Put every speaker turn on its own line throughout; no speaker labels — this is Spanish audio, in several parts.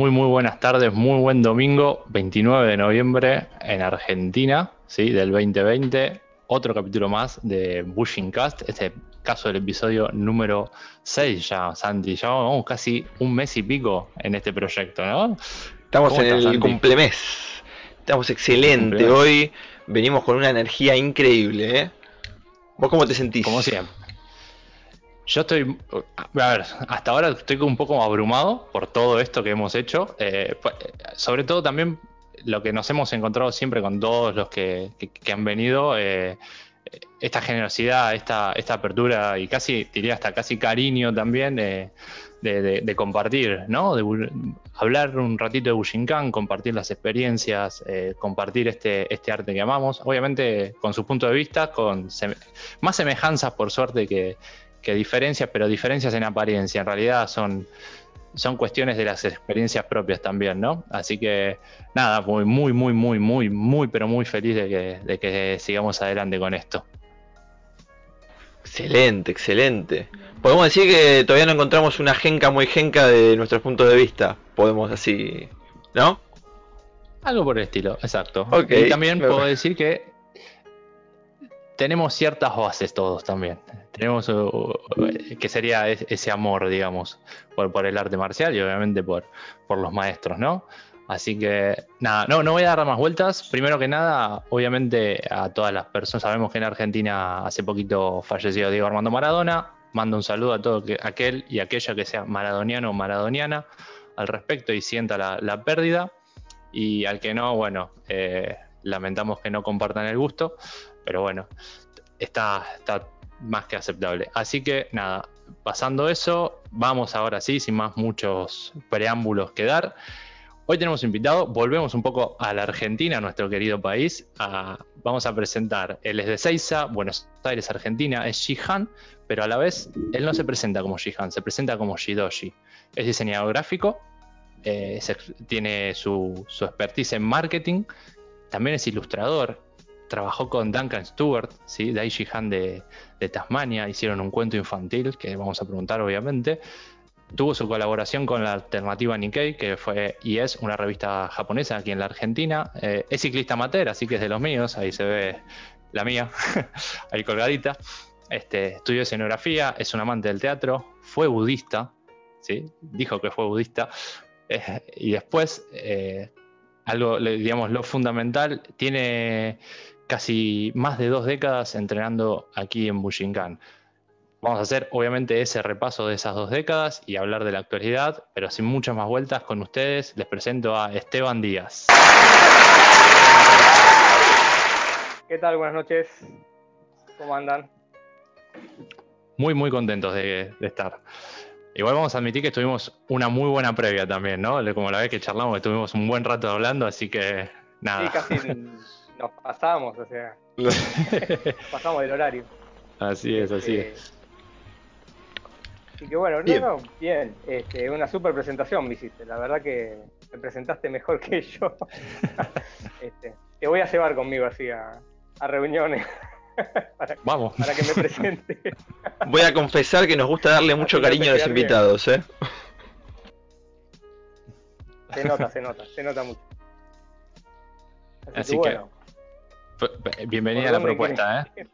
muy, muy buenas tardes, muy buen domingo, 29 de noviembre en Argentina, ¿sí? Del 2020. Otro capítulo más de Bushing Cast, este caso del episodio número 6 ya, Santi. Ya vamos casi un mes y pico en este proyecto, ¿no?
Estamos en el cumplemés. Estamos excelente. Hoy venimos con una energía increíble, ¿eh? ¿Vos cómo te sentís?
Como siempre. Yo estoy, a ver, hasta ahora estoy un poco abrumado por todo esto que hemos hecho. Eh, pues, sobre todo también lo que nos hemos encontrado siempre con todos los que, han venido, eh, esta generosidad, esta, esta apertura y casi, diría hasta casi cariño también de, compartir, ¿no? De hablar un ratito de Bushinkan, compartir las experiencias, eh, compartir este, este arte que amamos, obviamente con su punto de vista, con más semejanzas por suerte que, que diferencias, pero diferencias en apariencia, en realidad son, son cuestiones de las experiencias propias también, ¿no? Así que nada, muy, muy, muy, muy, muy, muy, pero muy feliz de que, de que sigamos adelante con esto.
Excelente, excelente. Podemos decir que todavía no encontramos una genca muy genca de nuestro punto de vista. Podemos así, ¿no?
Algo por el estilo, exacto. y también puedo decir que tenemos ciertas bases todos también. Tenemos uh, uh, que sería ese amor, digamos, por, el arte marcial y obviamente por, por los maestros, ¿no? Así que nada, no, no voy a dar más vueltas. Primero que nada, obviamente a todas las personas, sabemos que en Argentina hace poquito falleció Diego Armando Maradona. Mando un saludo a todo aquel y aquella que sea maradoniano o maradoniana al respecto y sienta la, pérdida. Y al que no, bueno, eh, lamentamos que no compartan el gusto pero bueno, está, está más que aceptable. Así que nada, pasando eso, vamos ahora sí, sin más muchos preámbulos que dar. Hoy tenemos invitado, volvemos un poco a la Argentina, nuestro querido país. vamos a presentar, él es de Seiza, Buenos Aires, Argentina, es Shihan, pero a la vez él no se presenta como Shihan, se presenta como Shidoshi. Es diseñador gráfico, eh, tiene su, su expertise en marketing, también es ilustrador, trabajó con Duncan Stewart, ¿sí? Daishi Han de, Tasmania, hicieron un cuento infantil, que vamos a preguntar obviamente. Tuvo su colaboración con la alternativa Nikkei, que fue y es una revista japonesa aquí en la Argentina. Eh, es ciclista amateur, así que es de los míos, ahí se ve la mía, ahí colgadita. Este, estudió escenografía, es un amante del teatro, fue budista, ¿sí? dijo que fue budista, eh, y después, eh, algo, digamos, lo fundamental, tiene casi más de dos décadas entrenando aquí en Bushinkan. Vamos a hacer obviamente ese repaso de esas dos décadas y hablar de la actualidad, pero sin muchas más vueltas con ustedes, les presento a Esteban Díaz.
¿Qué tal? Buenas noches. ¿Cómo andan?
Muy, muy contentos de, estar. Igual vamos a admitir que tuvimos una muy buena previa también, ¿no? Como la vez que charlamos, estuvimos un buen rato hablando, así que nada.
Sí, casi nos pasamos, o sea, pasamos del horario.
Así es, así es.
Este, así que bueno, bien. no, no, bien, este, una super presentación me hiciste, la verdad que me presentaste mejor que yo. este, te voy a llevar conmigo así a, reuniones. para,
Vamos.
Para que me presente.
Voy a confesar que nos gusta darle mucho cariño a los invitados, ¿eh?
Se nota, se nota, se nota mucho.
Así, que, bueno. Bienvenida a la propuesta, ¿eh?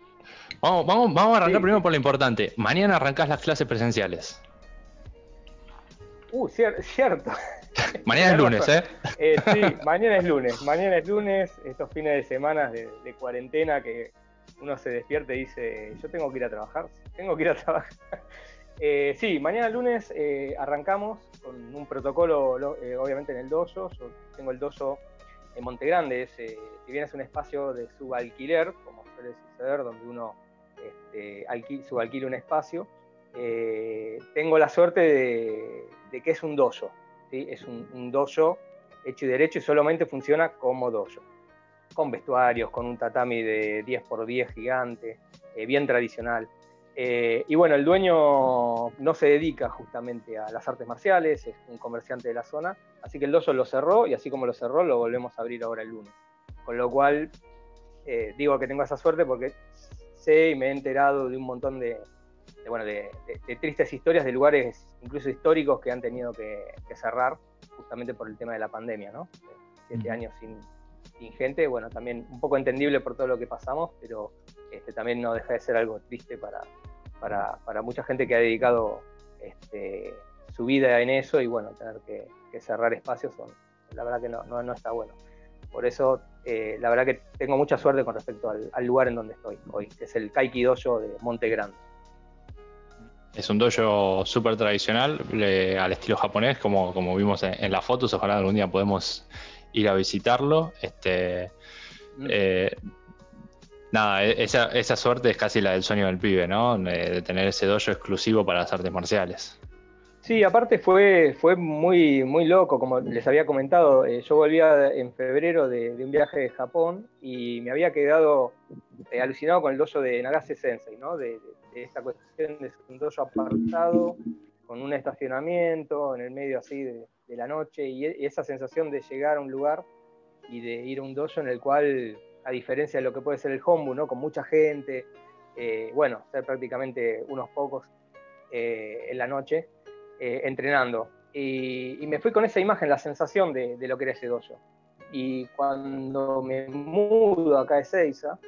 Vamos, vamos, vamos a arrancar primero por lo importante. Mañana arrancás las clases presenciales.
Uh, cierto.
mañana es lunes, ¿eh?
¿eh? Sí, mañana es lunes. Mañana es lunes, estos fines de semana de, cuarentena que uno se despierta y dice, yo tengo que ir a trabajar, tengo que ir a trabajar. Eh, sí, mañana lunes eh, arrancamos con un protocolo, obviamente en el dojo. Yo tengo el dojo en Montegrande, es, eh, si bien es un espacio de subalquiler, como suele suceder, donde uno este, subalquila un espacio, eh, tengo la suerte de, que es un dojo, es un, un, dojo hecho y derecho y solamente funciona como dojo, con vestuarios, con un tatami de 10x10 gigante, eh, bien tradicional. Eh, y bueno, el dueño no se dedica justamente a las artes marciales, es un comerciante de la zona, así que el doso lo cerró y así como lo cerró lo volvemos a abrir ahora el lunes. Con lo cual, eh, digo que tengo esa suerte porque sé y me he enterado de un montón de, bueno, de, tristes historias de lugares incluso históricos que han tenido que, cerrar justamente por el tema de la pandemia, ¿no? Siete años sin, gente, bueno, también un poco entendible por todo lo que pasamos, pero este, también no deja de ser algo triste para, para, mucha gente que ha dedicado este, su vida en eso y bueno, tener que, cerrar espacios, son, la verdad que no, no, está bueno. Por eso, eh, la verdad que tengo mucha suerte con respecto al, lugar en donde estoy hoy, que es el Kaiki Dojo de Monte Grande.
Es un dojo súper tradicional, al estilo japonés, como, como vimos en, las fotos. Ojalá algún día podemos ir a visitarlo. Este, mm. eh, nada, e, esa, esa, suerte es casi la del sueño del pibe, ¿no? De, tener ese dojo exclusivo para las artes marciales.
Sí, aparte fue, fue muy, muy loco, como les había comentado. Eh, yo volvía en febrero de, un viaje de Japón y me había quedado eh, alucinado con el dojo de Nagase Sensei, ¿no? De, esta cuestión de un dojo apartado, con un estacionamiento en el medio así de, la noche y, esa sensación de llegar a un lugar y de ir a un dojo en el cual, a diferencia de lo que puede ser el Hombu, ¿no? Con mucha gente, eh, bueno, ser prácticamente unos pocos en la noche eh, entrenando. Y, me fui con esa imagen, la sensación de, lo que era ese dojo. Y cuando me mudo acá de Seiza,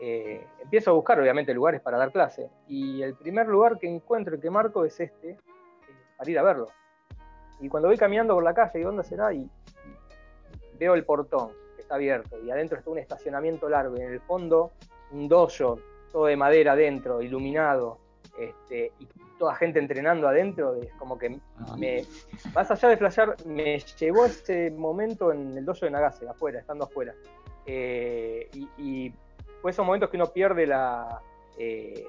eh, empiezo a buscar obviamente lugares para dar clase. Y el primer lugar que encuentro y que marco es este, eh, para ir a verlo. Y cuando voy caminando por la calle, ¿y dónde será? Y, veo el portón está abierto y adentro está un estacionamiento largo y en el fondo un dojo, todo de madera adentro, iluminado, este, y toda gente entrenando adentro, es como que ah. me, más allá de flashear, me llevó ese momento en el dojo de Nagase, afuera, estando afuera. Eh, y, fue esos momentos que uno pierde la... Eh,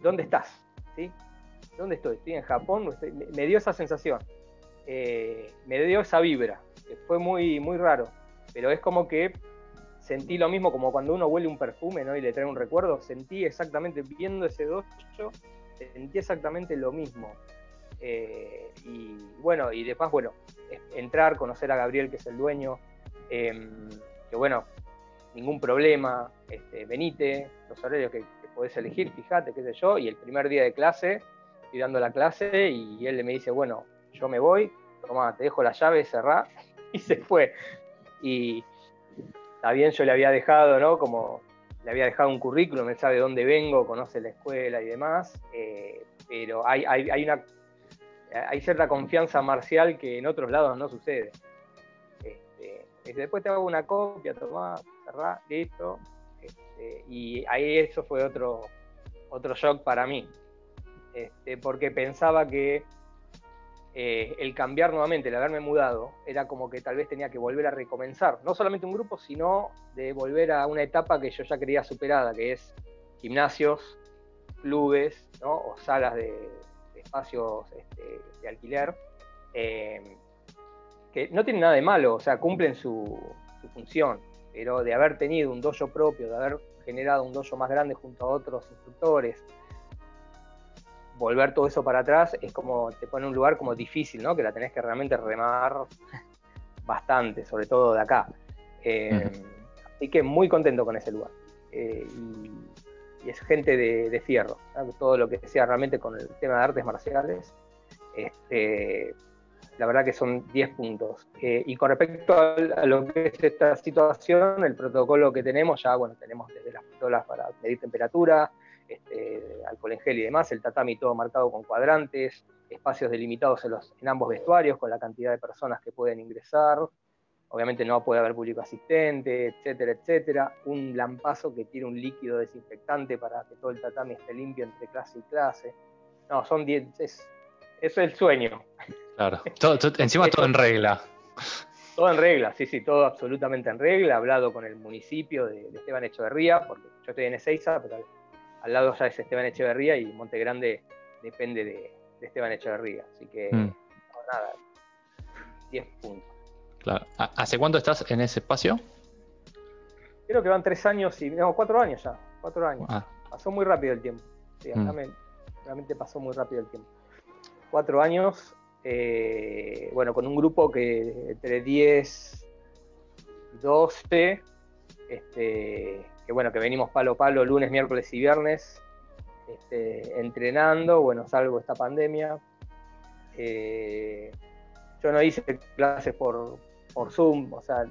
¿Dónde estás? ¿Sí? ¿Dónde estoy? ¿Estoy en Japón? Me, dio esa sensación. Eh, me dio esa vibra. fue muy, muy raro. Pero es como que sentí lo mismo como cuando uno huele un perfume ¿no? y le trae un recuerdo, sentí exactamente, viendo ese dojo, sentí exactamente lo mismo. Eh, y bueno, y después, bueno, entrar, conocer a Gabriel, que es el dueño, em, que bueno, ningún problema, este, venite, los horarios que, podés elegir, fíjate, qué sé yo, y el primer día de clase, estoy dando la clase y él me dice, bueno, yo me voy, toma, te dejo la llave, cerrá, y se fue. Y, Está bien, yo le había dejado, ¿no? Como le había dejado un currículum, él sabe dónde vengo, conoce la escuela y demás, eh, pero hay, hay, una, hay cierta confianza marcial que en otros lados no sucede. Este, después te hago una copia, tomá, cerrá, listo. Este, y ahí eso fue otro, otro shock para mí, este, porque pensaba que eh, el cambiar nuevamente, el haberme mudado, era como que tal vez tenía que volver a recomenzar, no solamente un grupo, sino de volver a una etapa que yo ya quería superada, que es gimnasios, clubes o salas de, espacios este, de alquiler, eh, que no tienen nada de malo, o sea, cumplen su, su función, pero de haber tenido un dojo propio, de haber generado un dojo más grande junto a otros instructores, volver todo eso para atrás es como te pone en un lugar como difícil, ¿no? Que la tenés que realmente remar bastante, sobre todo de acá. Eh, así que muy contento con ese lugar. Eh, y, es gente de, fierro, todo lo que sea realmente con el tema de artes marciales. Este, la verdad que son 10 puntos. Eh, y con respecto a, lo que es esta situación, el protocolo que tenemos, ya bueno, tenemos desde las pistolas para medir temperatura, este, alcohol en gel y demás, el tatami todo marcado con cuadrantes, espacios delimitados en, los, en ambos vestuarios con la cantidad de personas que pueden ingresar, obviamente no puede haber público asistente, etcétera, etcétera, un lampazo que tiene un líquido desinfectante para que todo el tatami esté limpio entre clase y clase. No, son 10, eso es el sueño.
Claro, encima todo en regla.
Todo en regla, sí, sí, todo absolutamente en regla. hablado con el municipio de, Esteban Echeverría, porque yo estoy en Ezeiza, pero al lado ya es Esteban Echeverría y Monte Grande depende de, Esteban Echeverría. Así que, mm. nada, 10 puntos.
Claro. ¿Hace cuánto estás en ese espacio?
Creo que van tres años y. No, cuatro años ya. Cuatro años. Ah. Pasó muy rápido el tiempo. Sí, mm. realmente pasó muy rápido el tiempo. Cuatro años. Eh, bueno, con un grupo que entre 10 y 12. Este, que bueno, que venimos palo a palo lunes, miércoles y viernes este, entrenando, bueno, salvo esta pandemia. Eh, yo no hice clases por, por Zoom, o sea,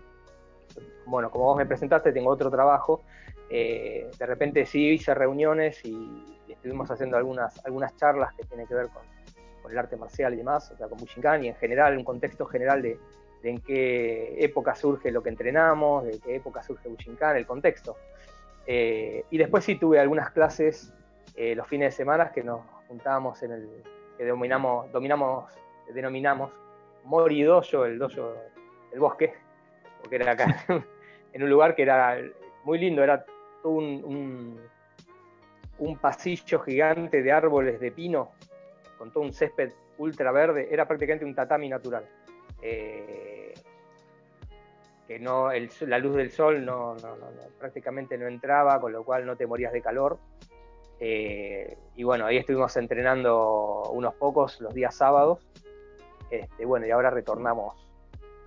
bueno, como vos me presentaste, tengo otro trabajo. Eh, de repente sí hice reuniones y, estuvimos haciendo algunas, algunas charlas que tienen que ver con, el arte marcial y demás, o sea, con Bushinkan y en general, un contexto general de, en qué época surge lo que entrenamos, de qué época surge Bushinkan, el contexto. Eh, y después sí tuve algunas clases eh, los fines de semana que nos juntábamos en el que dominamos, dominamos denominamos Mori Dojo, el dojo del bosque, porque era acá en un lugar que era muy lindo, era un, un, pasillo gigante de árboles de pino con todo un césped ultra verde, era prácticamente un tatami natural. Eh, que no, la luz del sol no, prácticamente no entraba, con lo cual no te morías de calor. Eh, y bueno, ahí estuvimos entrenando unos pocos los días sábados. Este, bueno, y ahora retornamos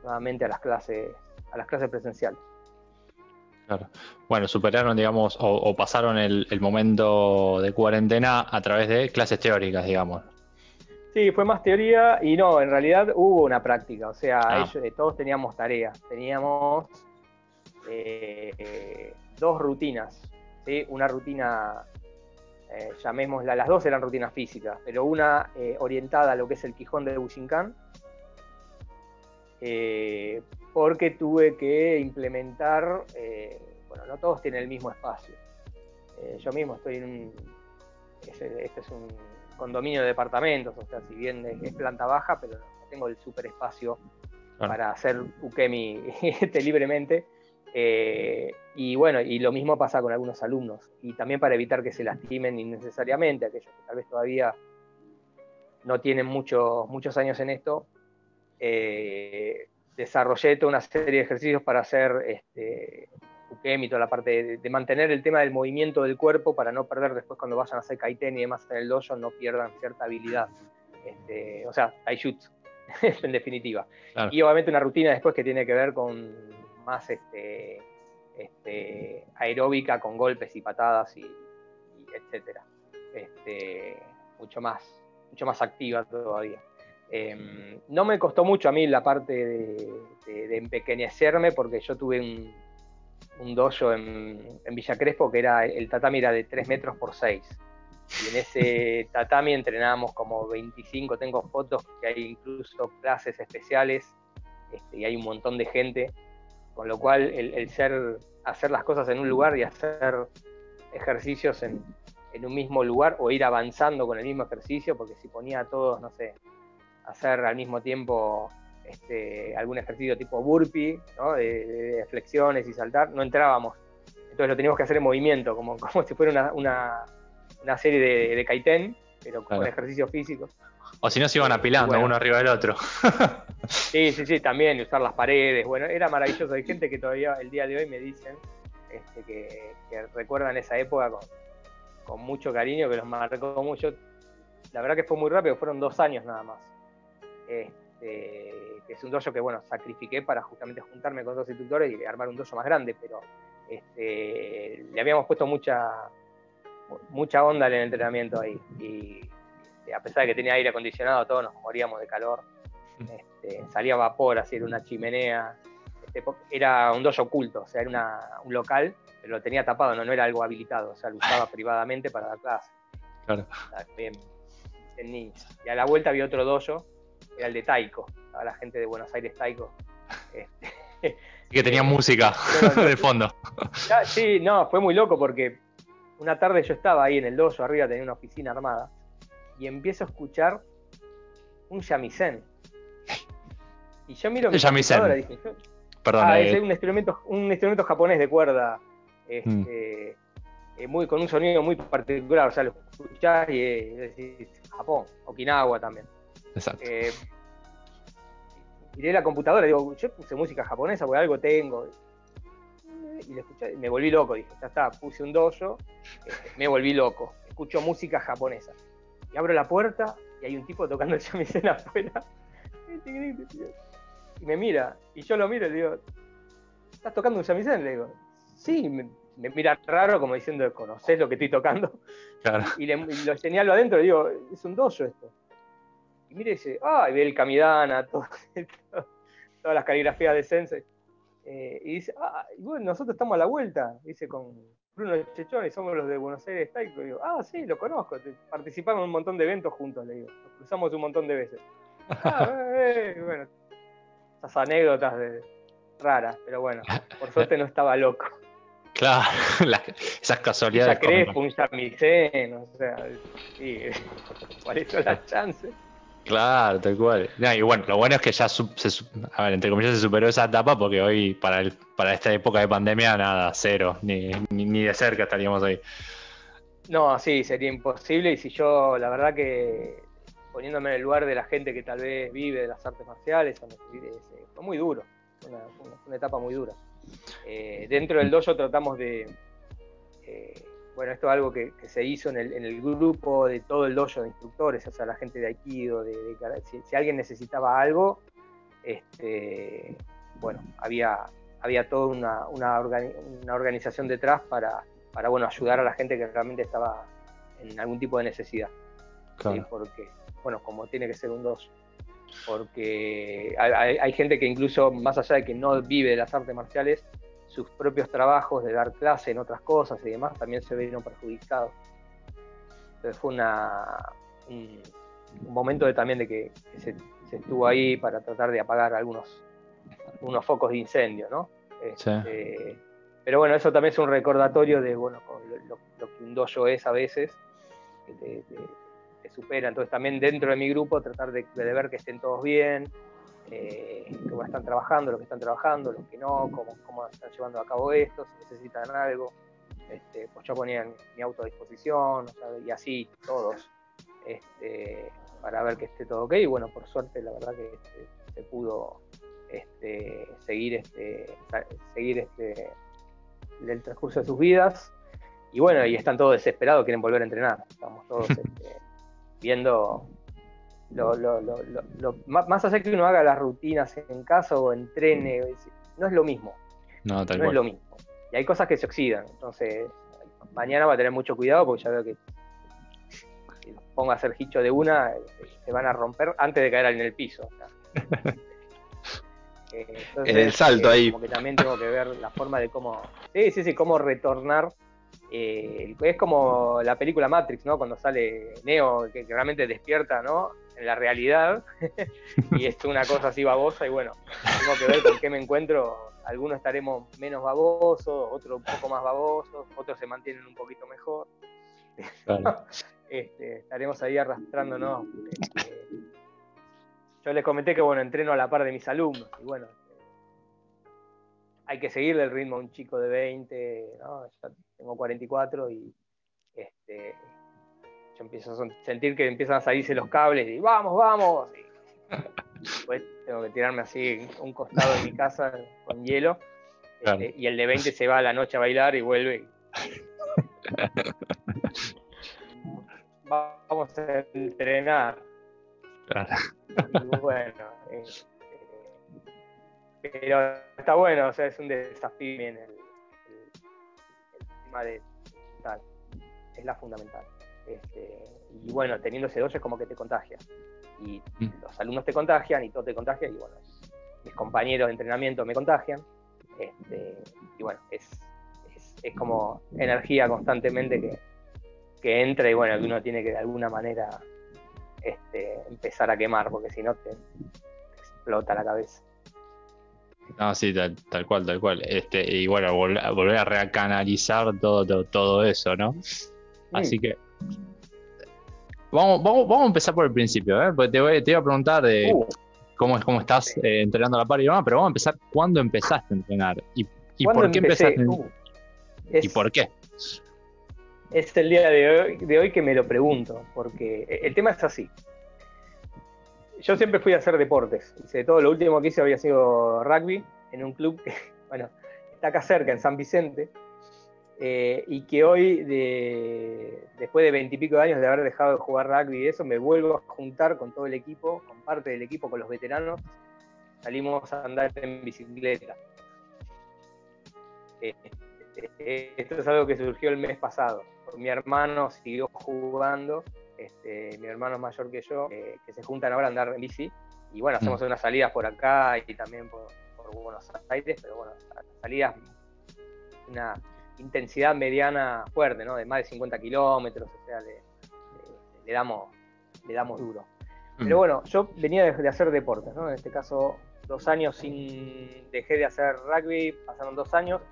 nuevamente a las clases, a las clases presenciales.
Claro. Bueno, superaron, digamos, o, pasaron el, momento de cuarentena a través de clases teóricas, digamos.
Sí, fue más teoría y no, en realidad hubo una práctica, o sea, ah. eh, todos teníamos tareas, teníamos eh, dos rutinas, ¿sí? una rutina, eh, llamémosla, las dos eran rutinas físicas, pero una orientada a lo que es el Quijón de Bushinkan, porque tuve que implementar, bueno, no todos tienen el mismo espacio. yo mismo estoy en un, este es un condominio de departamentos, o sea, si bien es, planta baja, pero no tengo el super espacio para hacer ukemi este, libremente. Eh, y bueno, y lo mismo pasa con algunos alumnos. Y también para evitar que se lastimen innecesariamente, aquellos que tal vez todavía no tienen muchos muchos años en esto, eh, desarrollé toda una serie de ejercicios para hacer este, y toda la parte de, mantener el tema del movimiento del cuerpo para no perder después cuando vayan a hacer kaiten y demás en el dojo, no pierdan cierta habilidad. Este, o sea, taijutsu, en definitiva. Y obviamente una rutina después que tiene que ver con más este, este, aeróbica, con golpes y patadas y, etcétera. Este, mucho más, mucho más activa todavía. Em, no me costó mucho a mí la parte de empequeñecerme porque yo tuve un, un dojo en, Villa Crespo que era el tatami era de 3 metros por 6. Y en ese tatami entrenábamos como 25, tengo fotos que hay incluso clases especiales este, y hay un montón de gente, con lo cual el, ser, hacer las cosas en un lugar y hacer ejercicios en, en, un mismo lugar o ir avanzando con el mismo ejercicio, porque si ponía a todos, no sé, hacer al mismo tiempo este, algún ejercicio tipo burpee, de, flexiones y saltar, no entrábamos. Entonces lo teníamos que hacer en movimiento, como, como si fuera una, serie de, de kaiten, pero con ejercicios físicos.
O si no, se iban apilando uno arriba del otro.
sí, sí, sí, también, usar las paredes. Bueno, era maravilloso. Hay gente que todavía el día de hoy me dicen este, que, recuerdan esa época con, con, mucho cariño, que los marcó mucho. La verdad que fue muy rápido, fueron dos años nada más. Este, que es un dojo que, bueno, sacrifiqué para justamente juntarme con dos instructores y armar un dojo más grande, pero este, le habíamos puesto mucha, mucha onda en el entrenamiento ahí. Y, a pesar de que tenía aire acondicionado, todos nos moríamos de calor. Este, salía vapor, así era una chimenea. Este, era un dojo oculto, o sea, era un local, pero lo tenía tapado, no, no era algo habilitado, o sea, lo usaba privadamente para dar clase. Claro. Bien, y a la vuelta había otro dojo era el de Taiko, a la gente de Buenos Aires Taiko.
Este, que tenía música de fondo.
sí, no, fue muy loco porque una tarde yo estaba ahí en el dojo, arriba tenía una oficina armada, y empiezo a escuchar un shamisen. Y yo miro mi
computadora y dije, Perdón,
ah, es un instrumento, un instrumento japonés de cuerda, este, mm. eh, muy, con un sonido muy particular, o sea, lo escuchás y eh, decís Japón, Okinawa también.
Exacto. Eh,
miré la computadora y digo, yo puse música japonesa porque algo tengo. Y le escuché, me volví loco, dije, ya está, puse un dojo, este, me volví loco, escucho música japonesa. Y abro la puerta y hay un tipo tocando el shamisen afuera. Y me mira, y yo lo miro y le digo, ¿estás tocando un shamisen? Le digo, sí, me, mira raro como diciendo, ¿conocés lo que estoy tocando? Claro. Y, le, lo señalo adentro y digo, es un dojo esto. Y mire y dice, ah, y ve el Kamidana, todas las caligrafías de Sensei. Eh, y dice, ah, bueno, nosotros estamos a la vuelta, dice con Bruno Chechón y somos los de Buenos Aires Taiko. digo, ah, sí, lo conozco, participamos en un montón de eventos juntos, le digo, nos cruzamos un montón de veces. ah, eh, eh, bueno, esas anécdotas de, raras, pero bueno, por suerte no estaba loco.
Claro, esas casualidades.
Ya crees, un o sea, sí, ¿cuáles son las chances?
Claro, tal cual. y bueno, lo bueno es que ya se, entre comillas se superó esa etapa porque hoy para el, para esta época de pandemia nada, cero, ni, ni, de cerca estaríamos ahí.
No, sí, sería imposible y si yo, la verdad que poniéndome en el lugar de la gente que tal vez vive de las artes marciales, fue muy duro, fue una, etapa muy dura. Eh, dentro del dojo tratamos de, eh, bueno, esto es algo que, se hizo en el, grupo de todo el dojo de instructores, o sea, la gente de Aikido, de, si, alguien necesitaba algo, este, bueno, había, había toda una, una, organización detrás para, para, bueno, ayudar a la gente que realmente estaba en algún tipo de necesidad. Porque, bueno, como tiene que ser un dojo. Porque hay, hay gente que incluso, más allá de que no vive de las artes marciales, sus propios trabajos de dar clase en otras cosas y demás también se vieron perjudicados. Entonces fue una, un, momento de, también de que, se, estuvo ahí para tratar de apagar algunos, unos focos de incendio, ¿no? Este, pero bueno, eso también es un recordatorio de bueno, lo, que un dojo es a veces, que te, supera. Entonces también dentro de mi grupo tratar de ver que estén todos bien, eh, cómo están trabajando, los que están trabajando, los que no, cómo, cómo están llevando a cabo esto, si necesitan algo. Este, pues yo ponía mi auto a disposición, y así todos, este, para ver que esté todo ok. Y bueno, por suerte, la verdad que este, se pudo seguir, este, seguir este, el transcurso de sus vidas. Y bueno, y están todos desesperados, quieren volver a entrenar. Estamos todos viendo lo, lo, lo, más allá que uno haga las rutinas en casa o entrene, no es lo mismo.
No,
tal no es lo mismo. Y hay cosas que se oxidan. Entonces, mañana va a tener mucho cuidado porque ya veo que si los pongo a hacer hicho de una, se van a romper antes de caer en el piso.
Eh, en el salto eh, ahí.
Como que también tengo que ver la forma de cómo. Sí, sí, sí, cómo retornar eh, es como la película Matrix, ¿no? Cuando sale Neo, que, realmente despierta, ¿no? En la realidad, y es una cosa así babosa, y bueno, tengo que ver con qué me encuentro. Algunos estaremos menos babosos, otros un poco más babosos, otros se mantienen un poquito mejor. Este, estaremos ahí arrastrándonos. Este, yo les comenté que, bueno, entreno a la par de mis alumnos, y bueno, hay que seguirle el ritmo a un chico de 20, ¿no? Ya tengo 44 y este, yo empiezo a sentir que empiezan a salirse los cables y vamos, vamos. Y después tengo que tirarme así un costado de mi casa con hielo. Este, y el de 20 se va a la noche a bailar y vuelve. vamos a entrenar. Y bueno, eh, pero está bueno, o sea, es un desafío en el, tema de tal, es la fundamental. Este, y bueno, teniendo ese dojo es como que te contagia. Y mm. los alumnos te contagian y todo te contagia y bueno, mis compañeros de entrenamiento me contagian. Este, y bueno, es, es, como energía constantemente que, que, entra y bueno, que uno tiene que de alguna manera este, empezar a quemar, porque si no te explota la cabeza.
No, sí, tal, cual, tal cual. Este, y bueno, volver a recanalizar todo, todo, eso, ¿no? Así que. Vamos, vamos, vamos a empezar por el principio, ¿eh? Porque te, voy, te iba a preguntar de uh. cómo, cómo estás eh, entrenando a la par y demás, pero vamos a empezar cuándo empezaste a entrenar y, y por qué empezaste. Uh, ¿Y por qué?
Es el día de hoy, de hoy que me lo pregunto, porque el tema es así yo siempre fui a hacer deportes. todo lo último que hice había sido rugby en un club que, bueno, está acá cerca, en San Vicente, eh, y que hoy, después de veintipico de años de haber dejado de jugar rugby y eso, me vuelvo a juntar con todo el equipo, con parte del equipo, con los veteranos. Salimos a andar en bicicleta. Eh, eh, esto es algo que surgió el mes pasado. Mi hermano siguió jugando este, mi hermano es mayor que yo, que se juntan ahora a andar en bici. Y bueno, hacemos mm. unas salidas por acá y también por, Buenos Aires, pero bueno, salidas, una intensidad mediana fuerte, ¿no? De más de 50 kilómetros, o sea, le, damos, le damos duro. Mm. Pero bueno, yo venía de, hacer deportes, ¿no? En este caso, dos años sin. Dejé de hacer rugby, pasaron dos años,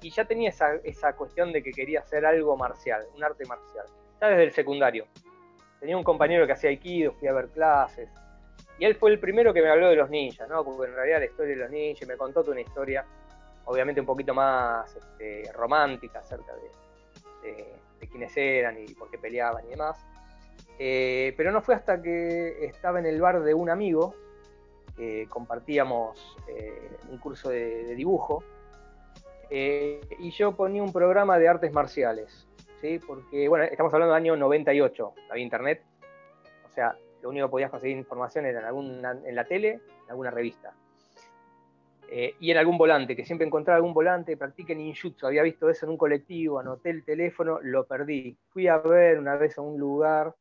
y ya tenía esa, esa cuestión de que quería hacer algo marcial, un arte marcial, ya desde el secundario. Tenía un compañero que hacía aikido, fui a ver clases, y él fue el primero que me habló de los ninjas, ¿no? Porque en realidad la historia de los ninjas, me contó toda una historia, obviamente un poquito más este, romántica acerca de, quiénes eran y por qué peleaban y demás. Eh, pero no fue hasta que estaba en el bar de un amigo, que compartíamos eh, un curso de, dibujo, eh, y yo ponía un programa de artes marciales, ¿sí? Porque, bueno, estamos hablando del año 98, había internet, o sea, lo único que podías conseguir información era en, alguna, en la tele, en alguna revista. Eh, y en algún volante, que siempre encontraba algún volante, practique ninjutsu, había visto eso en un colectivo, anoté el teléfono, lo perdí. Fui a ver una vez a un lugar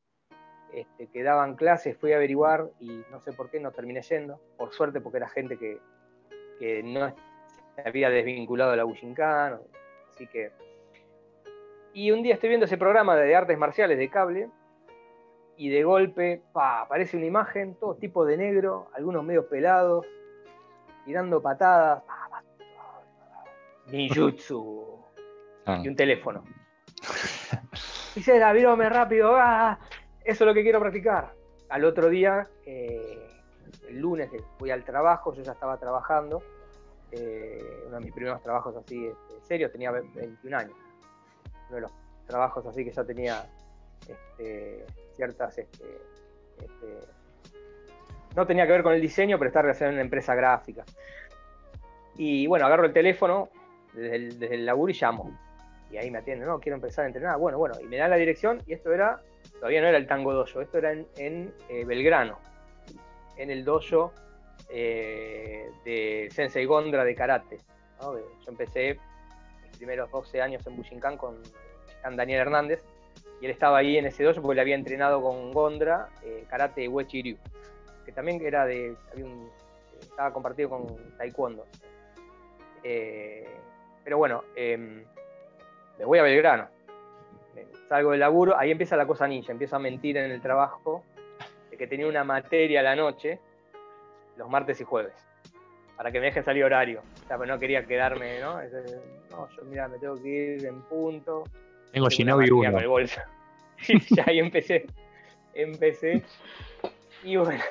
este, que daban clases, fui a averiguar y no sé por qué no terminé yendo, por suerte porque era gente que, que no se había desvinculado de la Bushinkan, así que... Y un día estoy viendo ese programa de artes marciales de cable y de golpe pa, aparece una imagen, todo tipo de negro, algunos medio pelados, tirando patadas. Ninjutsu. Ah. Y un teléfono. Dice, virome rápido, ah, eso es lo que quiero practicar. Al otro día, eh, el lunes fui al trabajo, yo ya estaba trabajando, eh, uno de mis primeros trabajos así este, serios, tenía 21 años. Uno de los trabajos así que ya tenía este, ciertas... Este, este, no tenía que ver con el diseño, pero está relacionado en una empresa gráfica. Y bueno, agarro el teléfono desde el, desde laburo y llamo. Y ahí me atiende, no, quiero empezar a entrenar. Bueno, bueno, y me dan la dirección y esto era, todavía no era el Tango Dojo, esto era en, eh, Belgrano, en el dojo eh, de Sensei Gondra de karate. Yo empecé mis primeros 12 años en Bushinkan con Daniel Hernández, y él estaba ahí en ese dojo porque le había entrenado con Gondra eh, karate Ryu, que también era de, estaba compartido con taekwondo. Eh, pero bueno, em, me voy a Belgrano, salgo del laburo, ahí empieza la cosa ninja, empiezo a mentir en el trabajo de que tenía una materia a la noche, los martes y jueves, para que me dejen salir horario. O sea, pero no quería quedarme, ¿no? no, yo mira, me tengo que ir en punto,
tengo Shinobi 1.
El bolso. Y ya ahí empecé. Empecé. Y bueno.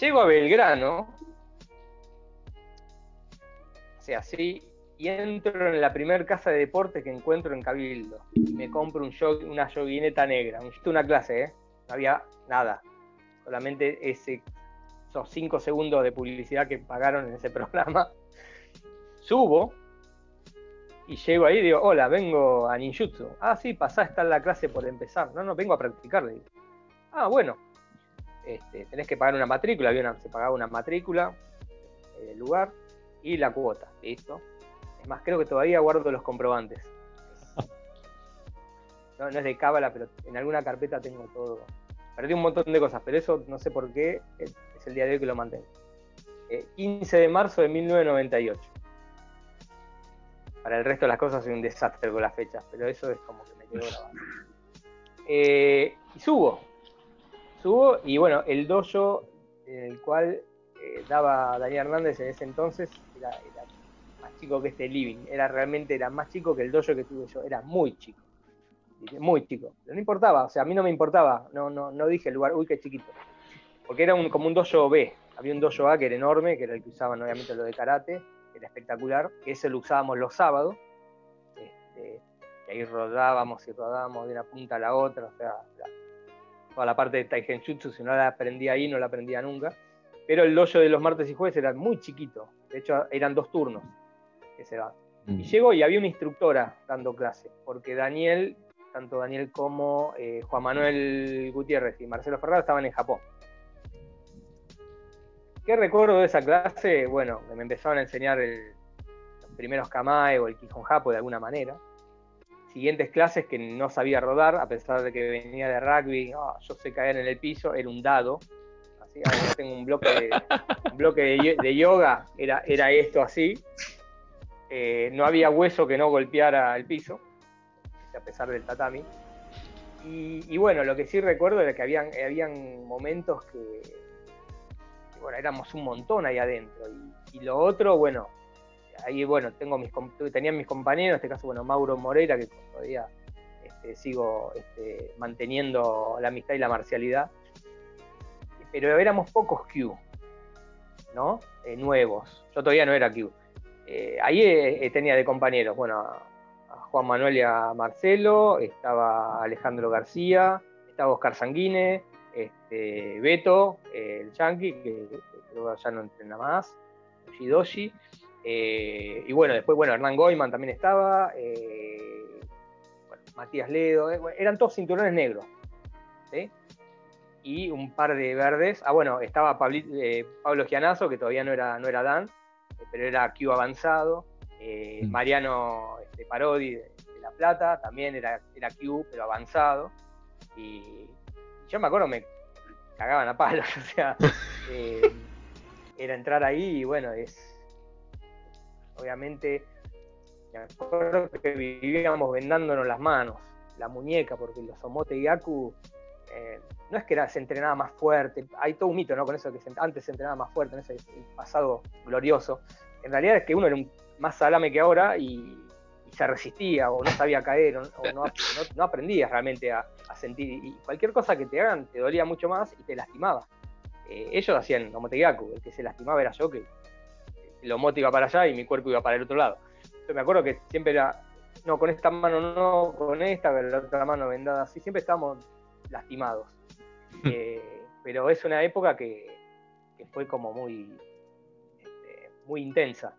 Llego a Belgrano. Sea, así. Y entro en la primera casa de deportes que encuentro en Cabildo. Me compro un una joguineta negra. Una clase, ¿eh? No había nada. Solamente esos cinco segundos de publicidad que pagaron en ese programa. Subo y llego ahí y digo, hola, vengo a ninjutsu. Ah, sí, pasá, está en la clase por empezar. No, no, vengo a practicar. Ah, bueno. Este, tenés que pagar una matrícula, había se pagaba una matrícula, el lugar y la cuota, listo. Es más, creo que todavía guardo los comprobantes. No, es de cábala, pero en alguna carpeta tengo todo. Perdí un montón de cosas, pero eso no sé por qué es, el día de hoy que lo mantengo. 15 eh, de marzo de 1998 para el resto de las cosas soy un desastre con las fechas, pero eso es como que me quedó grabado. Eh, y subo, subo y bueno, el dojo en el cual eh, daba Daniel Hernández en ese entonces era, más chico que este living, era realmente era más chico que el dojo que tuve yo, era muy chico, muy chico, pero no importaba, o sea, a mí no me importaba, no, no, no dije el lugar, uy, qué chiquito, porque era un, como un dojo B, había un dojo A que era enorme, que era el que usaban obviamente lo de karate, era espectacular, que ese lo usábamos los sábados, este, y ahí rodábamos y rodábamos de una punta a la otra, o sea, toda la parte de Taigenjutsu, si no la aprendía ahí, no la aprendía nunca. Pero el dojo de los martes y jueves era muy chiquito, de hecho eran dos turnos que se daban. Y mm. llegó y había una instructora dando clase, porque Daniel, tanto Daniel como eh, Juan Manuel Gutiérrez y Marcelo Ferrara estaban en Japón. ¿Qué recuerdo de esa clase? Bueno, me empezaron a enseñar los primeros Kamae o el Kihon Japo de alguna manera. Siguientes clases que no sabía rodar, a pesar de que venía de rugby, ah, yo sé caer en el piso, era un dado. Así, ahora tengo un bloque de, bloque de, yoga, era, era esto así. Eh, no había hueso que no golpeara el piso, a pesar del tatami. Y, bueno, lo que sí recuerdo era que habían, habían momentos que, bueno, éramos un montón ahí adentro. Y, lo otro, bueno, ahí bueno, tengo mis tenían mis compañeros, en este caso, bueno, Mauro Moreira, que todavía este, sigo este, manteniendo la amistad y la marcialidad. Pero éramos pocos Q, ¿no? Eh, nuevos. Yo todavía no era Q. Eh, ahí eh, tenía de compañeros, bueno, Juan Manuel y a Marcelo, estaba Alejandro García, estaba Oscar Sanguine, este, Beto, el Yankee, que, que ya no entrena más, Shidoshi, eh, y bueno, después, bueno, Hernán Goiman también estaba, eh, Matías Ledo, eh, eran todos cinturones negros, Y un par de verdes. Ah, bueno, estaba Pablo Gianazo, que todavía no era, no era Dan, pero era Q avanzado. Mm. Mariano este, Parodi de, La Plata, también era, era Q, pero avanzado. Y, yo me acuerdo, me cagaban a palos, o sea, era entrar ahí y bueno, es. Obviamente, me que vivíamos vendándonos las manos, la muñeca, porque los Omote y Aku eh, no es que era, se entrenaba más fuerte, hay todo un mito ¿no? con eso que antes se entrenaba más fuerte, en ese pasado glorioso. En realidad es que uno era un más salame que ahora y, se resistía o no sabía caer o, no, no, aprendías realmente a, sentir. Y cualquier cosa que te hagan te dolía mucho más y te lastimaba. Eh, ellos hacían Omotegaku, el que se lastimaba era yo, que el Omote iba para allá y mi cuerpo iba para el otro lado. Yo me acuerdo que siempre era, no, con esta mano no, con esta, pero la otra mano vendada así, siempre estábamos lastimados. Eh, pero es una época que, fue como muy, este, muy intensa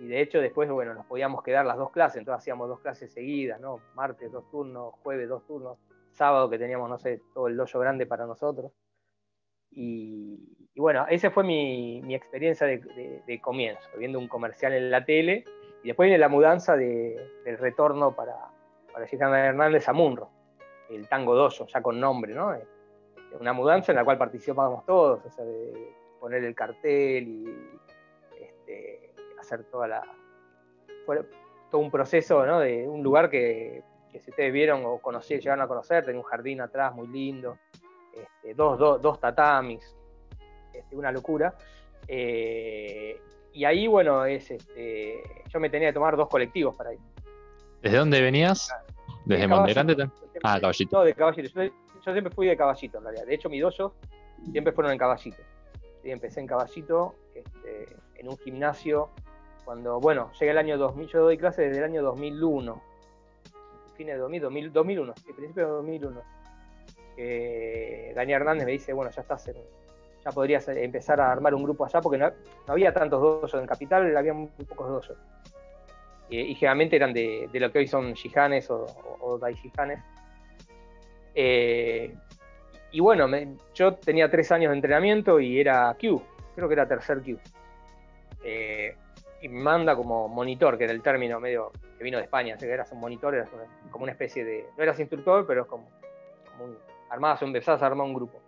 y de hecho después, bueno, nos podíamos quedar las dos clases, entonces hacíamos dos clases seguidas, ¿no? Martes dos turnos, jueves dos turnos, sábado que teníamos, no sé, todo el dojo grande para nosotros. Y, bueno, esa fue mi, experiencia de, comienzo, viendo un comercial en la tele, y después viene la mudanza de, del retorno para, para Hernández a Munro, el Tango Dojo, ya con nombre, ¿no? Eh, una mudanza en la cual participábamos todos, o sea, de poner el cartel y este, hacer toda la. todo un proceso, ¿no? De un lugar que, si ustedes vieron o conocieron, llegaron a conocer, tenía un jardín atrás muy lindo, dos, dos, dos, tatamis, este, una locura. Eh, y ahí, bueno, es este, yo me tenía que tomar dos colectivos para ir.
¿Desde dónde venías? ¿Desde Monte
Ah, Caballito. No, de Caballito. Yo, siempre fui de Caballito, en realidad. De hecho, mis dos siempre fueron en Caballito. empecé en Caballito, este, en un gimnasio cuando, bueno, llega el año 2000, yo doy clases desde el año 2001, fines de 2000, 2001, sí, principio de 2001. Eh, Dani Hernández me dice, bueno, ya estás ya podrías empezar a armar un grupo allá, porque no, había tantos dojos en Capital, había muy pocos dojos. y generalmente eran de, lo que hoy son shihanes o, o, eh, y bueno, yo tenía tres años de entrenamiento y era Q, creo que era tercer Q. Eh, y me manda como monitor, que era el término medio que vino de España, así que eras un monitor, eras como una especie de. No eras instructor, pero es como, como un. Armabas, empezabas a armar un grupo.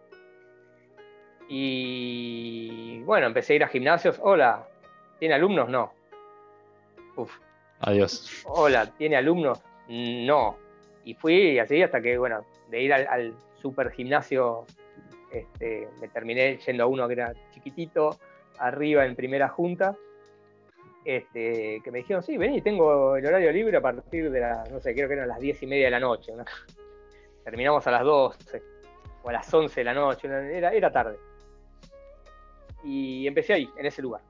Y bueno, empecé a ir a gimnasios. Hola, ¿tiene alumnos? No.
Uf. Adiós.
Hola, ¿tiene alumnos? No. Y fui así hasta que, bueno, de ir al, super gimnasio, este, me terminé yendo a uno que era chiquitito, arriba en primera junta este, que me dijeron, sí, vení, tengo el horario libre a partir de las, no sé, creo que eran las 10 y media de la noche. Terminamos a las 12 o a las 11 de la noche, era, era tarde. Y empecé ahí, en ese lugar.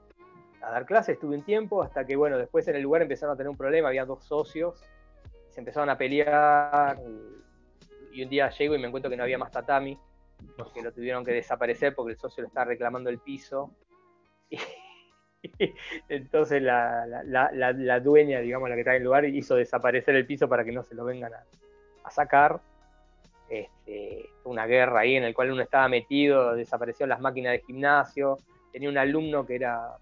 A dar clases, estuve un tiempo, hasta que, bueno, después en el lugar empezaron a tener un problema, había dos socios, se empezaron a pelear, y, un día llego y me encuentro que no había más tatami, porque lo tuvieron que desaparecer porque el socio le estaba reclamando el piso. Entonces la, dueña, digamos, la que está en el lugar, hizo desaparecer el piso para que no se lo vengan a, sacar. Este, una guerra ahí en la cual uno estaba metido, desapareció las máquinas de gimnasio, tenía un alumno que era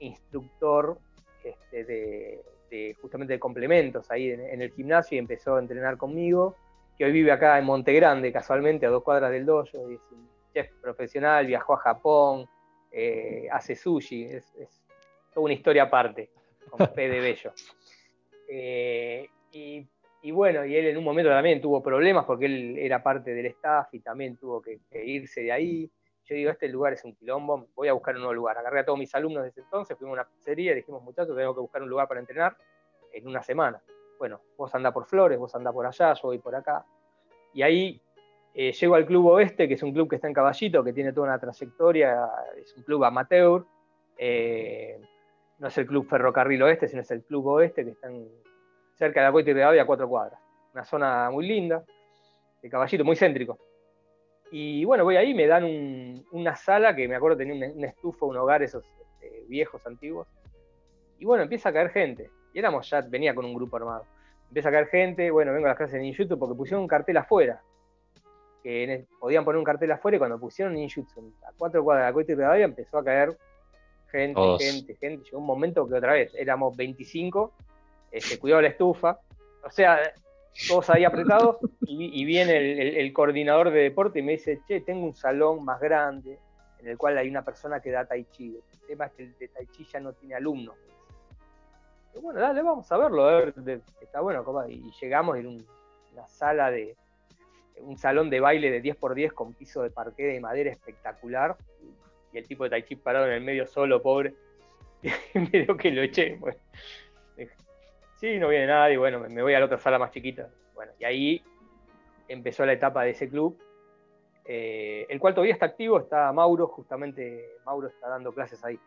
instructor este, de, este, justamente de complementos ahí en, el gimnasio y empezó a entrenar conmigo, que hoy vive acá en Monte Grande, casualmente, a dos cuadras del dojo, es un chef profesional, viajó a Japón, eh, hace sushi, es, toda una historia aparte, con P de Bello. Eh, y, bueno, y él en un momento también tuvo problemas porque él era parte del staff y también tuvo que, irse de ahí. Yo digo, este lugar es un quilombo, voy a buscar un nuevo lugar. Agarré a todos mis alumnos desde entonces, fuimos a una pizzería y dijimos, muchachos, tengo que buscar un lugar para entrenar en una semana. Bueno, vos andás por Flores, vos andás por allá, yo voy por acá. Y ahí eh, llego al Club Oeste, que es un club que está en Caballito, que tiene toda una trayectoria, es un club amateur. Eh, no es el Club Ferrocarril Oeste, sino es el Club Oeste, que está cerca de la Coita y de a cuatro cuadras. Una zona muy linda, de Caballito, muy céntrico. Y bueno, voy ahí, me dan una sala que me acuerdo tenía una, estufa, un hogar, esos este, viejos, antiguos. Y bueno, empieza a caer gente. Y éramos ya, venía con un grupo armado. Empieza a caer gente, bueno, vengo a las clases de ninjutsu porque pusieron un cartel afuera. Que podían poner un cartel afuera y cuando pusieron ninjutsu a cuatro cuadras de la Coita y Rivadavia empezó a caer gente, gente, gente. Llegó un momento que otra vez éramos 25, este, cuidado la estufa. O sea, todos ahí apretados y, viene el, coordinador de deporte y me dice, che, tengo un salón más grande en el cual hay una persona que da tai chi. El tema es que el de tai chi ya no tiene alumnos. Y bueno, dale, vamos a verlo, a ver, está bueno. Y llegamos en una sala de, un salón de baile de 10x10 con piso de parqué de madera espectacular. Y, el tipo de Tai Chi parado en el medio solo, pobre. Y medio que lo eché. Bueno sí, no viene nadie, bueno, me voy a la otra sala más chiquita. Bueno, y ahí empezó la etapa de ese club, eh, el cual todavía está activo, está Mauro, justamente Mauro está dando clases ahí.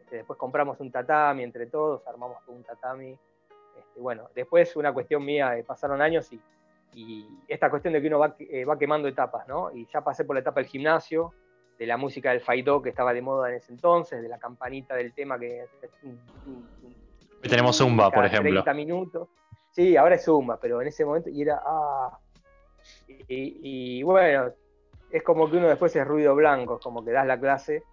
Este, después compramos un tatami entre todos, armamos un tatami. Este, bueno, después una cuestión mía, eh, pasaron años y, esta cuestión de que uno eh, va, quemando etapas, ¿no? Y ya pasé por la etapa del gimnasio, de la música del Faido que estaba de moda en ese entonces, de la campanita del tema que
tenemos Zumba, por ejemplo.
30 minutos. Sí, ahora es Zumba, pero en ese momento, y era, ah, y, bueno, es como que uno después es ruido blanco, es como que das la clase,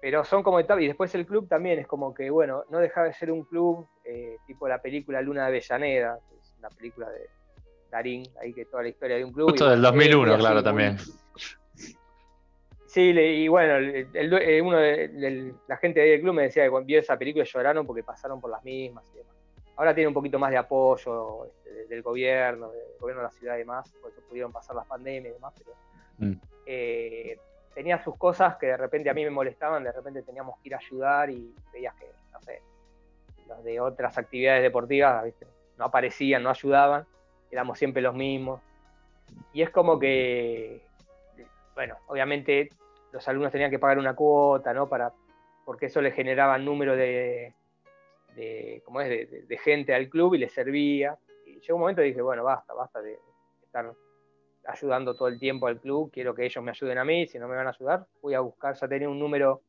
pero son como etapas, y después el club también es como que, bueno, no deja de ser un club eh, tipo la película Luna de Avellaneda, es una película de Darín, ahí que toda la historia de un club.
Justo del 2001, claro, también.
Sí, y bueno, el, uno de, la gente de ahí del club me decía que cuando vio esa película lloraron porque pasaron por las mismas y demás. Ahora tiene un poquito más de apoyo este, del gobierno, del gobierno de la ciudad y demás, por eso pudieron pasar las pandemias y demás, pero mm. eh, tenía sus cosas que de repente a mí me molestaban, de repente teníamos que ir a ayudar y veías que, no sé, los de otras actividades deportivas no aparecían, no ayudaban, éramos siempre los mismos. Y es como que, bueno, obviamente los alumnos tenían que pagar una cuota, ¿no? Para, porque eso le generaba número de, de, es? De, gente al club y les servía. Y llegó un momento y dije, bueno, basta, basta de estar ayudando todo el tiempo al club, quiero que ellos me ayuden a mí, si no me van a ayudar, voy a buscar, ya tenía un número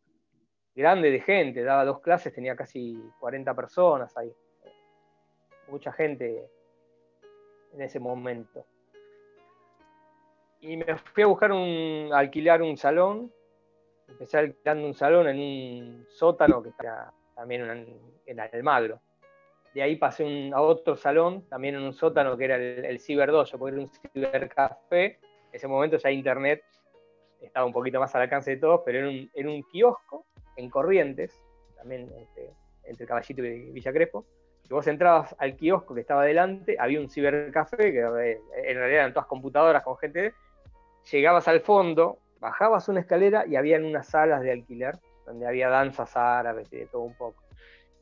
grande de gente, daba dos clases, tenía casi 40 personas ahí, mucha gente en ese momento y me fui a buscar un, alquilar un salón. Empecé alquilando un salón en un sótano que está también en, en Almagro. De ahí pasé a otro salón, también en un sótano que era el, el porque era un cibercafé. En ese momento ya internet estaba un poquito más al alcance de todos, pero era un, kiosco en Corrientes, también este, entre Caballito y Villa Crespo. Si vos entrabas al kiosco que estaba delante, había un cibercafé, que eh, en realidad eran todas computadoras con gente, llegabas al fondo, bajabas una escalera y habían unas salas de alquiler donde había danzas árabes y de todo un poco.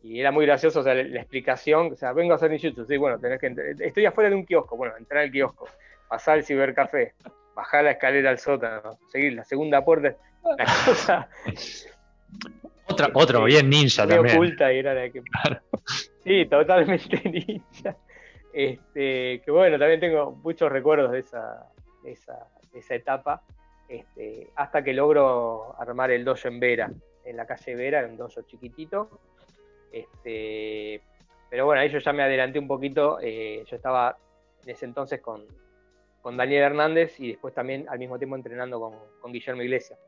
Y era muy gracioso, o sea, la, explicación, o sea, vengo a hacer ninjutsu, sí, bueno, tenés que estoy afuera de un kiosco, bueno, entrar al kiosco, pasar al cibercafé, bajar la escalera al sótano, seguir la segunda puerta, la cosa...
Otra, otro, bien ninja también.
oculta y era la que... Sí, totalmente ninja. Este, que bueno, también tengo muchos recuerdos de esa, de esa, esa etapa, este, hasta que logro armar el dojo en Vera, en la calle Vera, un dojo chiquitito. Este, pero bueno, ahí yo ya me adelanté un poquito, eh, yo estaba en ese entonces con, Daniel Hernández y después también al mismo tiempo entrenando con, Guillermo Iglesias.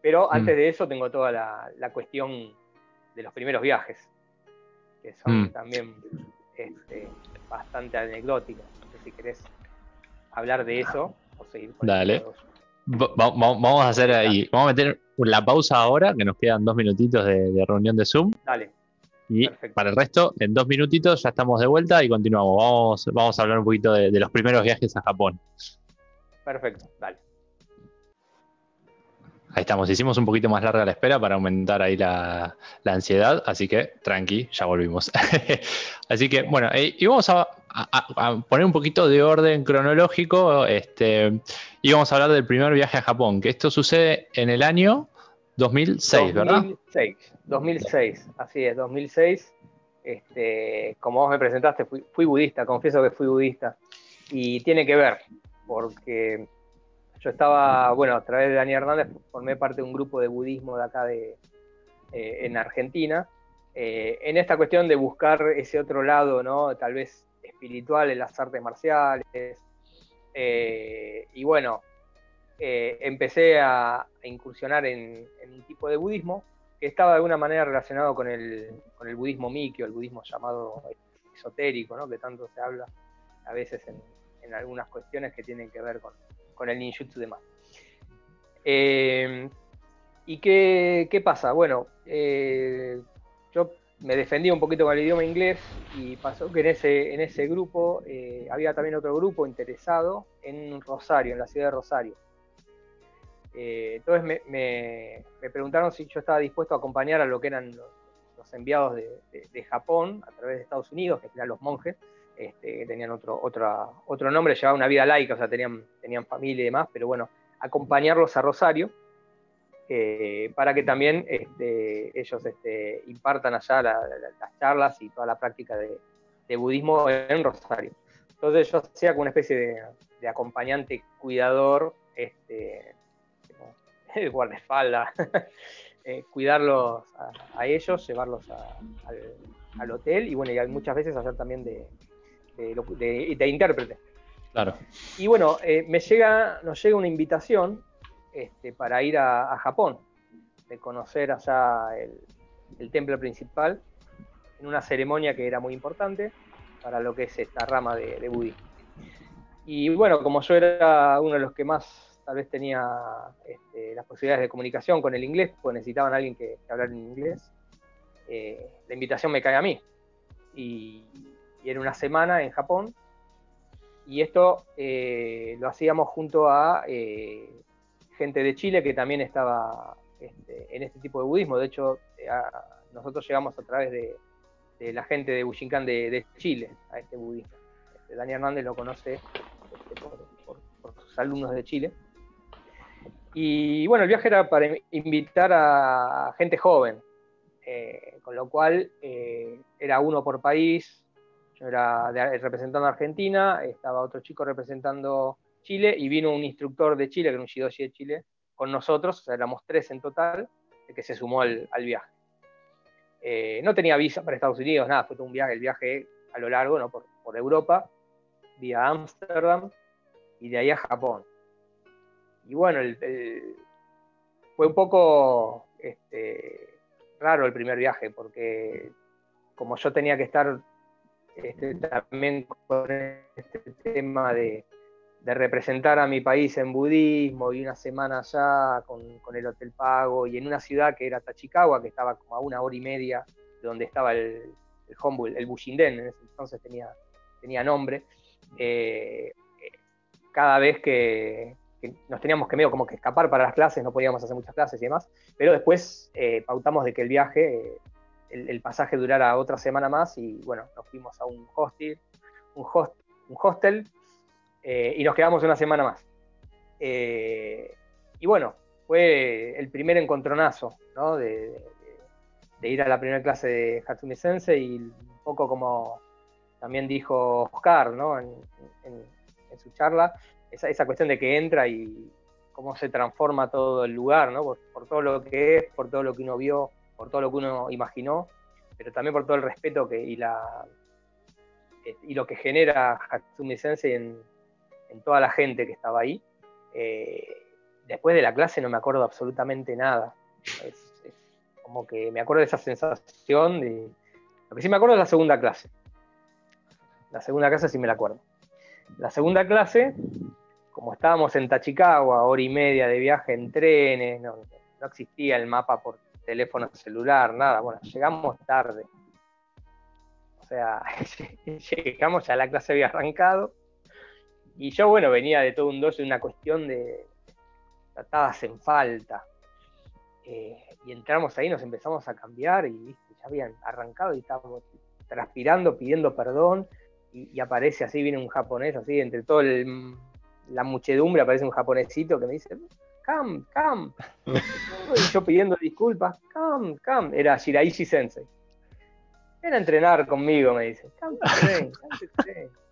Pero mm. antes de eso tengo toda la, cuestión de los primeros viajes. que son mm. también este, bastante anecdóticas. No sé si querés hablar de eso seguir
Dale. vamos a hacer ahí, vamos a meter la pausa ahora, que nos quedan dos minutitos de, reunión de Zoom.
Dale.
Y para el resto, en dos minutitos ya estamos de vuelta y continuamos. Vamos, vamos a hablar un poquito de los primeros viajes a Japón.
Perfecto, dale.
Ahí estamos, hicimos un poquito más larga la espera para aumentar ahí la, ansiedad, así que tranqui, ya volvimos. así que bueno, eh, y vamos a, poner un poquito de orden cronológico este, y vamos a hablar del primer viaje a Japón, que esto sucede en el año 2006, ¿verdad?
2006, 2006, así es, 2006. Este, como vos me presentaste, fui, fui budista, confieso que fui budista, y tiene que ver, porque yo estaba, bueno, a través de Dani Hernández formé parte de un grupo de budismo de acá de, eh, en Argentina, eh, en esta cuestión de buscar ese otro lado, ¿no? Tal vez espiritual en las artes marciales. Eh, y bueno, empecé a, incursionar en, un tipo de budismo que estaba de alguna manera relacionado con el, con el budismo mikio, el budismo llamado esotérico, ¿no? Que tanto se habla a veces en algunas cuestiones que tienen que ver con, con el ninjutsu de más. Eh, ¿Y qué, pasa? Bueno, eh, me defendí un poquito con el idioma inglés y pasó que en ese, en ese grupo eh, había también otro grupo interesado en Rosario, en la ciudad de Rosario. entonces me, preguntaron si yo estaba dispuesto a acompañar a lo que eran los, enviados de, Japón a través de Estados Unidos, que eran los monjes, este, que tenían otro, otro nombre, llevaban una vida laica, o sea, tenían, tenían familia y demás, pero bueno, acompañarlos a Rosario eh, para que también este, ellos este, impartan allá las charlas y toda la práctica de, budismo en Rosario. Entonces yo hacía como una especie de, acompañante cuidador, este, el guardaespaldas, eh, cuidarlos a, ellos, llevarlos al, al, hotel y bueno, y muchas veces hacer también de, de, intérprete.
Claro.
Y bueno, eh, me llega, nos llega una invitación este, para ir a, Japón, de conocer allá el, templo principal, en una ceremonia que era muy importante para lo que es esta rama de, budismo. Y bueno, como yo era uno de los que más tal vez tenía este, las posibilidades de comunicación con el inglés, pues necesitaban alguien que, hablara en inglés, eh, la invitación me cae a mí. Y, y era una semana en Japón. Y esto eh, lo hacíamos junto a eh, gente de Chile que también estaba este, en este tipo de budismo. De hecho, eh, nosotros llegamos a través de, la gente de Bushinkan de, Chile a este budismo. Este, Dani Hernández lo conoce este, por, sus alumnos de Chile. Y bueno, el viaje era para invitar a gente joven, con lo cual era uno por país, era representando a Argentina, estaba otro chico representando Chile y vino un instructor de Chile, que era un Shidoshi de Chile, con nosotros, o sea, éramos tres en total, que se sumó al, viaje. Eh, no tenía visa para Estados Unidos, nada, fue todo un viaje, el viaje a lo largo, ¿no? por, Europa, vía Ámsterdam y de ahí a Japón. Y bueno, fue un poco este, raro el primer viaje, porque como yo tenía que estar este, también con este tema de, representar a mi país en budismo y una semana allá con, el hotel pago y en una ciudad que era Tachikawa, que estaba como a una hora y media de donde estaba el, el el Bushinden, en ese entonces tenía, tenía nombre. Eh, cada vez que, nos teníamos que medio como que escapar para las clases, no podíamos hacer muchas clases y demás, pero después eh, pautamos de que el viaje el, pasaje durara otra semana más y bueno, nos fuimos a un hostel, un, un hostel eh, y nos quedamos una semana más. Eh, y bueno, fue el primer encontronazo, ¿no? De, ir a la primera clase de Hatsumi Sensei y un poco como también dijo Oscar, ¿no? En, su charla, esa, cuestión de que entra y cómo se transforma todo el lugar, ¿no? por todo lo que es, por todo lo que uno vio por todo lo que uno imaginó, pero también por todo el respeto que, y, la, y lo que genera Hatsumi Sensei en, toda la gente que estaba ahí. Eh, después de la clase no me acuerdo absolutamente nada. Como que me acuerdo de esa sensación de, Lo que sí me acuerdo es la segunda clase. La segunda clase sí me la acuerdo. La segunda clase, como estábamos en Tachicagua, hora y media de viaje en trenes, no, no existía el mapa por teléfono celular, nada. Bueno, llegamos tarde. O sea, llegamos, ya la clase había arrancado. Y yo, bueno, venía de todo un dos de una cuestión de tratadas en falta. Eh, y entramos ahí, nos empezamos a cambiar y ya habían arrancado y estábamos transpirando, pidiendo perdón. Y, aparece así, viene un japonés, así, entre toda la muchedumbre aparece un japonesito que me dice, Cam, Cam. y yo pidiendo disculpas, Cam, Cam. Era Shiraishi Sensei. Ven a entrenar conmigo, me dice. Come train,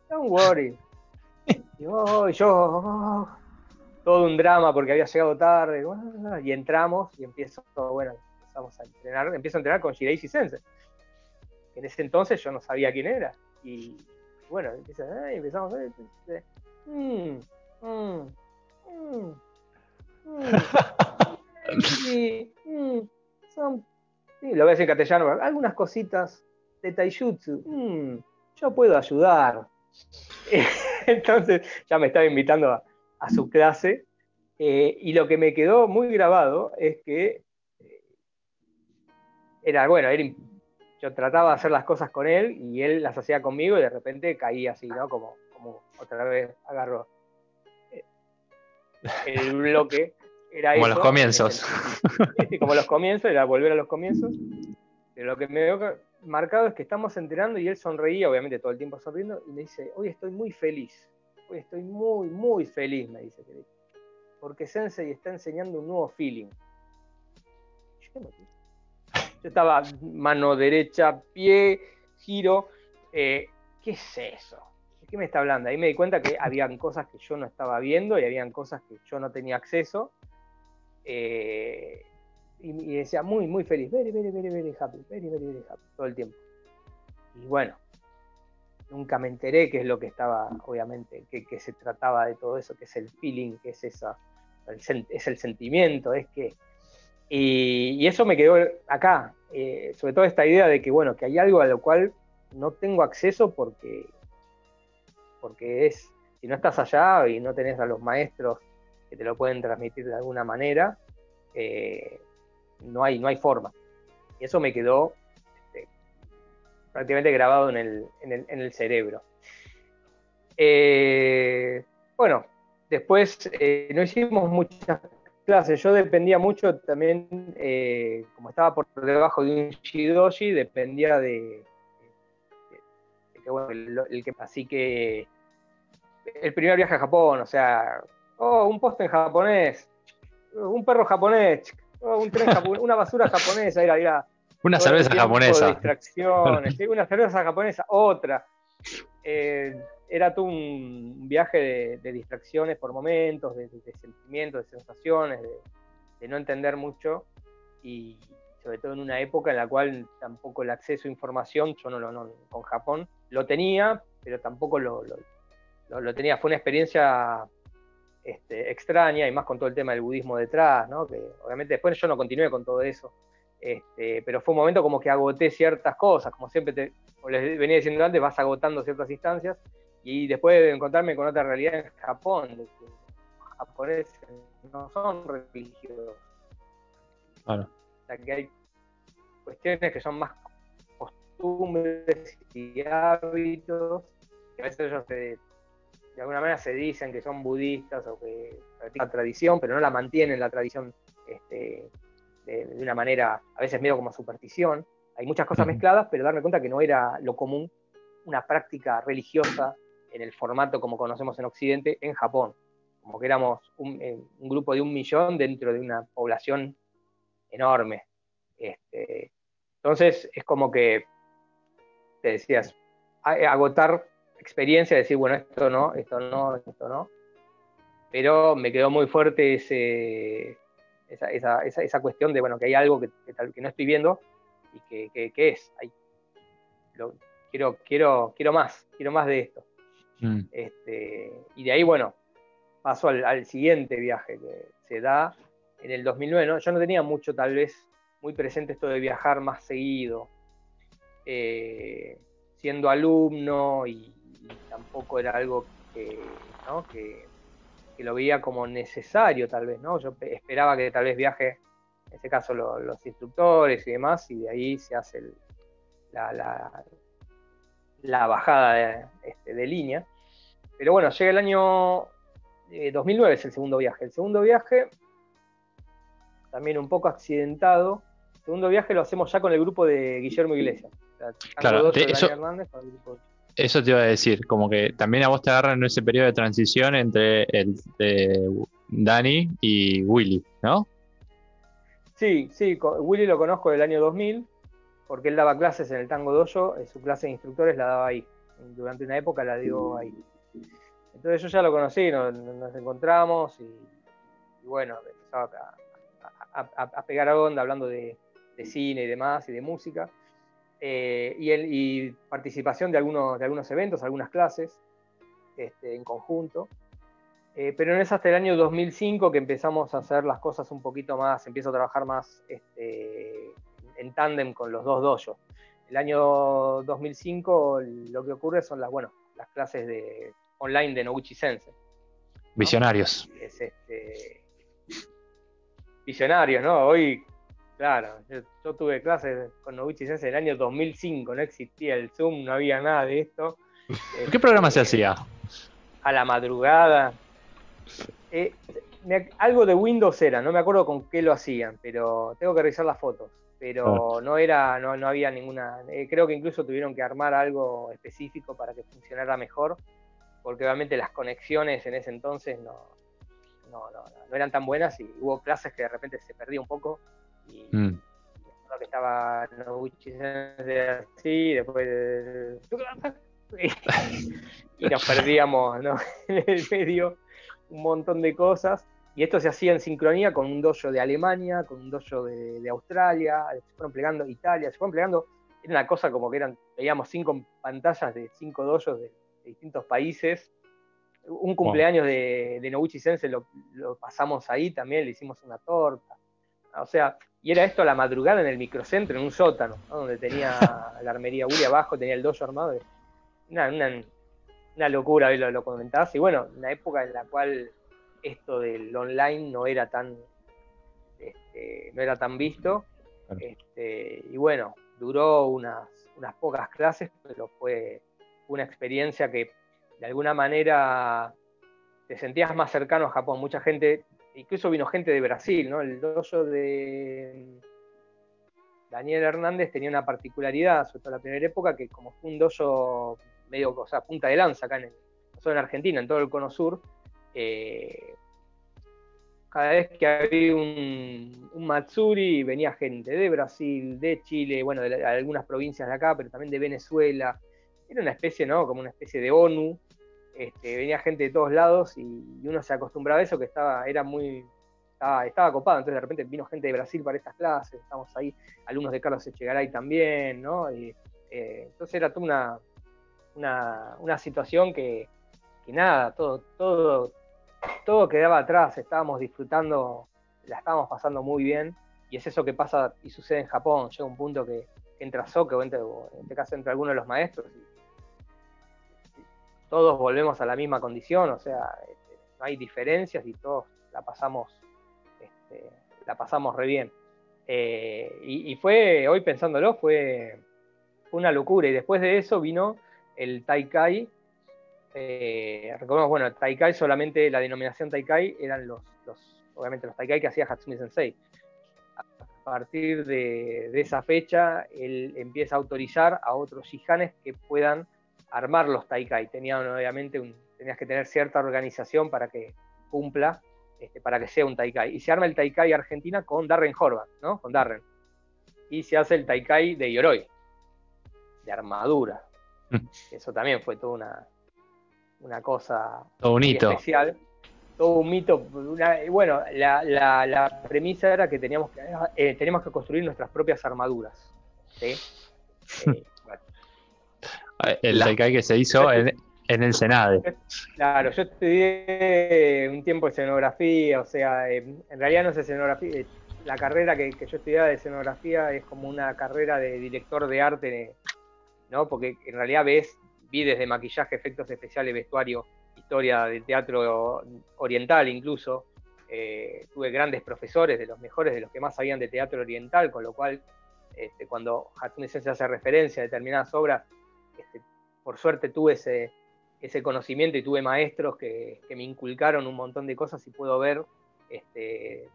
don't worry. Y yo, todo un drama porque había llegado tarde. Y entramos y empiezo, bueno, empezamos a entrenar, empiezo a entrenar con Shiraishi Sensei. En ese entonces yo no sabía quién era. Y bueno, empieza, empezamos a ver. Mmm, mmm, mmm. Sí, mm, son, lo decir en castellano, algunas cositas de taijutsu. Mm, yo puedo ayudar. Entonces ya me estaba invitando a, su clase eh, y lo que me quedó muy grabado es que eh, era, bueno, yo trataba de hacer las cosas con él y él las hacía conmigo y de repente caía así, ¿no? Como, como otra vez agarró el bloque era
como los comienzos.
como los comienzos, era volver a los comienzos. Pero lo que me veo marcado es que estamos entrenando y él sonreía, obviamente todo el tiempo sonriendo, y me dice, hoy estoy muy feliz. Hoy estoy muy, muy feliz, me dice. Porque Sensei está enseñando un nuevo feeling. Yo estaba mano derecha, pie, giro. Eh, ¿Qué es eso? qué me está hablando? Ahí me di cuenta que habían cosas que yo no estaba viendo y habían cosas que yo no tenía acceso. Eh, y, decía muy, muy feliz, very, very, very, very happy, very, very, very happy, todo el tiempo. Y bueno, nunca me enteré qué es lo que estaba, obviamente, que, se trataba de todo eso, que es el feeling, que es esa, es el sentimiento, es que... Y, eso me quedó acá, eh, sobre todo esta idea de que, bueno, que hay algo a lo cual no tengo acceso porque porque es, si no estás allá y no tenés a los maestros que te lo pueden transmitir de alguna manera, eh, no, hay, no hay forma. Y eso me quedó este, prácticamente grabado en el, cerebro. Eh, bueno, después eh, no hicimos muchas clases. Yo dependía mucho también, como estaba por debajo de un shidoshi, dependía de, el, que, así que el primer viaje a Japón, o sea, oh, un poste en japonés, un perro japonés, oh, un tren una basura japonesa, era, era
una cerveza japonesa.
Distracciones, una cerveza japonesa, otra. Eh, era todo un viaje de, distracciones por momentos, de, sentimientos, de sensaciones, de, no entender mucho y sobre todo en una época en la cual tampoco el acceso a información, yo no lo no, con Japón lo tenía, pero tampoco lo, lo, tenía, fue una experiencia este, extraña y más con todo el tema del budismo detrás, ¿no? que obviamente después yo no continué con todo eso, este, pero fue un momento como que agoté ciertas cosas, como siempre te, como les venía diciendo antes, vas agotando ciertas instancias y después de encontrarme con otra realidad en Japón, de que los japoneses no son religiosos. O sea que hay cuestiones que son más costumbres y hábitos que a veces ellos se, de alguna manera se dicen que son budistas o que practican la tradición, pero no la mantienen la tradición este, de, una manera, a veces medio como superstición. Hay muchas cosas mezcladas, pero darme cuenta que no era lo común una práctica religiosa en el formato como conocemos en Occidente en Japón. Como que éramos un, eh, grupo de un millón dentro de una población enorme. Este, entonces es como que, te decías, agotar experiencia de decir, bueno, esto no, esto no, esto no. Pero me quedó muy fuerte ese, esa, cuestión de, bueno, que hay algo que, que, no estoy viendo y que, es. quiero, quiero, quiero más, quiero más de esto. Mm. Este, y de ahí, bueno, paso al, siguiente viaje que se da en el 2009. Yo no tenía mucho, tal vez, muy presente esto de viajar más seguido. eh, siendo alumno y, tampoco era algo que, que, lo veía como necesario tal vez, ¿no? Yo esperaba que tal vez viaje, en este caso los instructores y demás, y de ahí se hace la, la, bajada este, de, línea. Pero bueno, llega el año 2009, eh, es el segundo viaje. El segundo viaje, también un poco accidentado, el segundo viaje lo hacemos ya con el grupo de Guillermo Iglesias.
claro, eso, eso te iba a decir, como que también a vos te agarran en ese periodo de transición entre el de Dani y Willy, ¿no?
Sí, sí, Willy lo conozco del año 2000, porque él daba clases en el Tango Dojo, su clase de instructores la daba ahí. Durante una época la dio ahí. Entonces yo ya lo conocí, nos, encontramos y, bueno, empezaba a, pegar a onda hablando de, cine y demás y de música. Eh, y, y, participación de algunos, de algunos eventos, algunas clases este, en conjunto. Eh, pero no es hasta el año 2005 que empezamos a hacer las cosas un poquito más, empiezo a trabajar más este, en tándem con los dos dojos. El año 2005 lo que ocurre son las, bueno, las clases de, online de Noguchi Sensei.
Visionarios.
Es este, visionarios, ¿no? Hoy Claro, yo, tuve clases con Noguchi Sensei en el año 2005, no existía el Zoom, no había nada de esto.
¿Qué programa se hacía?
A la madrugada. Eh, algo de Windows era, no me acuerdo con qué lo hacían, pero tengo que revisar las fotos. Pero ah. no era, no, no había ninguna. Eh, creo que incluso tuvieron que armar algo específico para que funcionara mejor, porque obviamente las conexiones en ese entonces no, no, no, no eran tan buenas y hubo clases que de repente se perdía un poco y mm. que estaba así, después y nos perdíamos ¿no? en el medio un montón de cosas. Y esto se hacía en sincronía con un dojo de Alemania, con un dojo de, Australia, se fueron plegando Italia, se fueron plegando, era una cosa como que eran, veíamos cinco pantallas de cinco dojos de, distintos países. Un cumpleaños de, de Noguchi lo, lo, pasamos ahí también, le hicimos una torta. O sea, y era esto a la madrugada en el microcentro, en un sótano, donde tenía la armería Willy abajo, tenía el dojo armado. Una, una, locura, hoy lo, lo comentabas. Y bueno, una época en la cual esto del online no era tan, este, no era tan visto. Este, y bueno, duró unas, unas pocas clases, pero fue una experiencia que de alguna manera te sentías más cercano a Japón. Mucha gente incluso vino gente de Brasil, ¿no? El dojo de Daniel Hernández tenía una particularidad, sobre todo en la primera época, que como fue un dojo medio, o sea, punta de lanza acá en, en Argentina, en todo el cono sur, eh, cada vez que había un, Matsuri venía gente de Brasil, de Chile, bueno, de, algunas provincias de acá, pero también de Venezuela. Era una especie, ¿no? Como una especie de ONU este, venía gente de todos lados y, uno se acostumbraba a eso que estaba, era muy, estaba, copado, entonces de repente vino gente de Brasil para estas clases, estamos ahí, alumnos de Carlos Echegaray también, ¿no? Y, eh, entonces era toda una, una, situación que, nada, todo, todo, todo quedaba atrás, estábamos disfrutando, la estábamos pasando muy bien, y es eso que pasa y sucede en Japón, llega un punto que, entra Soke, o, en este caso entra alguno de los maestros, todos volvemos a la misma condición, o sea, este, no hay diferencias y todos la pasamos, este, la pasamos re bien. Eh, y, fue, hoy pensándolo, fue, una locura. Y después de eso vino el Taikai. Eh, recordemos, bueno, el Taikai solamente, la denominación Taikai eran los, obviamente los Taikai que hacía Hatsumi Sensei. A partir de, de esa fecha, él empieza a autorizar a otros shihanes que puedan armar los Taikai. Tenían obviamente tenías que tener cierta organización para que cumpla, este, para que sea un Taikai. Y se arma el Taikai Argentina con Darren Horvath, ¿no? Con Darren. Y se hace el Taikai de Yoroi, de armadura. Mm. Eso también fue toda una, una cosa
todo un
especial. Todo un mito. bueno, la, premisa era que teníamos que, eh, teníamos que construir nuestras propias armaduras. ¿sí?
Eh, el Taikai que se hizo en, el Senade.
Claro, yo estudié un tiempo de escenografía, o sea, en realidad no es escenografía, eh, la carrera que, yo estudiaba de escenografía es como una carrera de director de arte ¿no? Porque en realidad ves, vi desde maquillaje, efectos especiales, vestuario, historia del teatro oriental incluso. Eh, tuve grandes profesores, de los mejores, de los que más sabían de teatro oriental, con lo cual, este, cuando Hatsune se hace referencia a determinadas obras, este, por suerte tuve ese, ese conocimiento y tuve maestros que, me inculcaron un montón de cosas y puedo ver este,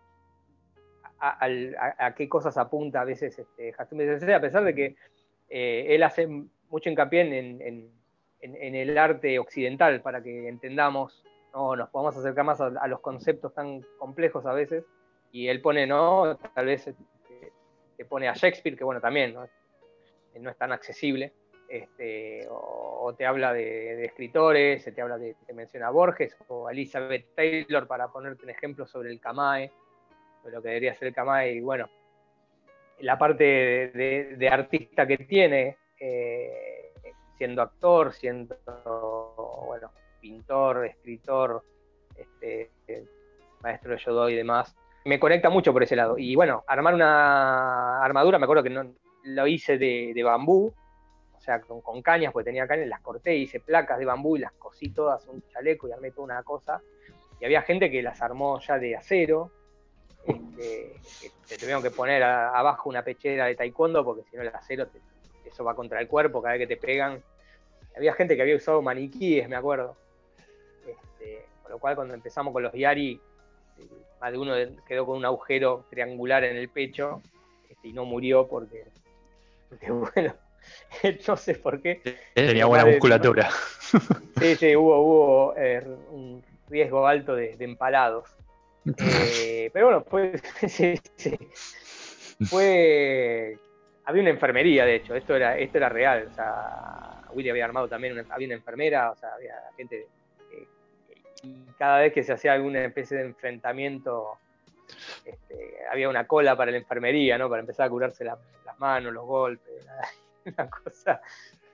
a, qué cosas apunta a veces este, a pesar de que eh, él hace mucho hincapié en, el arte occidental para que entendamos, ¿no? nos podamos acercar más a, los conceptos tan complejos a veces, y él pone, ¿no? Tal vez este, te pone a Shakespeare, que bueno, también no, no es tan accesible, este, o, te habla de, escritores, te habla de, te menciona Borges o Elizabeth Taylor para ponerte un ejemplo sobre el Kamae, lo que debería ser el Kamae, y bueno, la parte de, artista que tiene, eh, siendo actor, siendo bueno, pintor, escritor, este, maestro de Yodo y demás, me conecta mucho por ese lado. Y bueno, armar una armadura, me acuerdo que no, lo hice de bambú, sea, con, cañas, porque tenía cañas, las corté, hice placas de bambú y las cosí todas un chaleco y armé toda una cosa. Y había gente que las armó ya de acero, este, te tuvieron que poner abajo una pechera de taekwondo porque si no el acero eso va contra el cuerpo cada vez que te pegan. Había gente que había usado maniquíes, me acuerdo. Este, con lo cual cuando empezamos con los Yari, eh, más de uno quedó con un agujero triangular en el pecho este, y no murió porque, porque bueno, no sé por qué.
Tenía buena musculatura.
Sí, sí, hubo, hubo eh, un riesgo alto de, empalados. Eh, pero bueno, fue, sí, sí. fue. Había una enfermería, de hecho, esto era, esto era real. O sea, Willy había armado también, había una enfermera, o sea, había gente. y cada vez que se hacía alguna especie de enfrentamiento, este, había una cola para la enfermería, ¿no? Para empezar a curarse las manos, los golpes. una cosa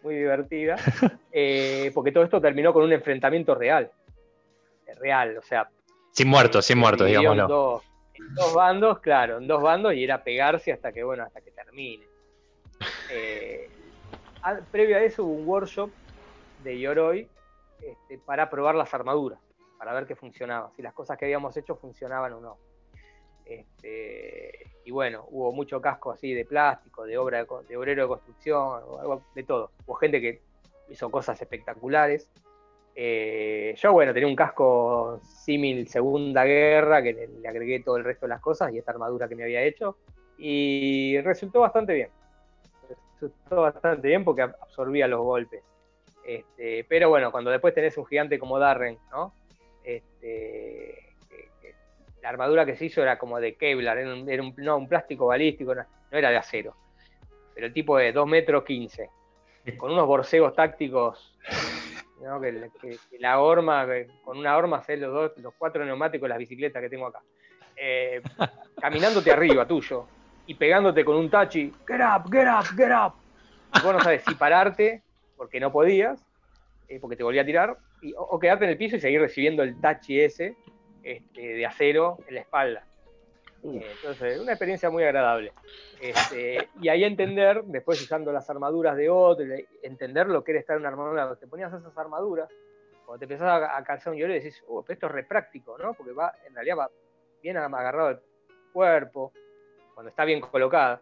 muy divertida, eh, porque todo esto terminó con un enfrentamiento real, eh, real, o sea...
Sin muertos, sin muertos, digámoslo.
Dos, en dos bandos, claro, en dos bandos y era pegarse hasta que, bueno, hasta que termine. Eh, previo a eso hubo un workshop de Yoroi este, para probar las armaduras, para ver qué funcionaba, si las cosas que habíamos hecho funcionaban o no. Este, y bueno, hubo mucho casco así de plástico, de obra de, obrero de construcción, de todo. Hubo gente que hizo cosas espectaculares. Eh, yo, bueno, tenía un casco símil Segunda Guerra, que le, agregué todo el resto de las cosas y esta armadura que me había hecho. Y resultó bastante bien. Resultó bastante bien porque absorbía los golpes. Este, pero bueno, cuando después tenés un gigante como Darren, ¿no? Este, la armadura que se hizo era como de Kevlar, era un, no, un plástico balístico, no, era de acero. Pero el tipo de 2 metros 15, con unos borcegos tácticos, que, la horma, con una horma hacer los, dos, los cuatro neumáticos de las bicicletas que tengo acá. Eh, caminándote arriba tuyo y pegándote con un tachi, get up, get up, get up. Y vos no sabes si pararte, porque no podías, eh, porque te volvía a tirar, o, quedarte en el piso y seguir recibiendo el tachi ese este, de acero en la espalda. Eh, entonces, una experiencia muy agradable. Este, y ahí entender, después usando las armaduras de otro, entender lo que era estar en una armadura. Te ponías esas armaduras, cuando te empezás a, calzar un lloro, decís, oh, pero esto es re práctico, ¿no? Porque va, en realidad va bien agarrado el cuerpo, cuando está bien colocada.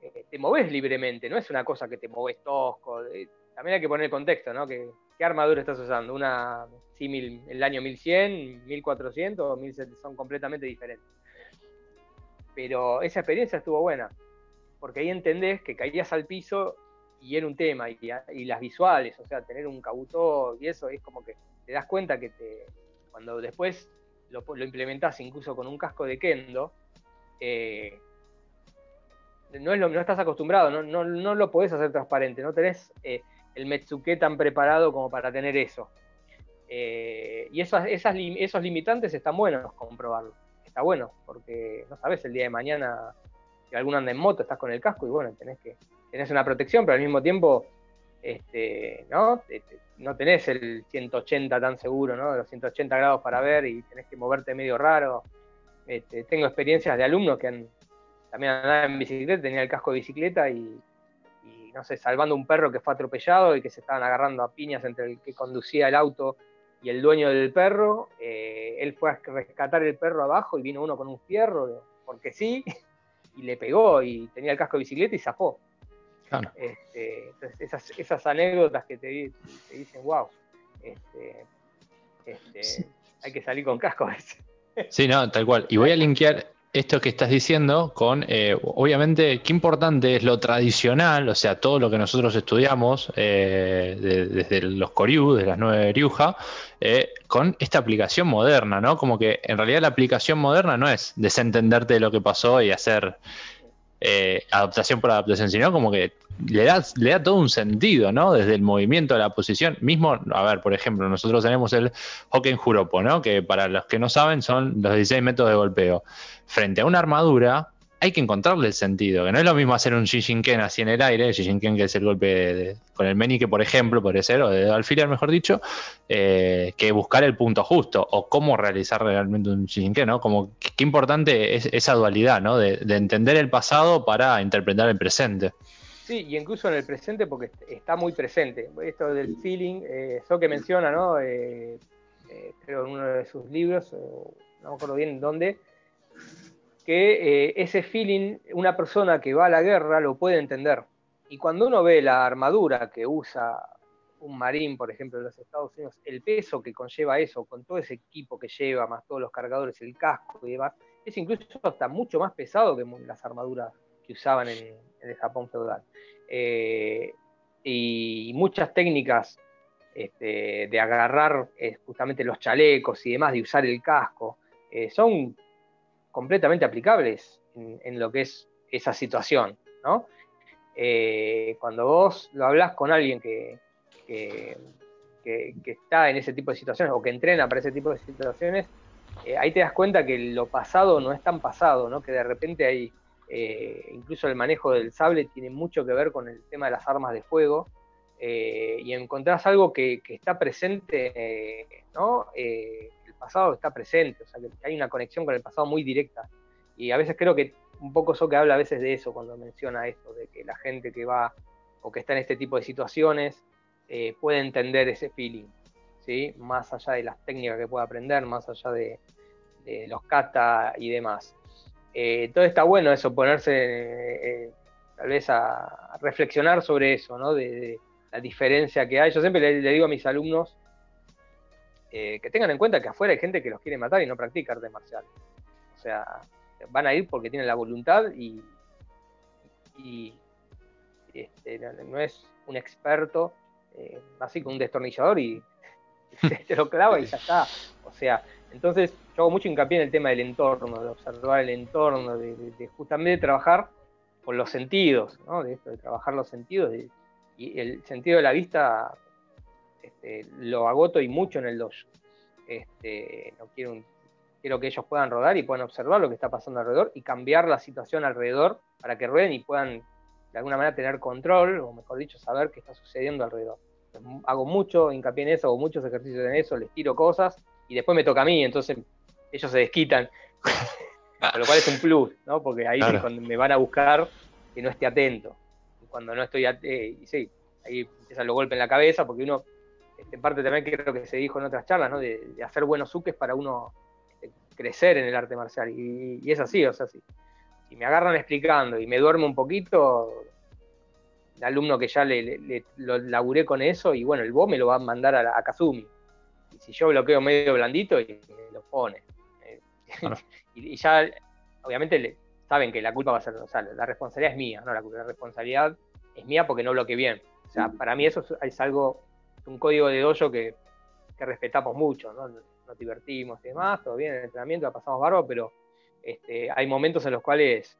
Eh, te moves libremente, no es una cosa que te moves tosco. Eh, también hay que poner el contexto, ¿no? Que, ¿Qué armadura estás usando? ¿Una símil el año 1100, 1400 o 1700? Son completamente diferentes. Pero esa experiencia estuvo buena, porque ahí entendés que caías al piso y era un tema, y, las visuales, o sea, tener un cabuto y eso es como que te das cuenta que te, cuando después lo, lo implementás incluso con un casco de kendo, eh, no, es lo, no estás acostumbrado, no, no, no, lo podés hacer transparente, no tenés eh, el Metsuke tan preparado como para tener eso. Eh, y esas, esas, esos limitantes están buenos comprobarlo. Está bueno, porque no sabes el día de mañana si alguno anda en moto, estás con el casco y bueno, tenés que tenés una protección, pero al mismo tiempo este, ¿no? no tenés el 180 tan seguro, ¿no? Los 180 grados para ver y tenés que moverte medio raro. Este, tengo experiencias de alumnos que han, también andaban en bicicleta, tenía el casco de bicicleta y no sé, salvando un perro que fue atropellado y que se estaban agarrando a piñas entre el que conducía el auto y el dueño del perro. Eh, él fue a rescatar el perro abajo y vino uno con un fierro, porque sí, y le pegó y tenía el casco de bicicleta y zafó. Este, entonces esas, anécdotas que te, dicen, wow, este, este, hay que salir con casco a veces.
Sí, no, tal cual. Y voy a linkear esto que estás diciendo con, eh, obviamente, qué importante es lo tradicional, o sea, todo lo que nosotros estudiamos eh, desde los Koryu, de las nueve Ryuja, eh, con esta aplicación moderna, ¿no? Como que en realidad la aplicación moderna no es desentenderte de lo que pasó y hacer eh, adaptación por adaptación, sino como que le da, le da todo un sentido, ¿no? Desde el movimiento de la posición. Mismo, a ver, por ejemplo, nosotros tenemos el Hoken Juropo, ¿no? Que para los que no saben son los 16 métodos de golpeo. Frente a una armadura, hay que encontrarle el sentido, que no es lo mismo hacer un Shishinken así en el aire, Shishinken que es el golpe con el menique, por ejemplo, puede ser, o de alfiler, mejor dicho, eh, que buscar el punto justo, o cómo realizar realmente un Shishinken, ¿no? Como qué importante es esa dualidad, ¿no? De, entender el pasado para interpretar el presente.
Sí, y incluso en el presente porque está muy presente. Esto del feeling, eh, eso que menciona, ¿no? Eh, creo en uno de sus libros, no me acuerdo bien dónde, que eh, ese feeling una persona que va a la guerra lo puede entender. Y cuando uno ve la armadura que usa un marín, por ejemplo, de los Estados Unidos, el peso que conlleva eso, con todo ese equipo que lleva, más todos los cargadores, el casco y demás, es incluso hasta mucho más pesado que las armaduras que usaban en, el Japón feudal. Eh, y muchas técnicas este, de agarrar eh, justamente los chalecos y demás, de usar el casco, son completamente aplicables en, lo que es esa situación, ¿no? Eh, cuando vos lo hablas con alguien que, que, está en ese tipo de situaciones o que entrena para ese tipo de situaciones, eh, ahí te das cuenta que lo pasado no es tan pasado, ¿no? Que de repente hay, eh, incluso el manejo del sable tiene mucho que ver con el tema de las armas de fuego, y encontrás algo que, está presente, ¿no? Pasado está presente, o sea, que hay una conexión con el pasado muy directa. Y a veces creo que un poco eso que habla a veces de eso cuando menciona esto, de que la gente que va o que está en este tipo de situaciones eh, puede entender ese feeling, ¿sí? más allá de las técnicas que pueda aprender, más allá de, los kata y demás. Eh, entonces está bueno eso, ponerse eh, tal vez a, reflexionar sobre eso, ¿no? de, la diferencia que hay. Yo siempre le digo a mis alumnos, eh, que tengan en cuenta que afuera hay gente que los quiere matar y no practica arte marcial. O sea, van a ir porque tienen la voluntad y, este, no es un experto, eh, así con un destornillador y te lo clava y ya está. O sea, entonces yo hago mucho hincapié en el tema del entorno, de observar el entorno, de, justamente trabajar con los sentidos, ¿no? de esto, de trabajar los sentidos. y el sentido de la vista este, lo agoto y mucho en el dojo. Este, no quiero, quiero que ellos puedan rodar y puedan observar lo que está pasando alrededor y cambiar la situación alrededor para que rueden y puedan de alguna manera tener control, o mejor dicho, saber qué está sucediendo alrededor. hago mucho hincapié en eso, hago muchos ejercicios en eso, les tiro cosas y después me toca a mí, entonces ellos se desquitan. lo cual es un plus, ¿no? Porque ahí es cuando me van a buscar que no esté atento. Y cuando no estoy atento, eh, sí, ahí empiezan los golpes en la cabeza porque uno en parte también creo que se dijo en otras charlas, ¿no? de, hacer buenos suques para uno este, crecer en el arte marcial. Y, es así, o sea, si, si, me agarran explicando y me duermo un poquito, el alumno que ya le, lo laburé con eso, y bueno, el vos me lo va a mandar a, Kazumi. Y si yo bloqueo medio blandito, y me lo pone. Eh, y, ya, obviamente, saben que la culpa va a ser, o sea, la responsabilidad es mía, ¿no? La, la responsabilidad es mía porque no bloqueé bien. O sea, para mí eso es algo un código de dojo que, respetamos mucho, ¿no? Nos divertimos y demás, todo bien en el entrenamiento, la pasamos barro, pero este, hay momentos en los cuales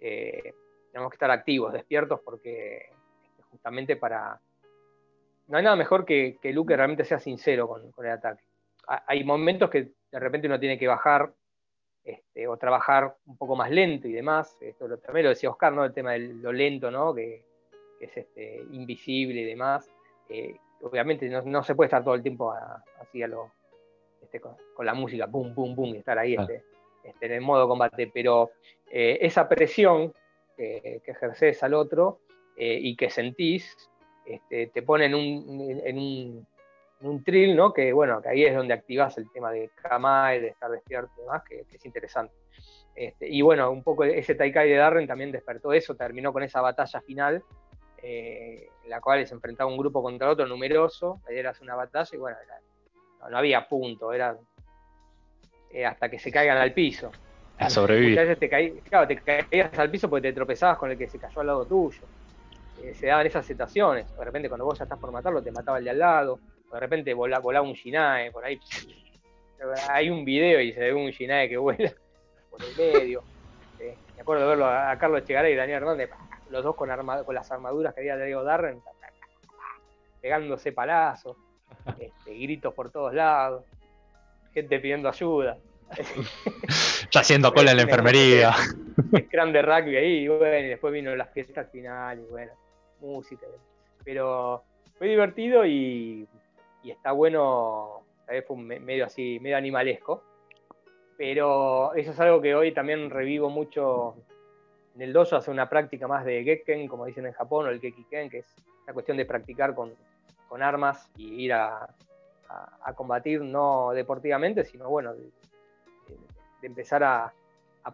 eh, tenemos que estar activos, despiertos, porque este, justamente para... No hay nada mejor que, que Luke realmente sea sincero con, el ataque. Hay momentos que de repente uno tiene que bajar este, o trabajar un poco más lento y demás. Esto también lo decía Oscar, ¿no? El tema de lo lento, ¿no? Que, es este, invisible y demás. Eh, obviamente no, se puede estar todo el tiempo así a lo, este, con, la música, pum, pum, pum, y estar ahí este, este, en el modo combate, pero eh, esa presión que, ejerces al otro y que sentís, este, te pone en un, en un, un trill, ¿no? Que bueno, que ahí es donde activas el tema de Kamai, de estar despierto y demás, que, es interesante. Este, y bueno, un poco ese Taikai de Darren también despertó eso, terminó con esa batalla final, eh, en la cual se enfrentaba un grupo contra otro numeroso, era una batalla y bueno, no, había punto, era eh, hasta que se caigan al piso.
A sobrevivir.
Muchas veces te, claro, te caías al piso porque te tropezabas con el que se cayó al lado tuyo. Eh, se daban esas situaciones. De repente, cuando vos ya estás por matarlo, te mataba el de al lado. De repente volaba, un Shinae por ahí. Hay un video y se ve un Shinae que vuela por el medio. me acuerdo de verlo a, Carlos Chegaray y Daniel Hernández, los dos con, con las armaduras que había Diego Darren, pegándose palazos, este, gritos por todos lados, gente pidiendo ayuda.
ya haciendo cola en la enfermería.
Scrum de rugby ahí, y bueno, y después vino las fiestas finales, bueno, música. Pero fue divertido y, está bueno, tal vez fue medio así, medio animalesco. Pero eso es algo que hoy también revivo mucho en el dojo, hacer una práctica más de Gekken, como dicen en Japón, o el Gekiken, que es la cuestión de practicar con, armas y ir a, combatir no deportivamente, sino bueno, de, empezar a,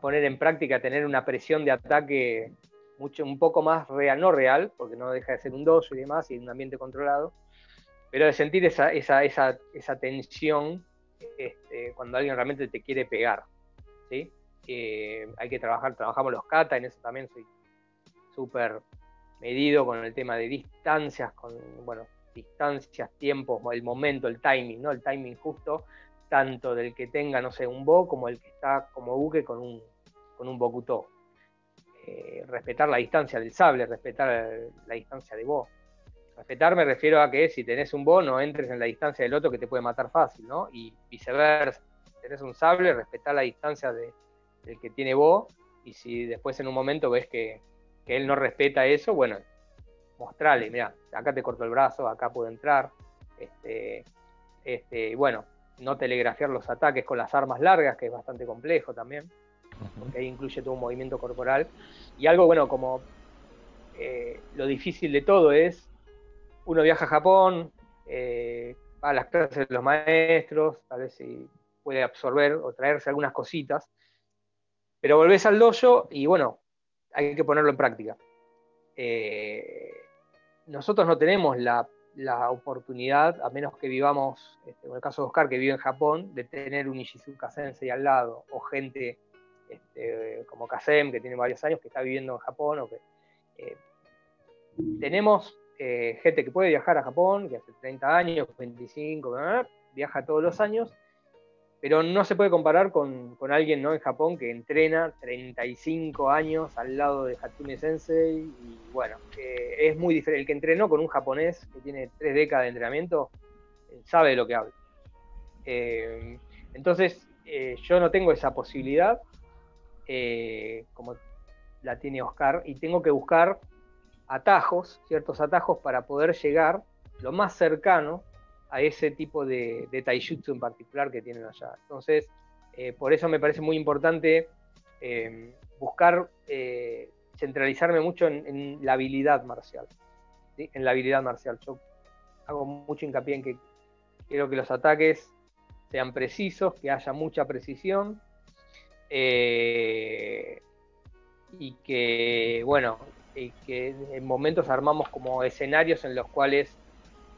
poner en práctica, tener una presión de ataque mucho, un poco más real, no real, porque no deja de ser un dojo y demás, y un ambiente controlado, pero de sentir esa tensión este, cuando alguien realmente te quiere pegar. ¿sí? Hay que trabajar, trabajamos los kata, en eso también soy súper medido con el tema de distancias, con, bueno, distancias, tiempos, el momento, el timing, ¿no? El timing justo, tanto del que tenga, no sé, un bo, como el que está como buque con un, con un. Eh, respetar la distancia del sable, respetar la distancia de vos. Respetar me refiero a que si tenés un bo, no entres en la distancia del otro que te puede matar fácil, ¿no? Y viceversa. Si tenés un sable, respetar la distancia del que tiene vos. Y si después en un momento ves que, él no respeta eso, bueno, mostrale, mira, acá te corto el brazo, acá puedo entrar. Este, este, bueno, no telegrafiar los ataques con las armas largas, que es bastante complejo también porque ahí incluye todo un movimiento corporal. Y algo, bueno, como eh, lo difícil de todo es, uno viaja a Japón, eh, va a las clases de los maestros, tal vez si puede absorber o traerse algunas cositas, pero volvés al dojo y bueno, hay que ponerlo en práctica. Eh, nosotros no tenemos la, oportunidad, a menos que vivamos, este, en el caso de Oscar, que vive en Japón, de tener un Ishizuka Sensei al lado o gente este, como Kasem, que tiene varios años, que está viviendo en Japón. O que, eh, tenemos eh, gente que puede viajar a Japón, que hace 30 años, 25, viaja todos los años, pero no se puede comparar con, alguien ¿no? en Japón que entrena 35 años al lado de Hatsune Sensei. Y bueno, eh, es muy diferente. El que entrenó con un japonés que tiene tres décadas de entrenamiento sabe de lo que habla. entonces, yo no tengo esa posibilidad eh, como la tiene Oscar, y tengo que buscar atajos, ciertos atajos para poder llegar lo más cercano a ese tipo de, taijutsu en particular que tienen allá. Entonces, eh, por eso me parece muy importante eh, buscar centralizarme mucho en, la habilidad marcial. En la habilidad marcial. Yo hago mucho hincapié en que quiero que los ataques sean precisos, que haya mucha precisión, eh, y que, bueno, que en momentos armamos como escenarios en los cuales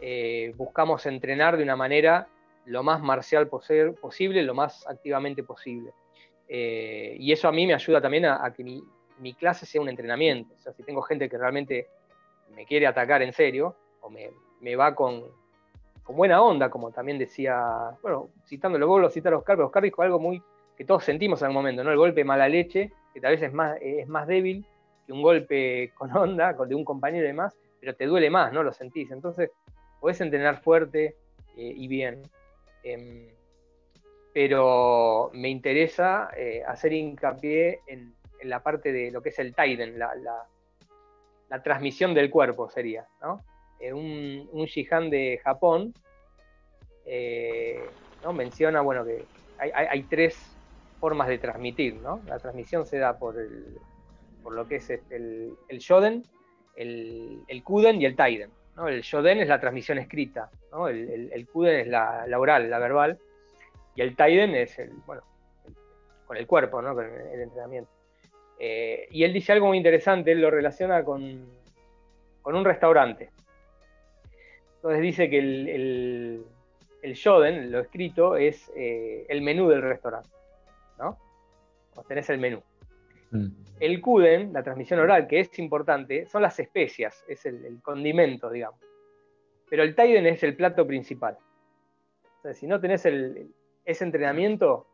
eh, buscamos entrenar de una manera lo más marcial posible, lo más activamente posible. Eh, y eso a mí me ayuda también a, que mi, clase sea un entrenamiento. O sea, si tengo gente que realmente me quiere atacar en serio, o me, va con, con, buena onda, como también decía, bueno, citándolo vos, lo citaron Oscar, pero Oscar dijo algo muy que todos sentimos en algún momento, ¿no? El golpe mala leche, que tal vez es más, es más débil que un golpe con onda, de un compañero y demás, pero te duele más, ¿no? Lo sentís. Entonces, podés entrenar fuerte eh, y bien. Em, pero me interesa eh, hacer hincapié en, la parte de lo que es el Taiden, la, transmisión del cuerpo sería, ¿no? Eh, un, un Shihan de Japón ¿no? menciona, bueno, que hay, hay tres formas de transmitir, ¿no? La transmisión se da por, el, por lo que es el, el Shoden, el, el Kuden y el Taiden. El Shoden es la transmisión escrita, el, Kuden es la, oral, la verbal, y el Taiden es el, bueno, con el cuerpo, con el, entrenamiento. Eh, y él dice algo muy interesante, él lo relaciona con, un restaurante. Entonces dice que el, el, Shoden, lo escrito, es eh, el menú del restaurante. ¿no? Vos tenés el menú. Mm. El Kuden, la transmisión oral, que es importante, son las especias, es el, condimento, digamos. Pero el Taiden es el plato principal. O sea, si no tenés ese entrenamiento,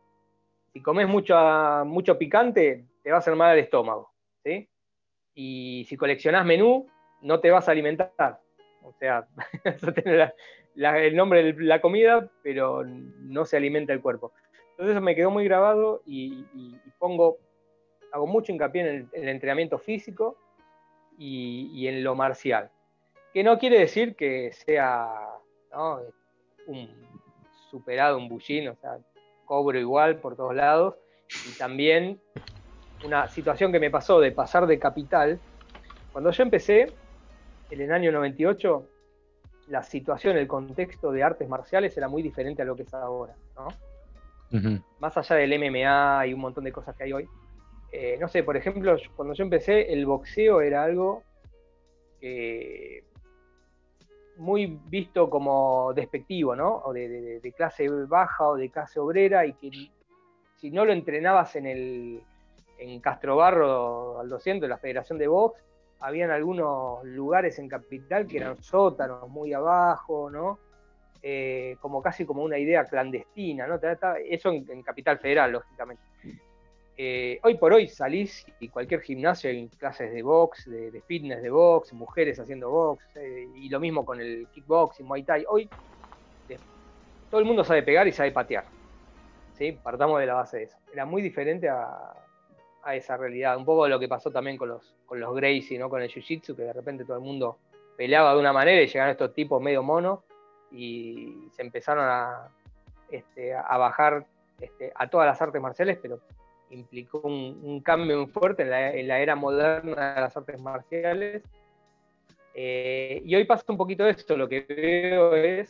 si comes mucho, mucho picante, te va a hacer mal al estómago. ¿sí? Y si coleccionás menú, no te vas a alimentar. O sea, tiene el nombre de la comida, pero no se alimenta el cuerpo. Entonces eso me quedó muy grabado y pongo hago mucho hincapié en el, entrenamiento físico y, en lo marcial. Que no quiere decir que sea un superado, un bullín, o sea, cobro igual por todos lados. Y también una situación que me pasó de pasar de capital. Cuando yo empecé, en el año 98, la situación, el contexto de artes marciales era muy diferente a lo que es ahora, Más allá del MMA y un montón de cosas que hay hoy, eh, no sé, por ejemplo, cuando yo empecé, el boxeo era algo muy visto como despectivo, ¿no? O de, clase baja o de clase obrera y que si no lo entrenabas en el en Castrobarro al 200, la Federación de Box, habían algunos lugares en Capital que eran sótanos muy abajo, ¿no? Eh, como casi como una idea clandestina, ¿no? Eso en Capital Federal, lógicamente. Eh, hoy por hoy salís y cualquier gimnasio hay clases de box, de, fitness de box, mujeres haciendo box, eh, y lo mismo con el kickboxing, muay thai. Hoy todo el mundo sabe pegar y sabe patear. ¿sí? Partamos de la base de eso. Era muy diferente a, esa realidad. Un poco lo que pasó también con los, con los Gracie, ¿no? con el Jiu-Jitsu, que de repente todo el mundo peleaba de una manera y llegaron estos tipos medio monos y se empezaron a, este, bajar este, a todas las artes marciales, pero implicó un, cambio muy fuerte en la, era moderna de las artes marciales. Eh, y hoy pasa un poquito esto, lo que veo es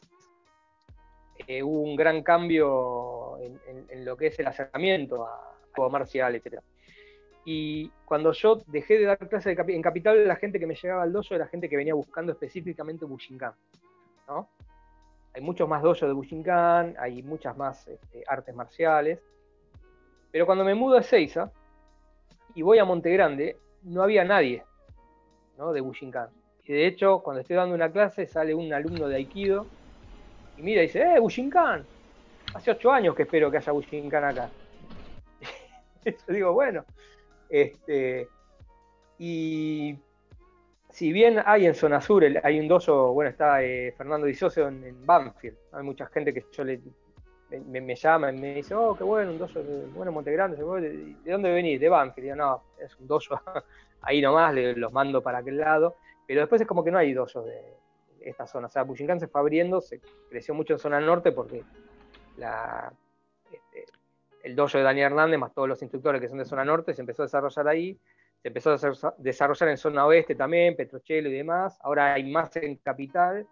que hubo un gran cambio en, lo que es el acercamiento a juego marcial, etc. Y cuando yo dejé de dar clases en Capital, la gente que me llegaba al dojo era gente que venía buscando específicamente Bushinkan. ¿no? Hay muchos más dojos de Bushinkan, hay muchas más este, artes marciales. Pero cuando me mudo a Seiza y voy a Monte Grande, no había nadie ¿no? de Bushinkan. Y de hecho, cuando estoy dando una clase, sale un alumno de Aikido y mira y dice, ¡eh, Bushinkan! Hace ocho años que espero que haya Bushinkan acá. Yo digo, bueno, este, y si bien hay en zona sur, hay un dojo, bueno, está eh, Fernando Di en, en, Banfield, hay mucha gente que yo le me, me, y me dice, oh, qué bueno, un dojo de, bueno, Montegrande, ¿de, ¿de dónde venís? De Banfield. Y no, es un dojo ahí nomás, los mando para aquel lado. Pero después es como que no hay dojos de esta zona. O sea, Bushinkan se fue abriendo, se creció mucho en zona norte porque la, este, el dojo de Daniel Hernández, más todos los instructores que son de zona norte, se empezó a desarrollar ahí. Se empezó a desarrollar en zona oeste también, Petrochelo y demás. Ahora hay más en capital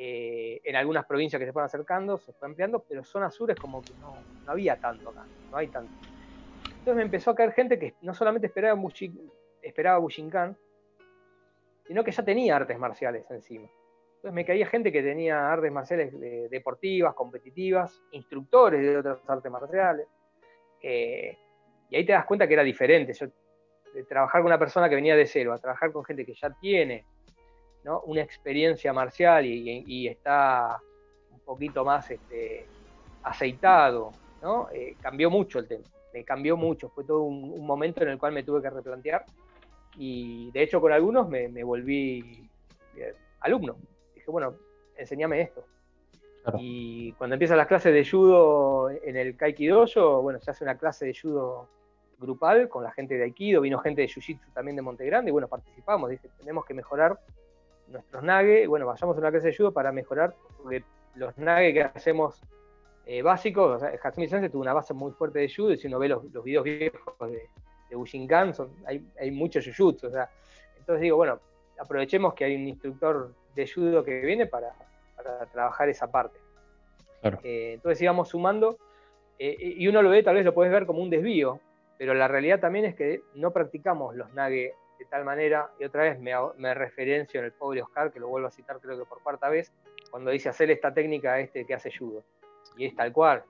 eh, en algunas provincias que se fueron acercando, se fue ampliando, pero zona sur es como que no, había tanto acá, no hay tanto. Entonces me empezó a caer gente que no solamente esperaba, esperaba Bushinkan, sino que ya tenía artes marciales encima. Entonces me caía gente que tenía artes marciales deportivas, competitivas, instructores de otras artes marciales. Eh, y ahí te das cuenta que era diferente. Yo, de trabajar con una persona que venía de cero a trabajar con gente que ya tiene una experiencia marcial y, está un poquito más este, aceitado, ¿no? Eh, cambió mucho el tema, me cambió mucho, fue todo un, momento en el cual me tuve que replantear y de hecho con algunos me, volví eh, alumno. Dije, bueno, enséñame esto. Y cuando empiezan las clases de judo en el Kaikidoyo, bueno, se hace una clase de judo grupal con la gente de Aikido, vino gente de Jiu-Jitsu también de Montegrande y bueno, participamos, dije, tenemos que mejorar nuestros nage, bueno, vayamos a una clase de judo para mejorar, porque los nage que hacemos eh, básicos, o sea, Hatsumi Sensei tuvo una base muy fuerte de judo, y si uno ve los, videos viejos de, de Bushinkan, son, hay, hay mucho jujutsu, o sea, entonces digo, bueno, aprovechemos que hay un instructor de judo que viene para, trabajar esa parte. Eh, entonces íbamos sumando eh, y uno lo ve, tal vez lo puedes ver como un desvío, pero la realidad también es que no practicamos los nage de tal manera, y otra vez me, me referencio en el pobre Oscar, que lo vuelvo a citar creo que por cuarta vez, cuando dice hacer esta técnica este que hace judo. Y es tal cual.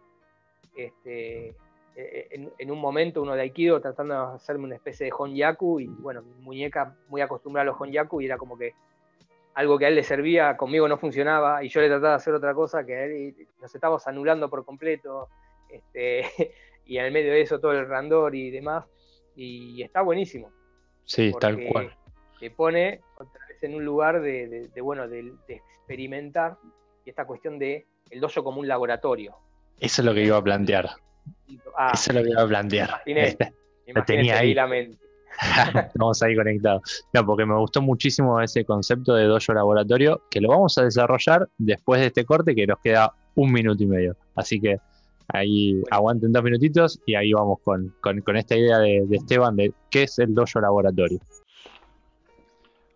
Este, eh, en, un momento uno de Aikido tratando de hacerme una especie de Honyaku y bueno, mi muñeca muy acostumbrada a los Honyaku y era como que algo que a él le servía, conmigo no funcionaba y yo le trataba de hacer otra cosa que a él nos estábamos anulando por completo este, y en el medio de eso todo el randor y demás y está buenísimo.
Sí, tal cual.
Te pone otra vez en un lugar de, bueno, de, experimentar y esta cuestión de el dojo como un laboratorio.
Eso es lo que iba a plantear. Ah, Eso lo voy a plantear. Este, lo tenía ahí. Vamos ahí conectados. No, porque me gustó muchísimo ese concepto de dojo laboratorio, que lo vamos a desarrollar después de este corte, que nos queda un minuto y medio. Así que ahí aguanten dos minutitos y ahí vamos con, esta idea de, de, Esteban de qué es el dojo laboratorio.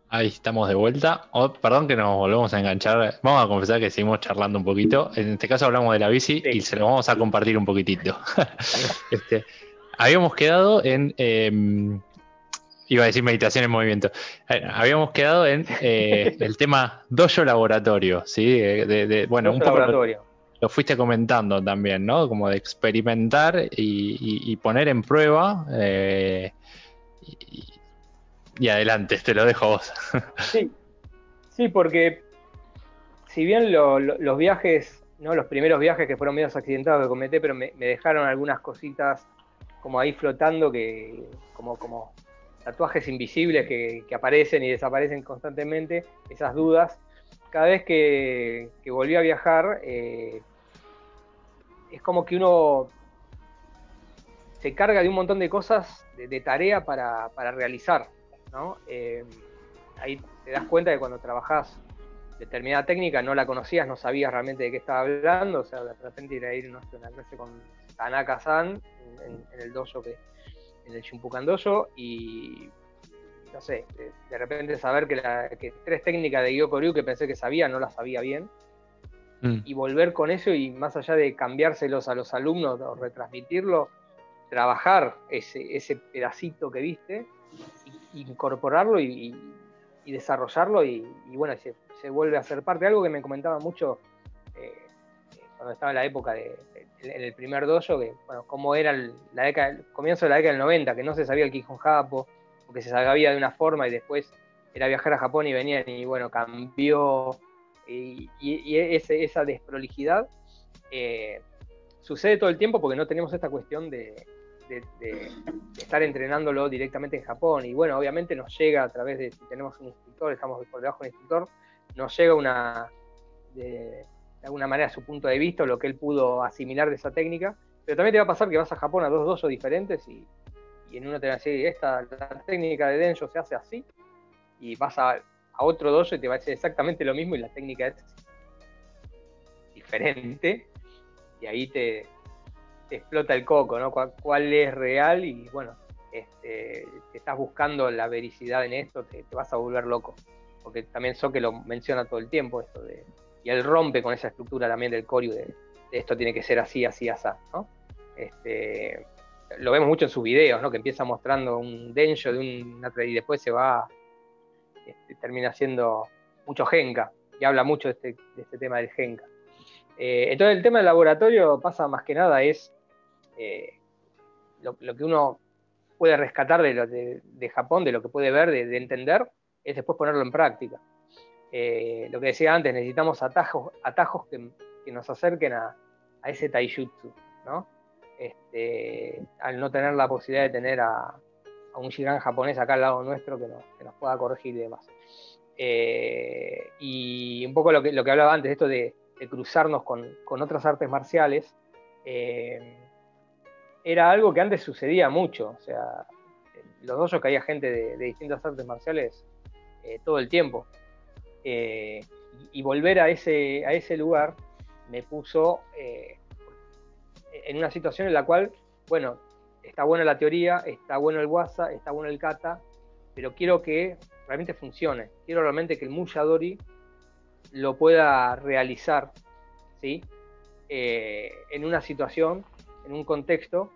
Ahí estamos de vuelta. Oh, perdón que nos volvemos a enganchar. Vamos a confesar que seguimos charlando un poquito. En este caso hablamos de la bici y se lo vamos a compartir un poquitito. este, habíamos quedado en. Em, iba a decir meditación en movimiento. Eh, habíamos quedado en eh, el tema dojo laboratorio, ¿sí? De, bueno, un poco Lo, fuiste comentando también, ¿no? Como de experimentar y, poner en prueba. Eh, y adelante, te lo dejo a vos.
Sí, sí porque si bien los viajes, ¿no? los primeros viajes que fueron medio accidentados que cometí, pero me, dejaron algunas cositas como ahí flotando, que como, como tatuajes invisibles que, aparecen y desaparecen constantemente, esas dudas. Cada vez que, volví a viajar, eh, es como que uno se carga de un montón de cosas, de, tarea para, para realizar. Eh, ahí te das cuenta que cuando trabajás determinada técnica no la conocías, no sabías realmente de qué estaba hablando, o sea, de repente ir a ir no una clase con Tanaka-san en, el dojo que en el Shimpukan Dojo y no sé, de, repente saber que, tres técnicas de Gyokoryu que pensé que sabía, no las sabía bien. Mm. Y volver con eso y más allá de cambiárselos a los alumnos o retransmitirlo, trabajar ese, ese pedacito que viste incorporarlo y, desarrollarlo y, bueno, se, vuelve a ser parte. Algo que me comentaba mucho eh, cuando estaba en la época de, en el primer dojo, que bueno, cómo era la década, el comienzo de la década del 90, que no se sabía el Kihon Japo, porque se sabía de una forma y después era viajar a Japón y venían y bueno, cambió y, esa desprolijidad eh, sucede todo el tiempo porque no tenemos esta cuestión de, de, estar entrenándolo directamente en Japón. Y bueno, obviamente nos llega a través de, si tenemos un instructor, estamos por debajo del instructor, nos llega una, de, alguna manera su punto de vista, lo que él pudo asimilar de esa técnica. Pero también te va a pasar que vas a Japón a dos dosos diferentes y, en uno te va a decir, esta la técnica de Denjo se hace así, y vas a, a otro doso y te va a decir exactamente lo mismo y la técnica es diferente, y ahí te, explota el coco, ¿no? ¿Cuál, es real? Y bueno, este, si estás buscando la vericidad en esto, te, vas a volver loco. Porque también que lo menciona todo el tiempo, esto. Y él rompe con esa estructura también del Coryu de, esto tiene que ser así, así, así, ¿no? Este, lo vemos mucho en sus videos, ¿no? Que empieza mostrando un denjo de un y después se va, este, termina siendo mucho genka, y habla mucho de este, este tema del genka. Eh, entonces el tema del laboratorio pasa más que nada es eh, lo, que uno puede rescatar de, de, Japón, de lo que puede ver, de, entender, es después ponerlo en práctica. Eh, lo que decía antes, necesitamos atajos, atajos que, nos acerquen a, ese taijutsu, ¿no? Este, al no tener la posibilidad de tener a, un shigan japonés acá al lado nuestro que nos, pueda corregir y demás. Eh, y un poco lo que, lo que hablaba antes, esto de, cruzarnos con, otras artes marciales, era algo que antes sucedía mucho. O sea, los que había gente de, distintas artes marciales eh, todo el tiempo. Eh, y, volver a ese, a ese lugar me puso eh, en una situación en la cual, bueno, está buena la teoría, está bueno el WhatsApp, está bueno el kata, pero quiero que realmente funcione. Quiero realmente que el Muyadori lo pueda realizar, ¿sí? Eh, en una situación, en un contexto,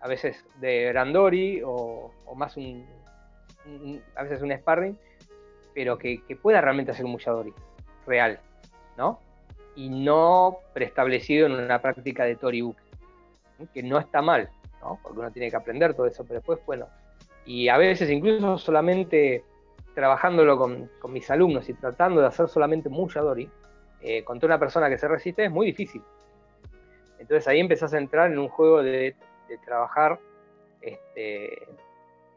a veces de Randori o, más un, a veces un sparring, pero que, pueda realmente hacer un Muyadori real, ¿no? Y no preestablecido en una práctica de Tori que no está mal, ¿no? Porque uno tiene que aprender todo eso, pero después, bueno, y a veces incluso solamente trabajándolo con, mis alumnos y tratando de hacer solamente Muyadori, eh, con toda una persona que se resiste es muy difícil. Entonces ahí empezás a entrar en un juego de, trabajar este,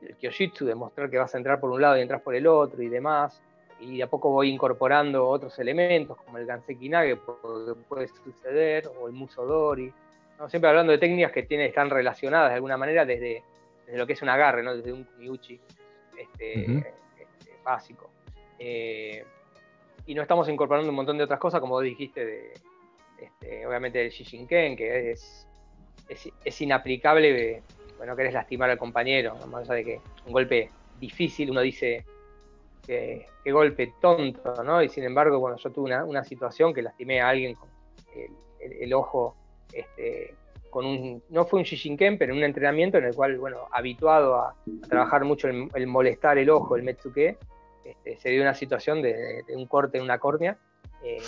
el Kyojitsu, de mostrar que vas a entrar por un lado y entras por el otro y demás. Y de a poco voy incorporando otros elementos, como el Ganseki Nage, porque puede suceder, o el Musodori. ¿No? Siempre hablando de técnicas que tienen, están relacionadas de alguna manera desde, lo que es un agarre, ¿no? desde un Kumiuchi este, este, básico. Eh, y no estamos incorporando un montón de otras cosas, como vos dijiste, de, este, obviamente el Shishinken, que es, es, inaplicable, bueno, querés lastimar al compañero, más allá de que un golpe difícil, uno dice que, golpe tonto, ¿no? Y sin embargo, bueno, yo tuve una, situación que lastimé a alguien con el, ojo, este, con un, no fue un Shishinken, pero un entrenamiento en el cual, bueno, habituado a, trabajar mucho el, molestar el ojo, el Metsuke, este, se dio una situación de, un corte en una córnea, eh,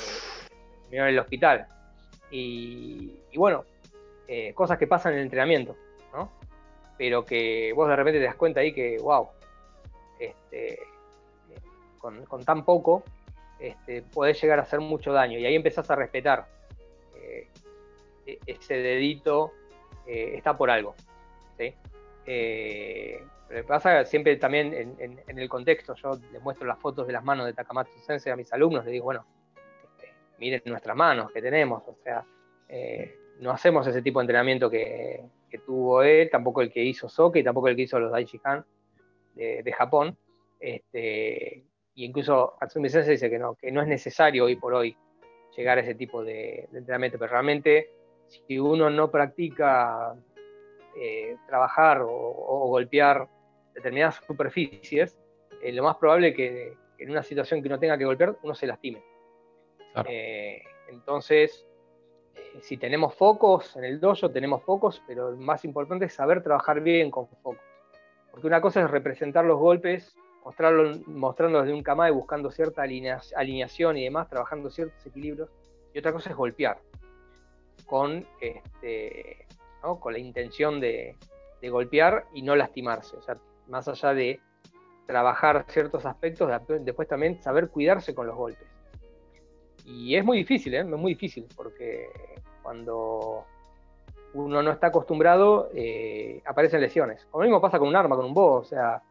en el hospital. Y, bueno, eh, cosas que pasan en el entrenamiento, ¿no? Pero que vos de repente te das cuenta ahí que, wow, este, con, tan poco este, podés llegar a hacer mucho daño. Y ahí empezás a respetar. Eh, ese dedito eh, está por algo. ¿sí? pero pasa siempre también en, el contexto. Yo les muestro las fotos de las manos de Takamatsu Sensei a mis alumnos, les digo, bueno, miren nuestras manos que tenemos, o sea, eh, no hacemos ese tipo de entrenamiento que, tuvo él, tampoco el que hizo Soke tampoco el que hizo los Daichi-Han de, Japón. Este, y incluso Hatsumi Sensei dice que no, que no es necesario hoy por hoy llegar a ese tipo de, entrenamiento, pero realmente si uno no practica eh, trabajar o, golpear determinadas superficies, eh, lo más probable es que en una situación que uno tenga que golpear, uno se lastime. Eh, entonces, si tenemos focos en el dojo, tenemos focos, pero lo más importante es saber trabajar bien con focos. Porque una cosa es representar los golpes, mostrarlo, mostrándolos de un y buscando cierta alineación y demás, trabajando ciertos equilibrios, y otra cosa es golpear, con, este, con la intención de, golpear y no lastimarse. O sea, más allá de trabajar ciertos aspectos, después también saber cuidarse con los golpes. Y es muy difícil, ¿eh? es muy difícil, porque cuando uno no está acostumbrado, eh, aparecen lesiones. Lo mismo pasa con un arma, con un bo, o sea,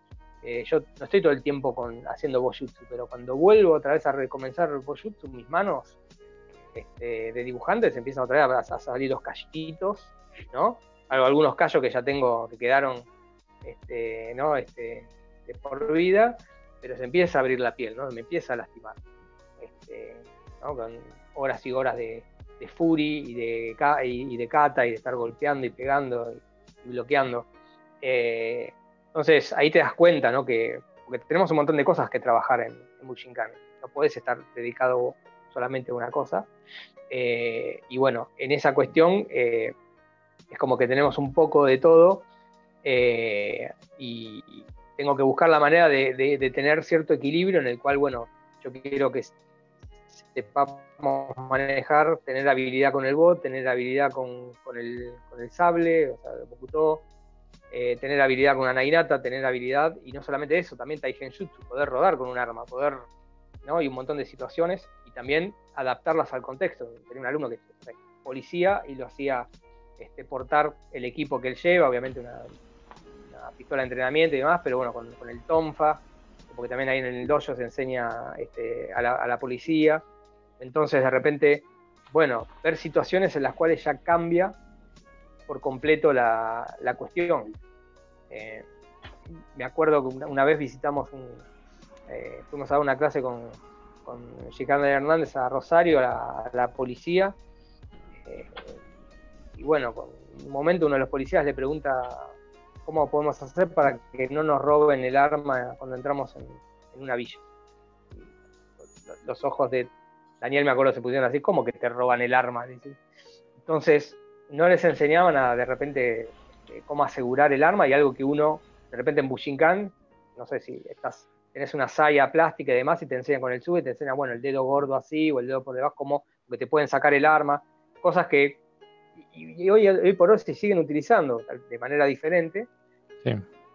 eh, yo no estoy todo el tiempo con, haciendo bojutsu, pero cuando vuelvo otra vez a recomenzar el bojutsu, mis manos este, de dibujantes empiezan otra vez a, salir los callitos, ¿no? Algunos callos que ya tengo, que quedaron, este, ¿no? Este, de por vida, pero se empieza a abrir la piel, ¿no? Me empieza a lastimar. Este, con horas y horas de, de Fury y de, y, de Kata y de estar golpeando y pegando y, bloqueando. Eh, entonces ahí te das cuenta ¿no? que porque tenemos un montón de cosas que trabajar en, en Bushinkan. No puedes estar dedicado solamente una cosa. Eh, y bueno, en esa cuestión eh, es como que tenemos un poco de todo y tengo que buscar la manera de, tener cierto equilibrio en el cual, bueno, yo quiero que sepamos manejar, tener habilidad con el bot, tener habilidad con, el, sable, o sea, el eh, tener habilidad con una Nainata, tener habilidad, y no solamente eso, también Taigenjutsu, poder rodar con un arma, poder, ¿no? Y un montón de situaciones, también adaptarlas al contexto. Tenía un alumno que es policía y lo hacía este, portar el equipo que él lleva, obviamente una, pistola de entrenamiento y demás, pero bueno, con, el Tonfa, porque también ahí en el dojo se enseña este, a, la, policía. Entonces, de repente, bueno, ver situaciones en las cuales ya cambia por completo la, cuestión. Eh, me acuerdo que una, vez visitamos un. Eh, fuimos a dar una clase con, con Hernández a Rosario, a la, policía. Eh, y bueno, en un momento uno de los policías le pregunta cómo podemos hacer para que no nos roben el arma cuando entramos en, una villa. Los ojos de Daniel, me acuerdo, se pusieron así, como que te roban el arma. Entonces, no les enseñaban a de repente eh, cómo asegurar el arma y algo que uno, de repente en Bushinkan, no sé si estás, tenés una saya plástica y demás y te enseñan con el sube, te enseñan, bueno, el dedo gordo así o el dedo por debajo, como que te pueden sacar el arma, cosas que y, hoy, por hoy se siguen utilizando de manera diferente,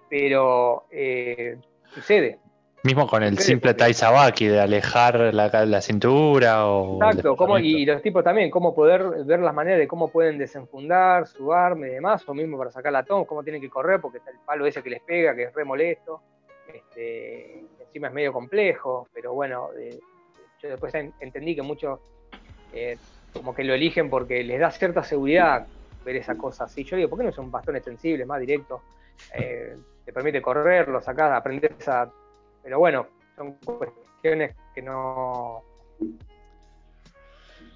pero eh, sucede.
Mismo con el simple Taizabaki de alejar la, cintura o.
Exacto, y los tipos también, cómo poder ver las maneras de cómo pueden desenfundar su arma y demás, o mismo para sacar la toma, cómo tienen que correr, porque está el palo ese que les pega, que es re molesto. Este, encima es medio complejo, pero bueno, eh, yo después entendí que muchos eh, como que lo eligen porque les da cierta seguridad ver esa cosa así. Yo digo, ¿por qué no es un bastón extensible, más directo? Eh, te permite correr, lo sacás, aprendes a... Pero bueno, son cuestiones que no...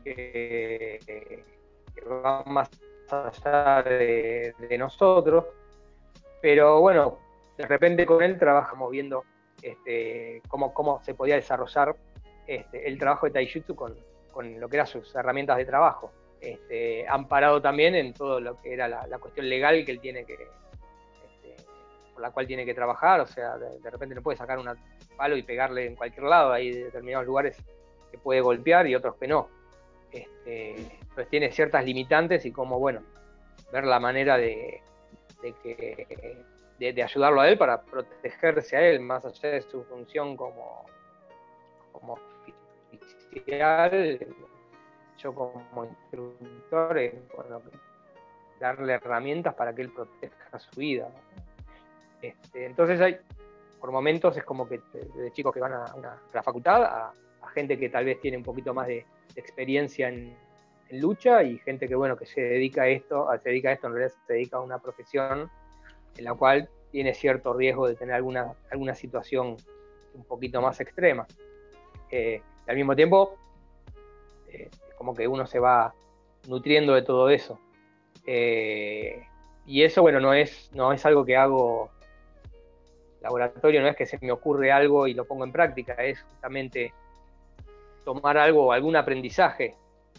que, van más allá de, nosotros. Pero bueno, de repente con él trabajamos viendo este, cómo, cómo se podía desarrollar este, el trabajo de Taijutsu con, con lo que eran sus herramientas de trabajo. Este, han parado también en todo lo que era la, cuestión legal que él tiene que, este, por la cual tiene que trabajar, o sea, de, repente no puede sacar un palo y pegarle en cualquier lado, hay determinados lugares que puede golpear y otros que no. Este, pues tiene ciertas limitantes y como, bueno, ver la manera de, que, de, ayudarlo a él para protegerse a él, más allá de su función como, como yo como instructor, es darle herramientas para que él proteja su vida. Este, entonces hay, por momentos es como que de chicos que van a, la facultad, a, gente que tal vez tiene un poquito más de, experiencia en, lucha y gente que bueno que se dedica a esto, se dedica a esto, en realidad se dedica a una profesión en la cual tiene cierto riesgo de tener alguna, alguna situación un poquito más extrema. Eh, al mismo tiempo, eh, como que uno se va nutriendo de todo eso. Eh, y eso, bueno, no es, no es algo que hago laboratorio, no es que se me ocurre algo y lo pongo en práctica, es justamente tomar algo, algún aprendizaje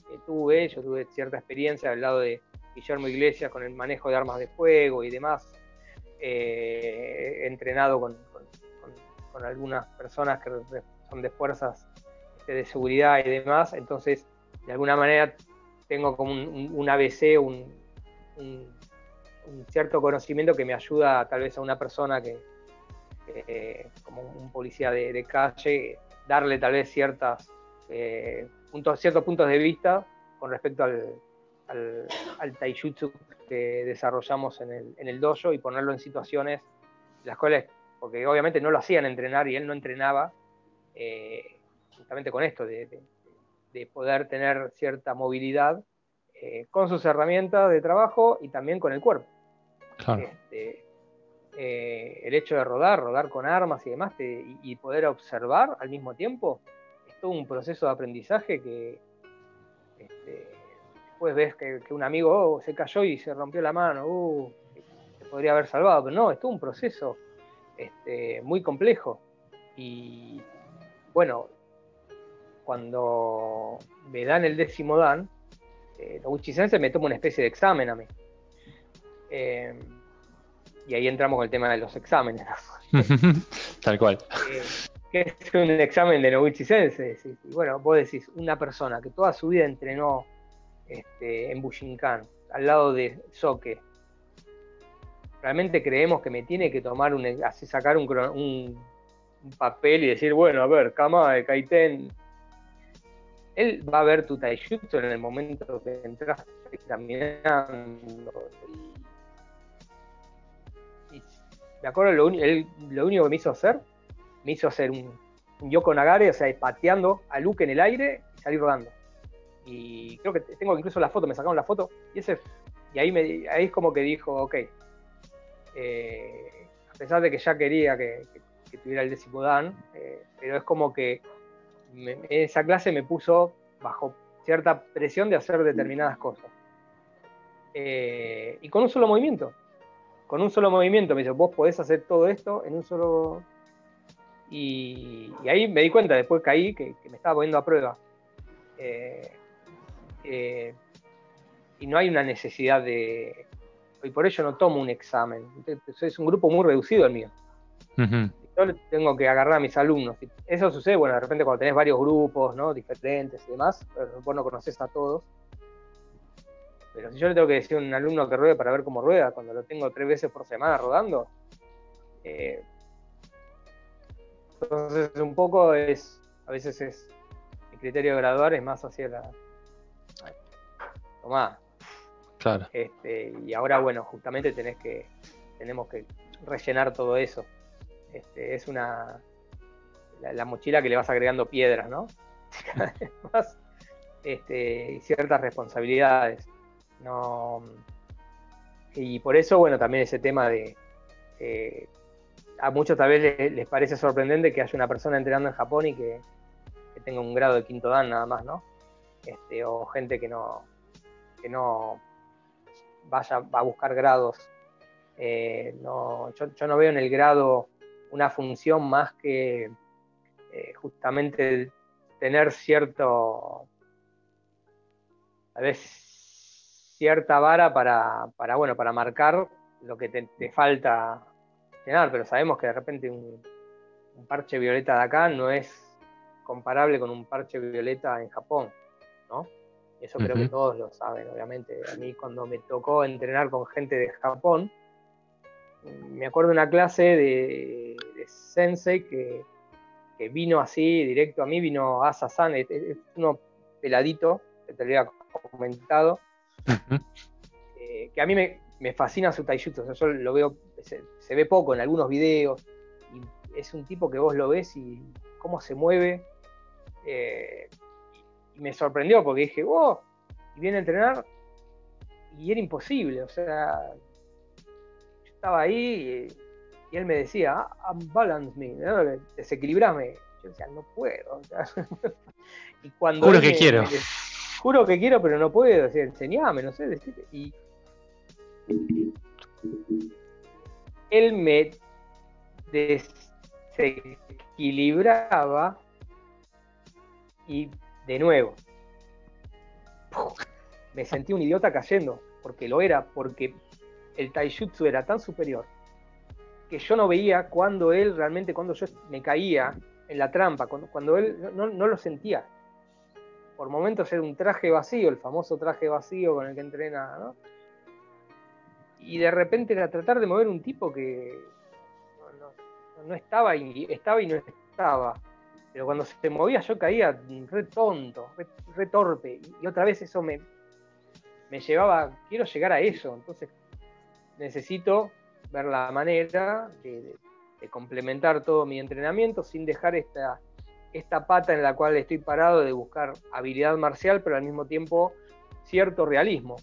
que tuve, yo tuve cierta experiencia al lado de Guillermo Iglesias con el manejo de armas de fuego y demás, eh, entrenado con, algunas personas que son de fuerzas de seguridad y demás, entonces de alguna manera tengo como un, ABC, un, cierto conocimiento que me ayuda tal vez a una persona que, como un policía de, calle, darle tal vez ciertas, eh, puntos, ciertos puntos de vista con respecto al, taijutsu que desarrollamos en el, en el dojo y ponerlo en situaciones las cuales, porque obviamente no lo hacían entrenar y él no entrenaba, eh, justamente con esto, de, poder tener cierta movilidad eh, con sus herramientas de trabajo y también con el cuerpo. Este, eh, el hecho de rodar, rodar con armas y demás, y, poder observar al mismo tiempo, es todo un proceso de aprendizaje que este, después ves que, un amigo oh, se cayó y se rompió la mano, uh, se podría haber salvado, pero no, es todo un proceso este, muy complejo. Y bueno, cuando me dan el décimo dan, eh, los me toma una especie de examen a mí. Eh, y ahí entramos con el tema de los exámenes.
Tal cual.
Eh, ¿Qué es un examen de Noguchi Sensei? bueno, vos decís, una persona que toda su vida entrenó este, en Bushinkan, al lado de Soke, realmente creemos que me tiene que tomar un, así sacar un, un, papel y decir, bueno, a ver, Kama de Kaiten él va a ver tu taijutsu en el momento que entras caminando. Y, me acuerdo lo, lo, único que me hizo hacer, me hizo hacer un, Yoko Nagare, o sea, pateando a Luke en el aire y salir rodando. Y creo que tengo incluso la foto, me sacaron la foto, y ese y ahí, me, ahí es como que dijo, ok, eh, a pesar de que ya quería que, tuviera el décimo dan, eh, pero es como que esa clase me puso bajo cierta presión de hacer determinadas cosas. Eh, y con un solo movimiento. Con un solo movimiento me dice, vos podés hacer todo esto en un solo... Y, ahí me di cuenta, después caí, que, que me estaba poniendo a prueba. Eh, y no hay una necesidad de... Y por ello no tomo un examen. es un grupo muy reducido el mío. Yo tengo que agarrar a mis alumnos. Eso sucede, bueno, de repente cuando tenés varios grupos, ¿no? Diferentes y demás, pero vos no conoces a todos. Pero si yo le tengo que decir a un alumno que ruede para ver cómo rueda, cuando lo tengo tres veces por semana rodando, eh, entonces un poco es, a veces es, el criterio de graduar es más hacia la... Tomá.
Claro.
Este, y ahora, bueno, justamente tenés que, tenemos que rellenar todo eso. Este, es una, la, mochila que le vas agregando piedras, ¿no? Cada vez más este, y ciertas responsabilidades. No, y por eso, bueno, también ese tema de... Eh, a muchos tal vez les, parece sorprendente que haya una persona entrenando en Japón y que, tenga un grado de quinto dan nada más, ¿no? Este, o gente que no, que no vaya a buscar grados. Eh, no, yo, no veo en el grado una función más que eh, justamente tener cierto, a veces cierta vara para, para, bueno, para marcar lo que te, falta llenar, pero sabemos que de repente un, parche violeta de acá no es comparable con un parche violeta en Japón, ¿no? Eso creo que todos lo saben, obviamente. A mí cuando me tocó entrenar con gente de Japón, me acuerdo de una clase de, Sensei que, vino así, directo a mí, vino Asa-san, es, uno peladito, que te lo había comentado, eh, que a mí me, fascina su taijutsu, yo lo veo, se, ve poco en algunos videos, y es un tipo que vos lo ves y cómo se mueve, eh, y me sorprendió porque dije, wow, y viene a entrenar, y era imposible, o sea, yo estaba ahí y, él me decía, ah, balance me, desequilibrame. Yo decía, no puedo.
y cuando Juro que quiero
juro que quiero, pero no puedo. decir, enseñame, no sé. Decirte. Y él me desequilibraba y de nuevo me sentí un idiota cayendo, porque lo era, porque el taijutsu era tan superior que yo no veía cuando él realmente, cuando yo me caía en la trampa, cuando, él no, no, lo sentía por momentos era un traje vacío, el famoso traje vacío con el que entrena, ¿no? Y de repente era tratar de mover un tipo que no, estaba y estaba y no estaba. Pero cuando se movía yo caía re tonto, re, torpe. Y otra vez eso me, me llevaba, quiero llegar a eso. Entonces necesito ver la manera de complementar todo mi entrenamiento sin dejar esta, esta pata en la cual estoy parado de buscar habilidad marcial, pero al mismo tiempo cierto realismo.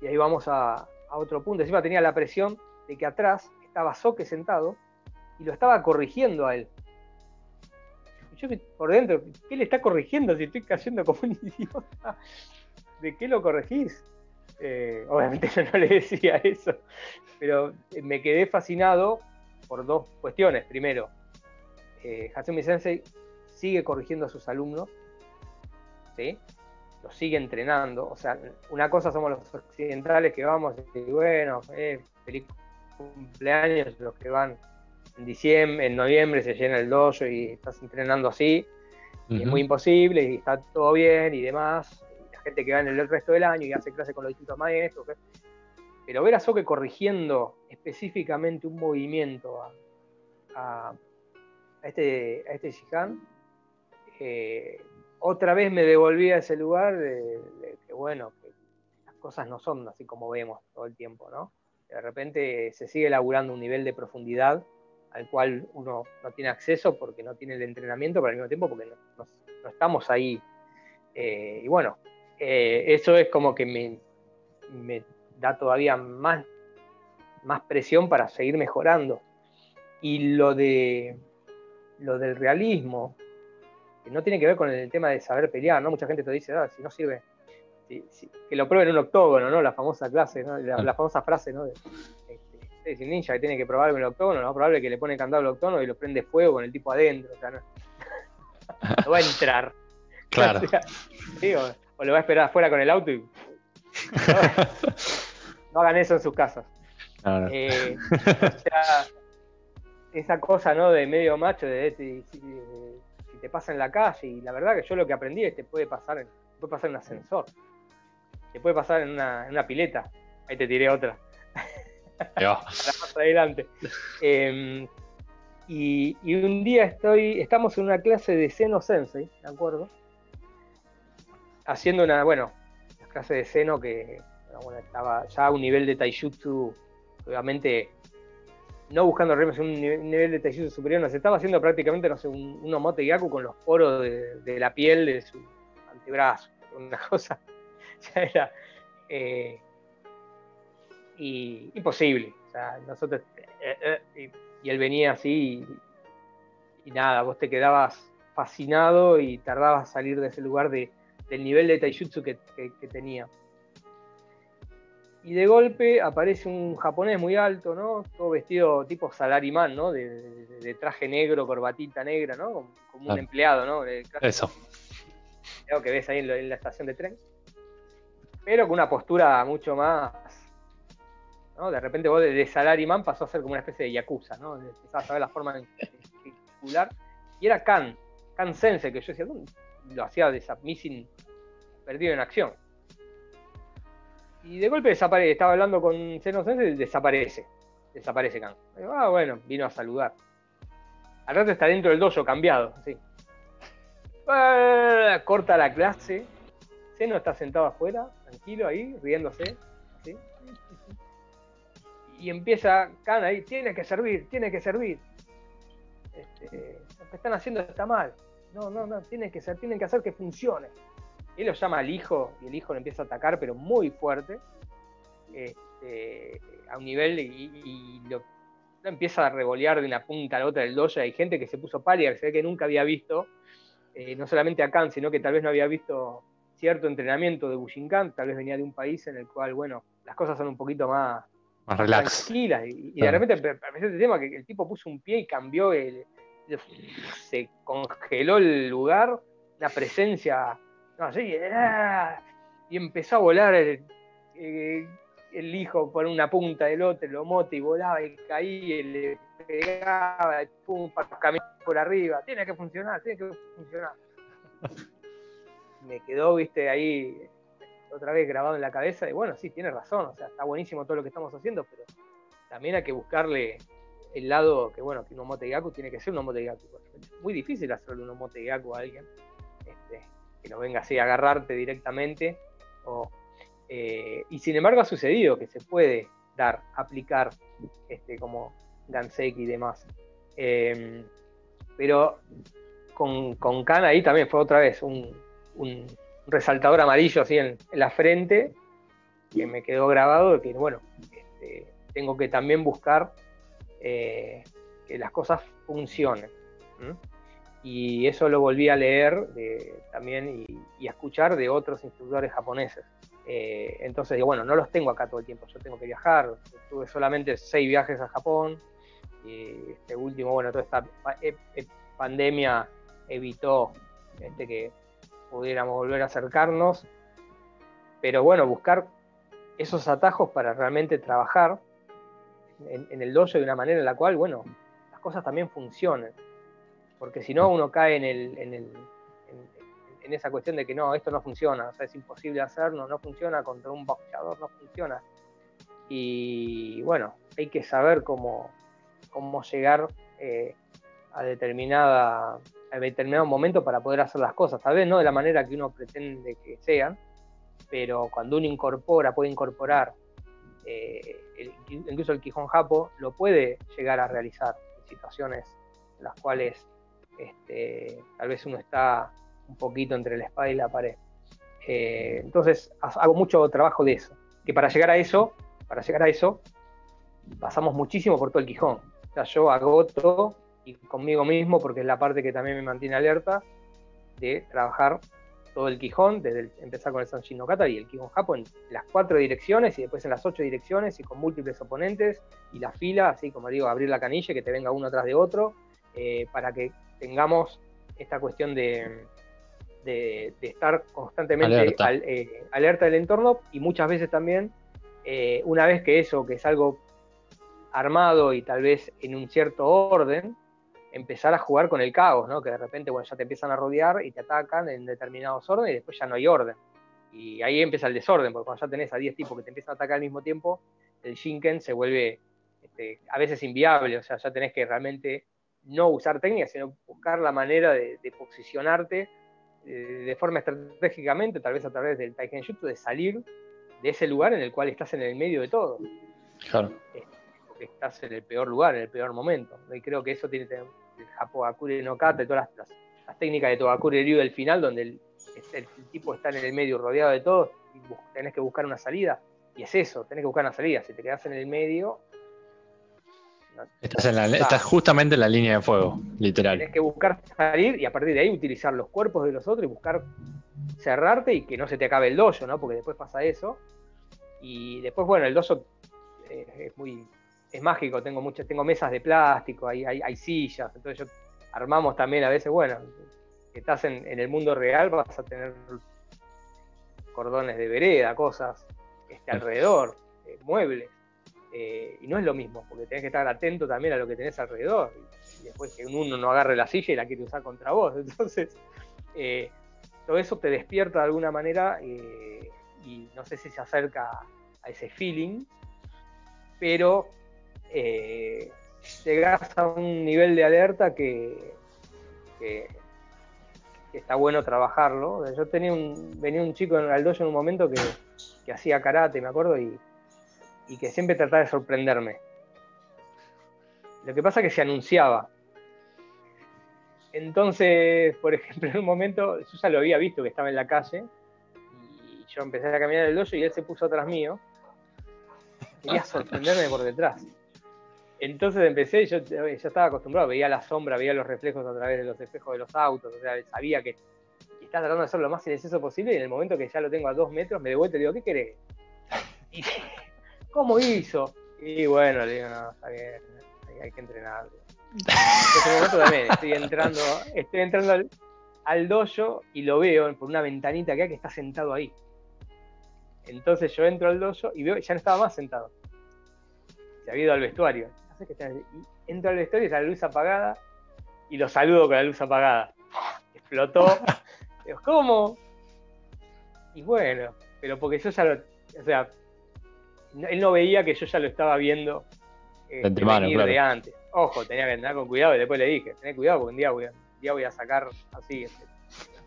Y ahí vamos a, otro punto. Encima tenía la presión de que atrás estaba Soque sentado y lo estaba corrigiendo a él. Yo por dentro, ¿qué le está corrigiendo si estoy cayendo como un idiota? ¿De qué lo corregís? Eh, obviamente yo no le decía eso, pero me quedé fascinado por dos cuestiones. Primero, eh, Hatsumi sigue corrigiendo a sus alumnos, ¿sí? los sigue entrenando. O sea, una cosa somos los occidentales que vamos y bueno, eh, feliz cumpleaños, los que van en diciembre, en noviembre se llena el dojo y estás entrenando así, y es muy imposible y está todo bien y demás. Y la gente que va en el resto del año y hace clase con los distintos maestros. Pero ver a Soke corrigiendo específicamente un movimiento a, este, a este Shihan, otra vez me devolví a ese lugar de, que, bueno, que las cosas no son así como vemos todo el tiempo, ¿no? De repente se sigue elaborando un nivel de profundidad al cual uno no tiene acceso porque no tiene el entrenamiento, pero al mismo tiempo porque no, estamos ahí. Eh, y bueno, eh, eso es como que me, me da todavía más, más presión para seguir mejorando. Y lo de lo del realismo, no tiene que ver con el tema de saber pelear, ¿no? Mucha gente te dice, ah, si no sirve, que lo prueben en un octógono, ¿no? La famosa clase, ¿no? La, famosa frase, ¿no? Es un ninja que tiene que probar el octógono, lo probable que le pone candado al octógono y lo prende fuego con el tipo adentro, o sea, no, va a entrar.
Claro.
o, lo va a esperar afuera con el auto y... no hagan eso en sus casas. Eh, o sea, esa cosa, ¿no? De medio macho, de, si, te pasa en la calle, y la verdad que yo lo que aprendí es que te puede pasar en, puede pasar en un ascensor, te puede pasar en una, pileta, ahí te tiré otra. Adelante. Em, y, un día estoy, estamos en una clase de Seno Sensei, ¿de acuerdo? Haciendo una, bueno, una clase de Seno que estaba ya a un nivel de Taijutsu, obviamente no buscando remes un nivel, de taijutsu superior, no se estaba haciendo prácticamente, no sé, un, un omote yaku con los poros de, la piel de su antebrazo, una cosa, ya era eh, y, imposible. O sea, nosotros, eh, eh, y, él venía así y, nada, vos te quedabas fascinado y tardabas a salir de ese lugar de, del nivel de taijutsu que tenía y de golpe aparece un japonés muy alto, ¿no? Todo vestido tipo salarimán, ¿no? De, traje negro, corbatita negra, ¿no? Como, un empleado, ¿no?
Eso.
Creo que ves ahí en, la estación de tren. Pero con una postura mucho más. De repente vos de, salarimán pasó a ser como una especie de yakuza, ¿no? Empezabas a ver la forma circular. Y era Kan, Kan Sense, que yo decía, lo hacía de Submissing perdido en acción y de golpe desaparece. Estaba hablando con Seno y desaparece. Desaparece Khan. Ah, bueno, vino a saludar. Al rato está dentro del dojo, cambiado, así. Ah, corta la clase. Seno está sentado afuera, tranquilo ahí, riéndose. Y empieza Khan ahí, tiene que servir, tiene que servir. Este, lo que están haciendo está mal. No, no, no, tienen que, ser, tienen que hacer que funcione él lo llama al hijo y el hijo lo empieza a atacar, pero muy fuerte, este, a un nivel y, lo, empieza a revolear de una punta a la otra del dojo. Hay gente que se puso pálida, que se ve que nunca había visto, eh, no solamente a Khan, sino que tal vez no había visto cierto entrenamiento de Bushinkan, tal vez venía de un país en el cual, bueno, las cosas son un poquito más,
más relax.
tranquilas. Y, de repente apareció este tema que el tipo puso un pie y cambió, el, se congeló el lugar, la presencia y empezó a volar el, hijo por una punta del otro, lo mote y volaba y caía y le pegaba, pum, para caminar por arriba. Tiene que funcionar, tiene que funcionar. Me quedó, viste, ahí otra vez grabado en la cabeza y bueno, sí, tiene razón, o sea, está buenísimo todo lo que estamos haciendo, pero también hay que buscarle el lado que, bueno, que un Omote Gaku tiene que ser un Omote Gaku. Es muy difícil hacerle un Omote Gaku a alguien. Este, que no venga así a agarrarte directamente. Eh, y sin embargo ha sucedido que se puede dar, aplicar este, como Ganseki y demás. Em, pero con, con Khan ahí también fue otra vez un, resaltador amarillo así en, la frente que me quedó grabado que bueno, este, tengo que también buscar eh, que las cosas funcionen y eso lo volví a leer también y, a escuchar de otros instructores japoneses. Eh, entonces, bueno, no los tengo acá todo el tiempo, yo tengo que viajar, tuve solamente seis viajes a Japón y este último, bueno, toda esta pandemia evitó este, que pudiéramos volver a acercarnos, pero bueno, buscar esos atajos para realmente trabajar en, el dojo de una manera en la cual, bueno, las cosas también funcionen porque si no uno cae en, el, en, el, en, esa cuestión de que no, esto no funciona, o sea, es imposible hacerlo, no funciona contra un boxeador, no funciona. Y bueno, hay que saber cómo, cómo llegar eh, a, determinada, determinado momento para poder hacer las cosas, tal vez no de la manera que uno pretende que sean, pero cuando uno incorpora, puede incorporar, eh, incluso el Quijón Japo, lo puede llegar a realizar en situaciones en las cuales este, tal vez uno está un poquito entre la espada y la pared. Eh, entonces hago mucho trabajo de eso. Que para llegar a eso, para llegar a eso, pasamos muchísimo por todo el Quijón. O sea, yo agoto y conmigo mismo, porque es la parte que también me mantiene alerta, de trabajar todo el Quijón, desde empezar con el no Kata y el Quijón Japo en las cuatro direcciones y después en las ocho direcciones y con múltiples oponentes y la fila, así como digo, abrir la canilla, que te venga uno atrás de otro, eh, para que tengamos esta cuestión de, de, estar constantemente eh, alerta. del entorno y muchas veces también, eh, una vez que eso, que es algo armado y tal vez en un cierto orden, empezar a jugar con el caos, ¿no? que de repente bueno, ya te empiezan a rodear y te atacan en determinados órdenes y después ya no hay orden. Y ahí empieza el desorden, porque cuando ya tenés a 10 tipos que te empiezan a atacar al mismo tiempo, el Shinken se vuelve este, a veces inviable, o sea, ya tenés que realmente no usar técnicas, sino buscar la manera de, posicionarte eh, de forma estratégicamente, tal vez a través del Taikenjutsu, de salir de ese lugar en el cual estás en el medio de todo.
Claro.
porque estás en el peor lugar, en el peor momento. Y creo que eso tiene el Japo Akure no Kata y todas las, técnicas de Tobakure Ryu del final, donde el, tipo está en el medio rodeado de todo y tenés que buscar una salida. Y es eso, tenés que buscar una salida. Si te quedas en el medio,
Estás, justamente en la línea de fuego, literal.
Tienes que buscar salir y a partir de ahí utilizar los cuerpos de los otros y buscar cerrarte y que no se te acabe el dojo, ¿no? Porque después pasa eso. Y después, bueno, el dojo eh, es muy es mágico, tengo muchas, tengo mesas de plástico, hay, hay, sillas, entonces yo armamos también a veces, bueno, que estás en, el mundo real, vas a tener cordones de vereda, cosas este, alrededor, eh, muebles. Eh, y no es lo mismo, porque tenés que estar atento también a lo que tenés alrededor. Y, después que uno no agarre la silla y la quiere usar contra vos. Entonces, eh, todo eso te despierta de alguna manera y no sé si se acerca a ese feeling, pero llegas a un nivel de alerta que, está bueno trabajarlo. Yo tenía un, venía un chico en el dojo en un momento que, que hacía karate, me acuerdo, y y que siempre trataba de sorprenderme. Lo que pasa es que se anunciaba. Entonces, por ejemplo, en un momento, ya lo había visto que estaba en la calle, y yo empecé a caminar el hoyo y él se puso atrás mío. Quería sorprenderme por detrás. Entonces empecé, yo ya estaba acostumbrado, veía la sombra, veía los reflejos a través de los espejos de los autos, o sea, sabía que estaba tratando de hacer lo más silencioso posible y en el momento que ya lo tengo a dos metros me devuelvo y digo, ¿qué querés? ¿Cómo hizo? Y bueno, le digo, no, está bien, hay, que entrenar. En ese momento también estoy entrando, estoy entrando al, al dojo y lo veo por una ventanita que hay que está sentado ahí. Entonces yo entro al dojo y veo ya no estaba más sentado. Se había ido al vestuario. Y entro al vestuario y está la luz apagada y lo saludo con la luz apagada. Explotó. Digo, ¿cómo? Y bueno, pero porque yo ya lo. O sea, él no veía que yo ya lo estaba viendo
eh, de
antes. Ojo, tenía que andar con cuidado y después le dije, ten cuidado porque un día voy a, día voy a sacar así este,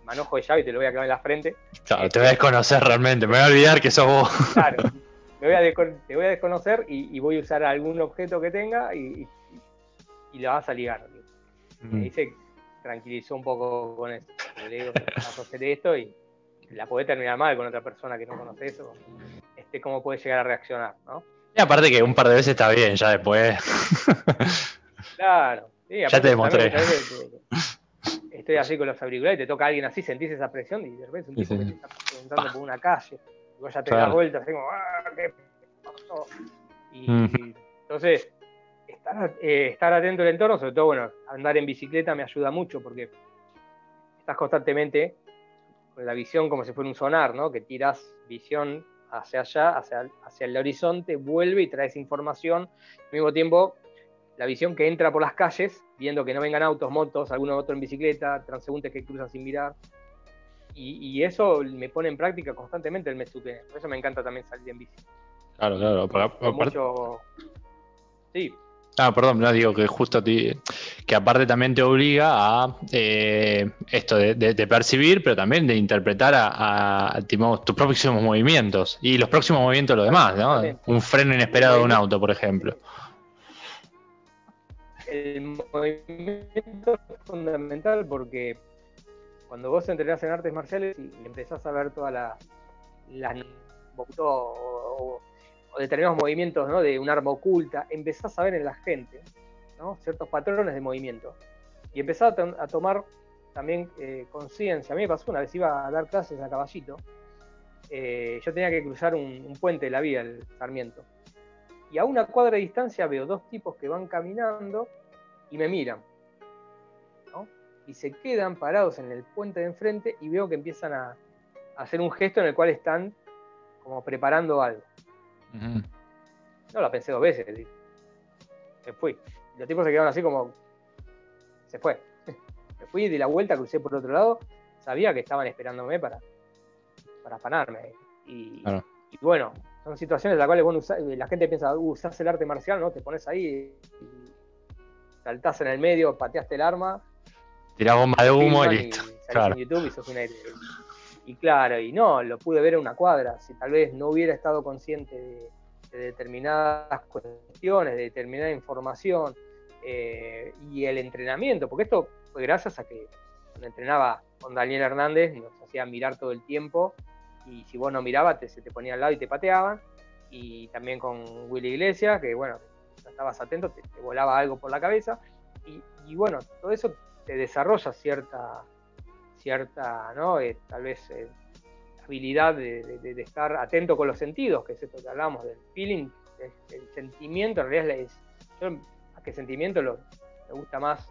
manojo de llave y te lo voy a clavar en la frente.
Claro, te voy a desconocer realmente, me voy a olvidar que sos vos.
Claro, voy a te voy a desconocer y, voy a usar algún objeto que tenga y, y, lo vas a ligar. Me mm. dice, tranquilizó un poco con eso. Le digo, vas a hacer esto y la podés terminar mal con otra persona que no conoce eso cómo puede llegar a reaccionar, ¿no?
Y aparte que un par de veces está bien, ya después.
claro.
ya te demostré.
Estoy así con los auriculares y te toca a alguien así, sentís esa presión y de repente un tipo que te está preguntando por una calle. Ya te das vuelta, así como, ¡ah, qué pasó! Y, mm. entonces, estar, eh, estar atento al entorno, sobre todo, bueno, andar en bicicleta me ayuda mucho porque estás constantemente con la visión como si fuera un sonar, ¿no? Que tiras visión hacia allá, hacia, hacia el horizonte, vuelve y trae esa información. Al mismo tiempo, la visión que entra por las calles, viendo que no vengan autos, motos, alguno otro en bicicleta, transeúntes que cruzan sin mirar. Y, eso me pone en práctica constantemente el Metsuke. Por eso me encanta también salir en bici.
Claro, claro.
mucho... Sí,
Ah, perdón, no digo que justo que aparte también te obliga a eh, esto de, percibir, pero también de interpretar a, tus próximos movimientos y los próximos movimientos de los demás, ¿no? Un freno inesperado de un auto, por ejemplo.
El movimiento es fundamental porque cuando vos entrenás en artes marciales y empezás a ver toda la, la o, o determinados movimientos ¿no? de un arma oculta, empezás a ver en la gente ¿no? ciertos patrones de movimiento y empezás a, tomar también eh, conciencia. A mí me pasó una vez, iba a dar clases a caballito, eh, yo tenía que cruzar un, puente de la vía, el Sarmiento. Y a una cuadra de distancia veo dos tipos que van caminando y me miran. Y se quedan parados en el puente de enfrente y veo que empiezan a, hacer un gesto en el cual están como preparando algo. No la pensé dos veces. Me fui. Los tipos se quedaron así como. Se fue. Me fui, di la vuelta, crucé por otro lado. Sabía que estaban esperándome para, para afanarme. Y, bueno, son situaciones en las cuales bueno, la gente piensa, uh, usás el arte marcial, ¿no? Te pones ahí y saltás en el medio, pateaste el arma.
Tirás bomba de humo y listo.
Claro. YouTube y sos un Y claro, y no, lo pude ver en una cuadra. Si tal vez no hubiera estado consciente de, determinadas cuestiones, de determinada información eh, y el entrenamiento, porque esto fue gracias a que cuando entrenaba con Daniel Hernández nos hacía mirar todo el tiempo y si vos no mirabas te, se te ponía al lado y te pateaban. Y también con Willy Iglesias, que bueno, estabas atento, te, volaba algo por la cabeza. Y, bueno, todo eso te desarrolla cierta, cierta ¿no? Eh, tal vez eh, habilidad de, estar atento con los sentidos, que es esto que hablamos del feeling, el, sentimiento, en realidad es, yo más que sentimiento lo, me gusta más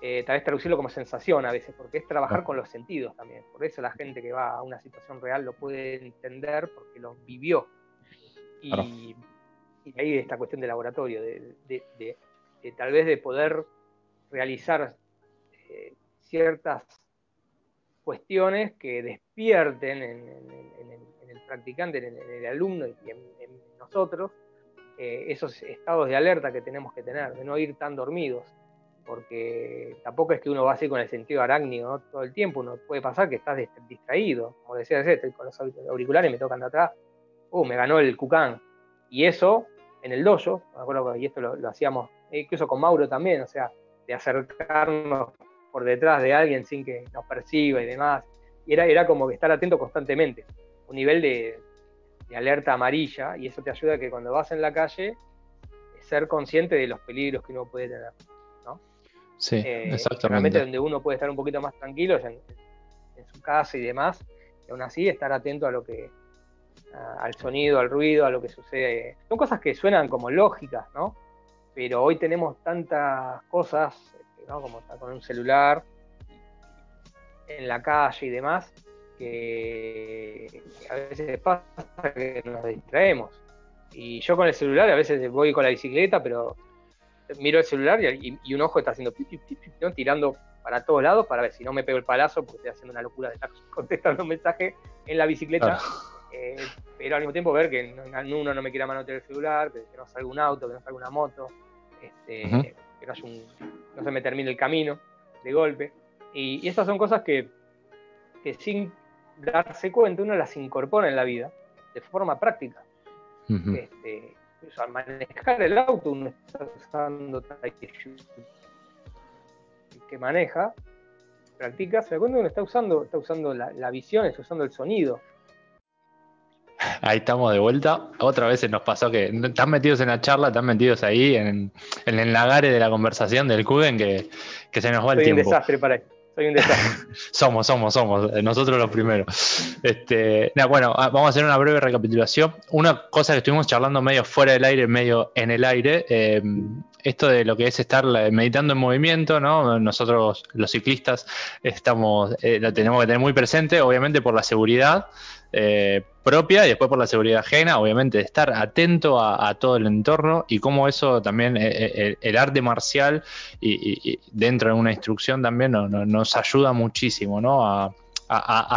eh, tal vez traducirlo como sensación a veces, porque es trabajar con los sentidos también. Por eso la gente que va a una situación real lo puede entender porque lo vivió. Y, ahí esta cuestión de laboratorio, de, tal vez de poder realizar eh, ciertas cuestiones que despierten en, el, practicante, en el, alumno y en, nosotros eh, esos estados de alerta que tenemos que tener, de no ir tan dormidos porque tampoco es que uno va así con el sentido arácnido todo el tiempo, uno puede pasar que estás distraído, como decía, estoy con los auriculares, me tocan de atrás, uh, me ganó el cucán, y eso en el dojo, y esto lo, hacíamos incluso con Mauro también, o sea, de acercarnos por detrás de alguien sin que nos perciba y demás, y era, era como que estar atento constantemente, un nivel de, de alerta amarilla, y eso te ayuda a que cuando vas en la calle, ser consciente de los peligros que uno puede tener.
Sí,
eh,
exactamente.
Realmente donde uno puede estar un poquito más tranquilo en, su casa y demás, y aún así estar atento a lo que, al sonido, al ruido, a lo que sucede. Son cosas que suenan como lógicas, ¿no? Pero hoy tenemos tantas cosas, ¿no? Como estar con un celular en la calle y demás, que a veces pasa que nos distraemos. Y yo con el celular a veces voy con la bicicleta, pero miro el celular y, un ojo está haciendo tirando para todos lados para ver si no me pego el palazo porque estoy haciendo una locura de estar contestando un mensaje en la bicicleta. Eh, pero al mismo tiempo ver que uno no me quiera manotear el celular, que, no salga un auto, que no salga una moto, este, que no, se me termine el camino de golpe. Y, estas son cosas que, que sin darse cuenta uno las incorpora en la vida de forma práctica. este, al manejar el auto uno está usando que maneja, practica, se da cuenta que uno está usando, está usando la, visión, está usando el sonido.
Ahí estamos de vuelta. Otra vez nos pasó que están metidos en la charla, están metidos ahí en, el lagare de la conversación del Kugen que, se nos va el tiempo.
un desastre para esto.
somos, somos, somos, eh, nosotros los primeros. Este, bueno, ah, vamos a hacer una breve recapitulación. Una cosa que estuvimos charlando medio fuera del aire, medio en el aire, eh, esto de lo que es estar meditando en movimiento, ¿no? Nosotros los ciclistas estamos, eh, lo tenemos que tener muy presente, obviamente por la seguridad. Eh, propia y después por la seguridad ajena, obviamente estar atento a, todo el entorno y cómo eso también, eh, eh, el, arte marcial y, dentro de una instrucción también nos ayuda muchísimo ¿no? a,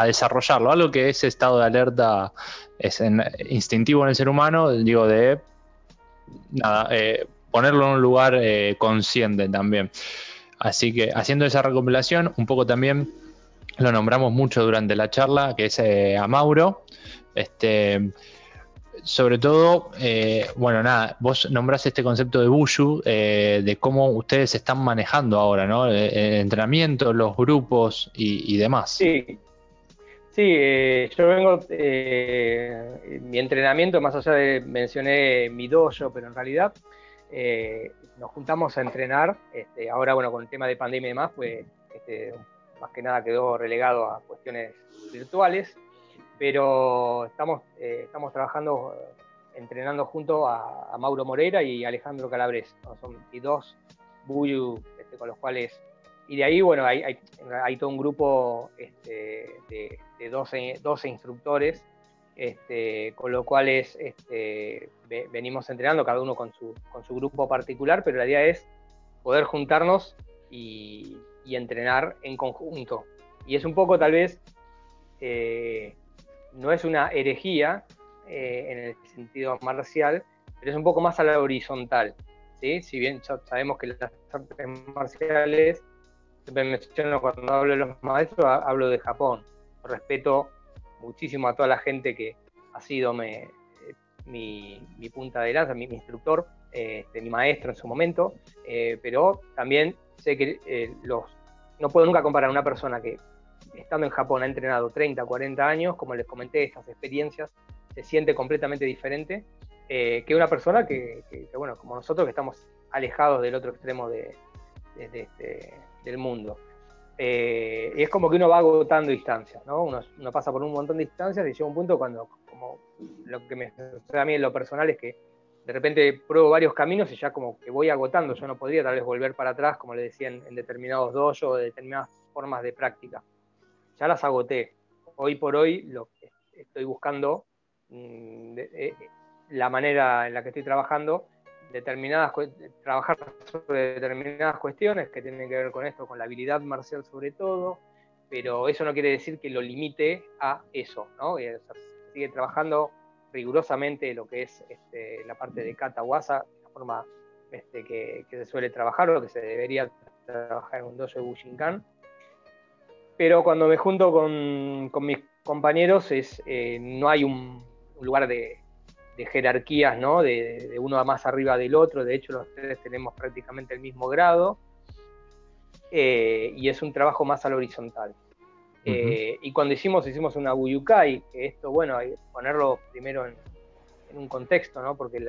desarrollarlo. Algo que ese estado de alerta es instintivo en el ser humano, digo, de nada, ponerlo en un lugar consciente también. Así que haciendo esa recopilación, un poco también lo nombramos mucho durante la charla, que es eh, a Mauro. Este, sobre todo, eh, bueno, nada, vos nombrás este concepto de Bushu, eh, de cómo ustedes están manejando ahora, ¿no? El, entrenamiento, los grupos y, demás.
Sí, sí, yo vengo, mi entrenamiento, más allá de, mencioné mi dojo, pero en realidad nos juntamos a entrenar, este, ahora, bueno, con el tema de pandemia y demás, pues este, más que nada quedó relegado a cuestiones virtuales, pero estamos, eh, estamos trabajando, entrenando junto a, Mauro Moreira y Alejandro Calabres, son y dos Buyu este, con los cuales y de ahí, bueno, hay, hay, todo un grupo este, de, de 12, 12, instructores, este, con lo cual este, venimos entrenando cada uno con su, con su grupo particular, pero la idea es poder juntarnos y, entrenar en conjunto. Y es un poco tal vez, eh, no es una herejía eh, en el sentido marcial, pero es un poco más a la horizontal. ¿sí? Si bien sabemos que las artes marciales siempre menciono cuando hablo de los maestros, hablo de Japón. Respeto muchísimo a toda la gente que ha sido mi, punta de lanza, mi, instructor, este, mi maestro en su momento, eh, pero también sé que eh, los, no puedo nunca comparar a una persona que estando en Japón ha entrenado 30, 40 años, como les comenté, estas experiencias, se siente completamente diferente eh, que una persona que, bueno, como nosotros que estamos alejados del otro extremo de, este, del mundo. Eh, es como que uno va agotando distancias, ¿no? Uno, pasa por un montón de distancias y llega un punto cuando, como lo que me sucede a mí en lo personal es que de repente pruebo varios caminos y ya como que voy agotando, yo no podría tal vez volver para atrás, como le decían en, determinados dojos o determinadas formas de práctica. Ya las agoté. Hoy por hoy lo estoy buscando, mm, eh, la manera en la que estoy trabajando determinadas trabajar sobre determinadas cuestiones que tienen que ver con esto, con la habilidad marcial sobre todo, pero eso no quiere decir que lo limite a eso, ¿no? sigue trabajando rigurosamente lo que es este, la parte de wasa, la forma este, que, se suele trabajar o que se debería trabajar en un dojo de Bushinkan. Pero cuando me junto con, mis compañeros es, eh, no hay un lugar de, de jerarquías, ¿no? De, uno más arriba del otro, de hecho los tres tenemos prácticamente el mismo grado, eh, y es un trabajo más al horizontal. Eh, y cuando hicimos, hicimos una Buyukai, que esto, bueno, hay que ponerlo primero en, un contexto, ¿no? Porque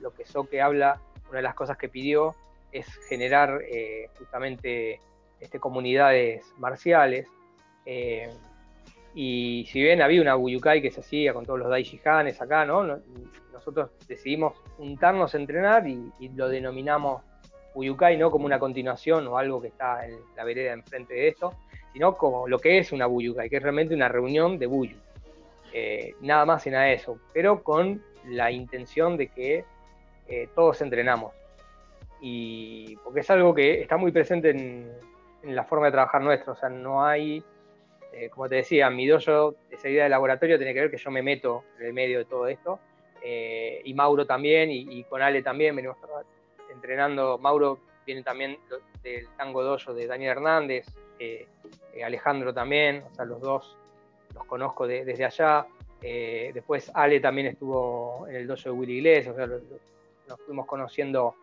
lo que Soke habla, una de las cosas que pidió es generar eh, justamente este, comunidades marciales. Y si bien había una Buyukai que se hacía con todos los Daishihanes acá, ¿no? Nosotros decidimos juntarnos a entrenar y, lo denominamos Buyukai no como una continuación o algo que está en la vereda enfrente de esto, sino como lo que es una Buyukai, que es realmente una reunión de Buyu. Eh, nada más y nada de eso, pero con la intención de que eh, todos entrenamos. Y porque es algo que está muy presente en, la forma de trabajar nuestra, o sea, no hay eh, como te decía, mi dojo, esa idea de laboratorio tiene que ver que yo me meto en el medio de todo esto. Eh, y Mauro también, y, con Ale también, venimos entrenando. Mauro viene también del tango dojo de Daniel Hernández, eh, Alejandro también, o sea, los dos los conozco desde allá. después Ale también estuvo en el dojo de Willy Iglesias, o sea, nos fuimos conociendo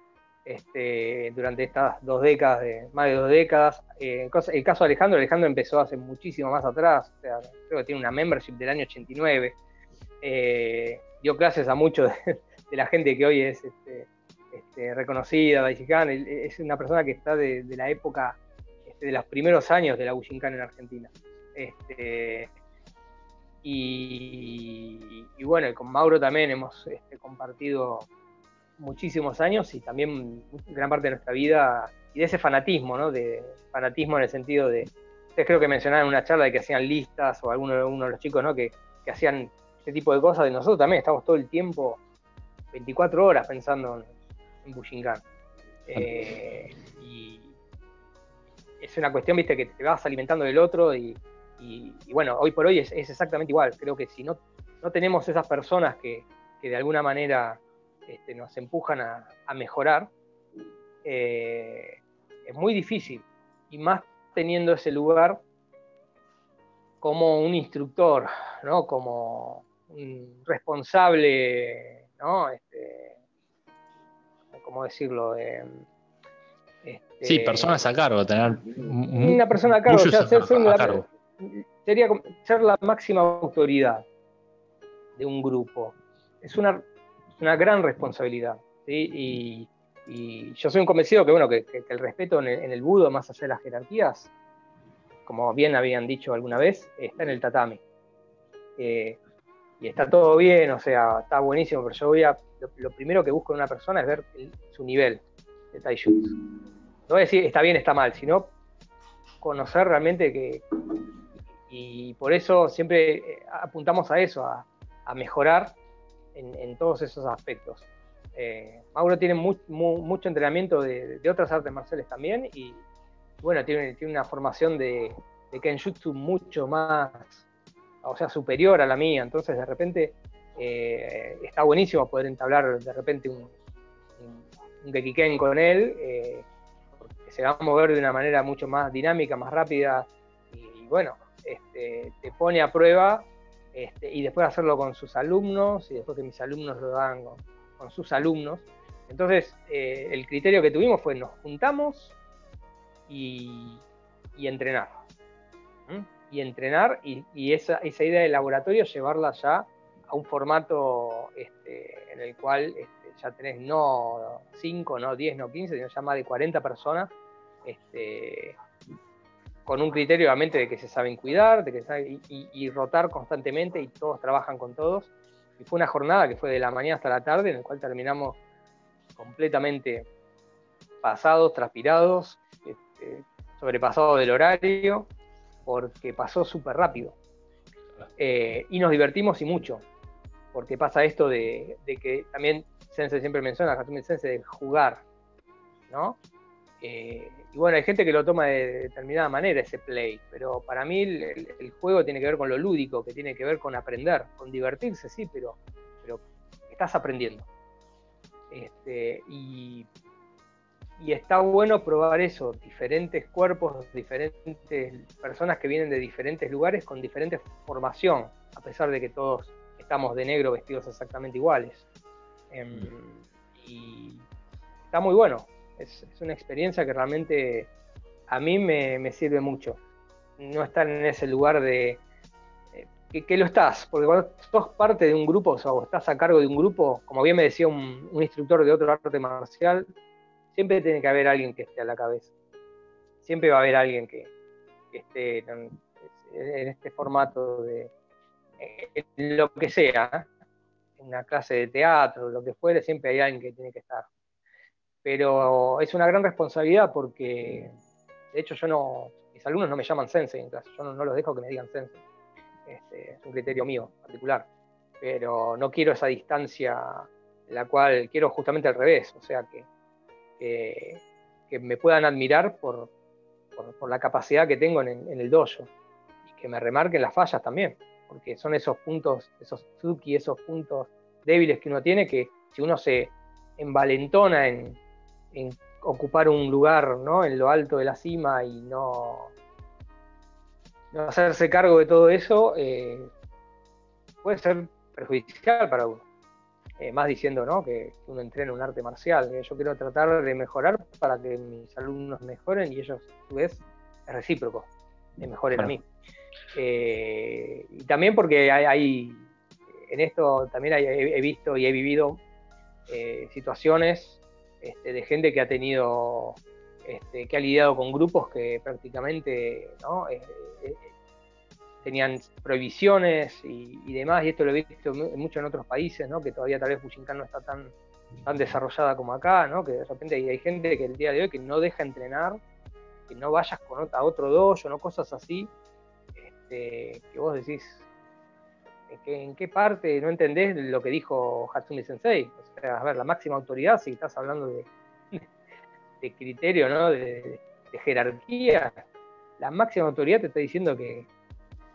este, durante estas dos décadas, más de dos décadas. Eh, el caso de Alejandro, Alejandro empezó hace muchísimo más atrás, creo que tiene una membership del año 89. Eh, dio clases a muchos de, la gente que hoy es este, este, reconocida, es una persona que está de, la época de los primeros años de la Bushinkan en Argentina. Este, y, y, bueno, con Mauro también hemos este, compartido muchísimos años y también gran parte de nuestra vida y de ese fanatismo, ¿no? De fanatismo en el sentido de, ustedes creo que mencionaban en una charla de que hacían listas o alguno uno de los chicos, ¿no? Que, hacían este tipo de cosas, de nosotros también estamos todo el tiempo, 24 horas pensando en, Bushinkan. Eh, y es una cuestión, viste, que te vas alimentando del otro y, bueno, hoy por hoy es, exactamente igual. Creo que si no, no tenemos esas personas que, que de alguna manera este, nos empujan a, mejorar, eh, es muy difícil. Y más teniendo ese lugar como un instructor, ¿no? como un responsable, ¿no? Este, ¿cómo decirlo?
Este, sí, personas a cargo, tener
una persona a cargo, sería ser la máxima autoridad de un grupo. Es una es una gran responsabilidad. Y, yo soy un convencido que, bueno, que, el respeto en el, budo, más allá de las jerarquías, como bien habían dicho alguna vez, está en el tatami. Eh, y está todo bien, o sea, está buenísimo, pero yo voy a, lo, primero que busco en una persona es ver su nivel de taijutsu. No decir está bien, está mal, sino conocer realmente que, y por eso siempre eh, apuntamos a eso, a, mejorar en, todos esos aspectos. Eh, Mauro tiene mucho entrenamiento de, otras artes marciales también y bueno, tiene, una formación de, de Kenjutsu mucho más o sea, superior a la mía. Entonces, de repente, eh, está buenísimo poder entablar de repente un, un, Gekiken con él, se va a mover de una manera mucho más dinámica, más rápida, y, bueno, este, te pone a prueba, este, y después hacerlo con sus alumnos, y después que mis alumnos lo hagan con, sus alumnos. Entonces, eh, el criterio que tuvimos fue nos juntamos y, entrenar y entrenar y, esa, esa, idea de laboratorio llevarla ya a un formato este, en el cual este, ya tenés no 5, no 10, no 15, sino ya más de 40 personas, este, con un criterio obviamente de que se saben cuidar de que y, rotar constantemente y todos trabajan con todos. Y fue una jornada que fue de la mañana hasta la tarde, en la cual terminamos completamente pasados, transpirados, este, sobrepasados del horario, porque pasó súper rápido. Eh, y nos divertimos y mucho, porque pasa esto de, que también Sense siempre menciona, Hatumi Sense, de jugar, ¿no? Eh, y bueno, hay gente que lo toma de determinada manera ese play, pero para mí el, juego tiene que ver con lo lúdico, que tiene que ver con aprender, con divertirse, sí, pero, pero estás aprendiendo. Este, y y está bueno probar eso, diferentes cuerpos, diferentes personas que vienen de diferentes lugares con diferente formación, a pesar de que todos estamos de negro vestidos exactamente iguales. Em, y está muy bueno, es, una experiencia que realmente a mí me, sirve mucho. No estar en ese lugar de... Eh, que, lo estás, porque cuando sos parte de un grupo o, estás a cargo de un grupo, como bien me decía un, instructor de otro arte marcial, siempre tiene que haber alguien que esté a la cabeza. Siempre va a haber alguien que, esté en, este formato de lo que sea, en una clase de teatro, lo que fuere, siempre hay alguien que tiene que estar. Pero es una gran responsabilidad porque, de hecho, yo no, mis alumnos no me llaman sensei en clase, yo no, los dejo que me digan sensei. Este, es un criterio mío particular. Pero no quiero esa distancia, la cual quiero justamente al revés, o sea que que, me puedan admirar por, por, la capacidad que tengo en, el dojo y que me remarquen las fallas también, porque son esos puntos, esos tsuki, esos puntos débiles que uno tiene que si uno se envalentona en, ocupar un lugar ¿no? en lo alto de la cima y no, no hacerse cargo de todo eso, eh, puede ser perjudicial para uno. Eh, más diciendo ¿no? que, uno entrena un arte marcial. Que yo quiero tratar de mejorar para que mis alumnos mejoren y ellos, a su vez, es recíproco, me mejoren a mí. Eh, y también porque hay, en esto también he visto y he vivido eh, situaciones este, de gente que ha tenido, este, que ha lidiado con grupos que prácticamente ¿no? tenían prohibiciones y, demás, y esto lo he visto mucho en otros países, ¿no? que todavía tal vez Fujinkan no está tan, desarrollada como acá, ¿no? que de repente hay, gente que el día de hoy que no deja entrenar, que no vayas con a otro dojo, no cosas así, este, que vos decís, ¿en qué, parte no entendés lo que dijo Hatsumi Sensei? A ver, la máxima autoridad, si estás hablando de, de criterio, ¿no? De, de jerarquía, la máxima autoridad te está diciendo que,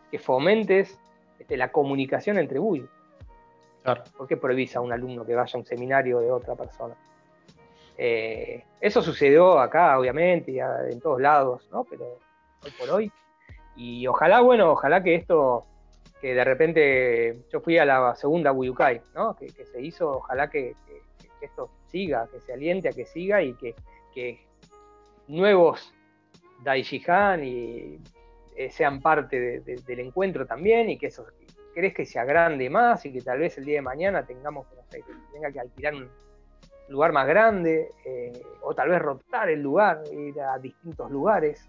que fomentes este, la comunicación entre Bull. Claro. ¿Por qué prohibís a un alumno que vaya a un seminario de otra persona? Eh, eso sucedió acá, obviamente, en todos lados, ¿no? Pero hoy por hoy. Y ojalá, bueno, ojalá que esto, que de repente yo fui a la segunda Wuyukai, ¿no? Que, se hizo, ojalá que, esto siga, que se aliente a que siga y que, nuevos Daishihan y eh, sean parte del encuentro también y que eso crees que se agrande más y que tal vez el día de mañana tengamos no sé, que tenga que alquilar un lugar más grande eh, o tal vez rotar el lugar, ir a distintos lugares.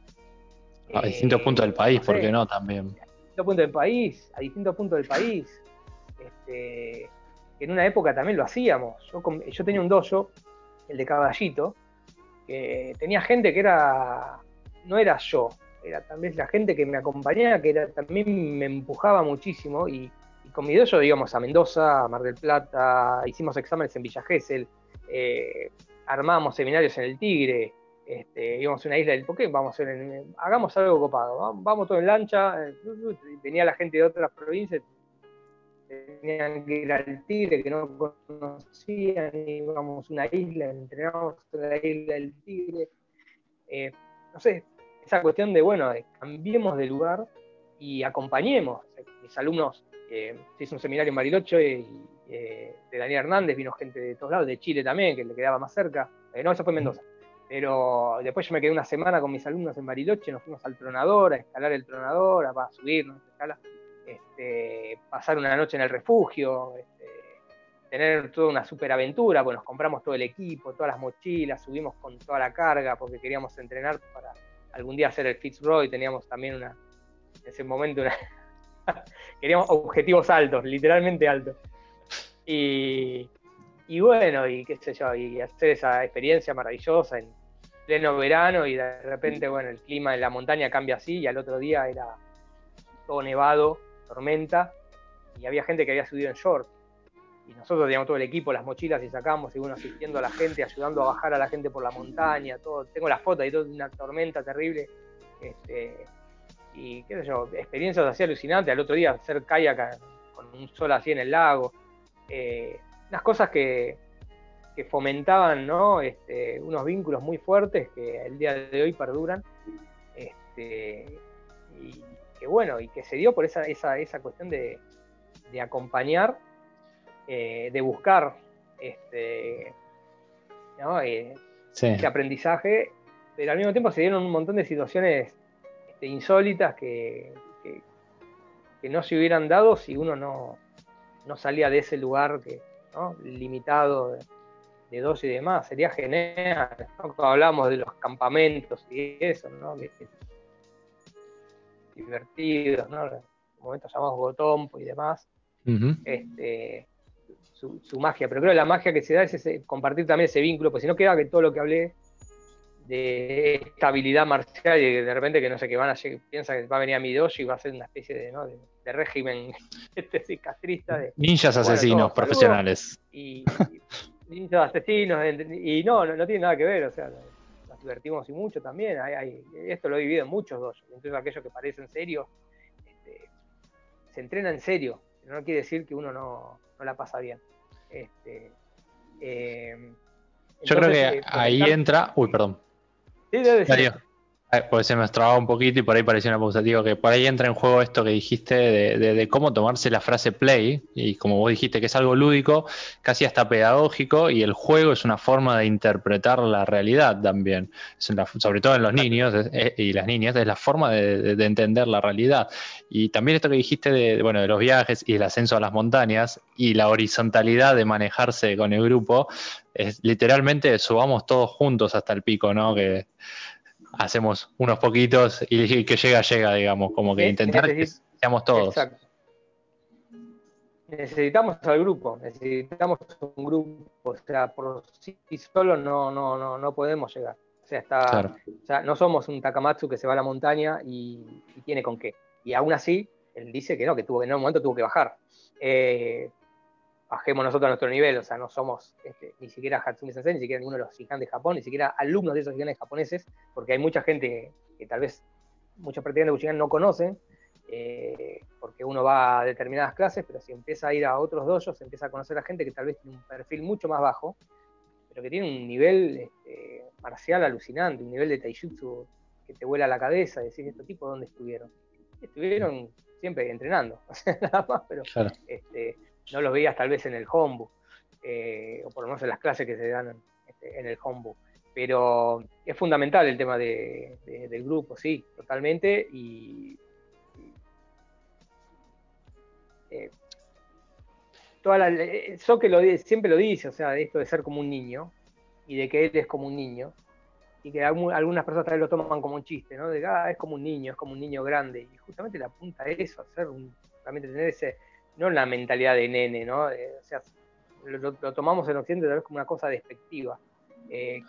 A distintos eh, puntos del país, ¿por qué no también?
Distintos puntos del país, a distintos puntos del país. Este, en una época también lo hacíamos. Yo, yo tenía un dojo, el de Caballito, que tenía gente que era, no era yo, era también la gente que me acompañaba, que era, también me empujaba muchísimo y, con mi dojo íbamos a Mendoza, a Mar del Plata, hicimos exámenes en Villa Gesell, eh, armábamos seminarios en el Tigre, este, íbamos a una isla del Poké, vamos a hagamos algo copado, vamos todo en lancha, eh, venía la gente de otras provincias, tenían que ir al Tigre, que no conocían, íbamos a una isla, entrenábamos en la isla del Tigre. Eh, no sé, esa cuestión de, bueno, cambiemos de lugar y acompañemos. Mis alumnos, eh, se hizo un seminario en Bariloche y, eh, de Daniel Hernández, vino gente de todos lados, de Chile también, que le quedaba más cerca. no, eso fue en Mendoza. Pero después yo me quedé una semana con mis alumnos en Bariloche, nos fuimos al tronador, a escalar el tronador, a, subir, ¿no? escala este, pasar una noche en el refugio, este, tener toda una superaventura, pues nos compramos todo el equipo, todas las mochilas, subimos con toda la carga porque queríamos entrenar para algún día hacer el Fitzroy, teníamos también una, en ese momento queríamos objetivos altos, literalmente altos. Y, y bueno, y qué sé yo, y hacer esa experiencia maravillosa en pleno verano y de repente, bueno, el clima en la montaña cambia así y al otro día era todo nevado tormenta, y había gente que había subido en short. Y nosotros teníamos todo el equipo, las mochilas y sacamos, y uno asistiendo a la gente, ayudando a bajar a la gente por la montaña, todo. Tengo la foto y todo, una tormenta terrible. Este, y qué sé yo, experiencias así alucinantes. Al otro día hacer kayak con un sol así en el lago. Eh, unas cosas que, que fomentaban ¿no? este, unos vínculos muy fuertes que el día de hoy perduran. Este, y, que bueno, y que se dio por esa, esa, esa cuestión de, acompañar, eh, de buscar este, eh, ese aprendizaje, pero al mismo tiempo se dieron un montón de situaciones este, insólitas que, que, no se hubieran dado si uno no, no salía de ese lugar que, limitado de, dos y demás. Sería genial. Hablamos de los campamentos y eso, ¿no? divertidos, ¿no? momentos llamados Gotompo y demás, este, su, magia. Pero creo que la magia que se da es compartir también ese vínculo, porque si no queda que todo lo que hablé de estabilidad marcial y de repente que no sé, que van a piensa que va a venir a mi dojo y va a ser una especie de, ¿no? de, régimen este, castrista. De,
Ninjas asesinos profesionales.
Y, asesinos, y no, no, no tiene nada que ver, o sea, divertimos y mucho también. Hay, esto lo he vivido en muchos dos. Entonces aquello que parece en serio, este, se entrena en serio. Pero no quiere decir que uno no, la pasa bien. Este,
eh, Yo creo que eh, ahí entra. Uy, perdón. Sí, debe pues se me trabado un poquito y por ahí parecía una pausa. Digo que por ahí entra en juego esto que dijiste de, cómo tomarse la frase play y como vos dijiste que es algo lúdico, casi hasta pedagógico y el juego es una forma de interpretar la realidad también. sobre todo en los niños y las niñas, es la forma de, entender la realidad. Y también esto que dijiste de, bueno, de los viajes y el ascenso a las montañas y la horizontalidad de manejarse con el grupo, es literalmente subamos todos juntos hasta el pico, ¿no? Que hacemos unos poquitos y que llega, llega, digamos, como que intentar que seamos todos. Exacto.
Necesitamos al grupo, necesitamos un grupo, o sea, por sí solo no, no, no, no podemos llegar. O sea, está, o sea, no somos un Takamatsu que se va a la montaña y, tiene con qué. Y aún así, él dice que no, que tuvo que en un momento tuvo que bajar. Eh, bajemos nosotros a nuestro nivel, o sea, no somos este, ni siquiera Hatsumi Sensei, ni siquiera ninguno de los Shihan de Japón, ni siquiera alumnos de esos Shihan japoneses, porque hay mucha gente que, tal vez muchos practicantes de Bushigan no conocen, eh, porque uno va a determinadas clases, pero si empieza a ir a otros dojos, empieza a conocer a gente que tal vez tiene un perfil mucho más bajo, pero que tiene un nivel este, marcial alucinante, un nivel de taijutsu que te vuela la cabeza, decir, ¿estos tipos dónde estuvieron? Estuvieron siempre entrenando, nada más, pero este, no los veías tal vez en el homebook, eh, o por lo menos en las clases que se dan este, en el homebook. Pero es fundamental el tema de, del grupo, sí, totalmente. Y, eh, toda la, lo, siempre lo dice, o sea, de esto de ser como un niño y de que él es como un niño. y que algunas personas también lo toman como un chiste, ¿no? De, ah, es como un niño, es como un niño grande. Y justamente la apunta a eso, a ser un, realmente tener ese, no la mentalidad de nene, ¿no? o sea, lo, tomamos en Occidente tal vez como una cosa despectiva. Eh,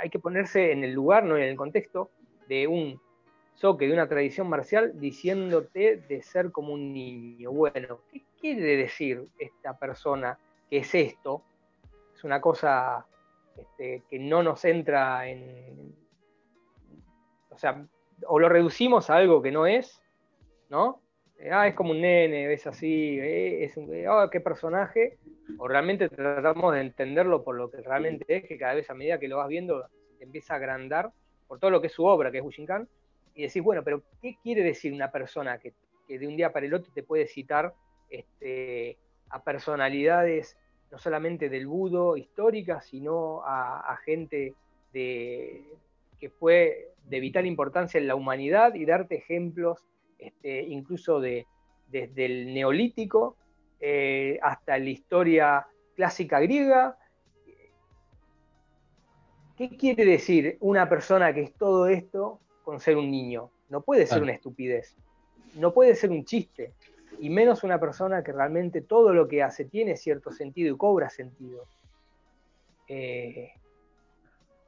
hay que ponerse en el lugar, no en el contexto, de un soque, de una tradición marcial, diciéndote de ser como un niño. Bueno, ¿qué quiere decir esta persona que es esto? Es una cosa este, que no nos entra en. O sea, o lo reducimos a algo que no es, ¿no? Ah, es como un nene, es así, eh, es un, oh, qué personaje, o realmente tratamos de entenderlo por lo que realmente es, que cada vez a medida que lo vas viendo te empieza a agrandar por todo lo que es su obra, que es Bushinkan, y decís, bueno, pero ¿qué quiere decir una persona que, de un día para el otro te puede citar este, a personalidades no solamente del budo histórica, sino a, gente de, que fue de vital importancia en la humanidad y darte ejemplos este, incluso de, desde el neolítico eh, hasta la historia clásica griega. ¿Qué quiere decir una persona que es todo esto con ser un niño? No puede ser una estupidez, no puede ser un chiste, y menos una persona que realmente todo lo que hace tiene cierto sentido y cobra sentido. Eh,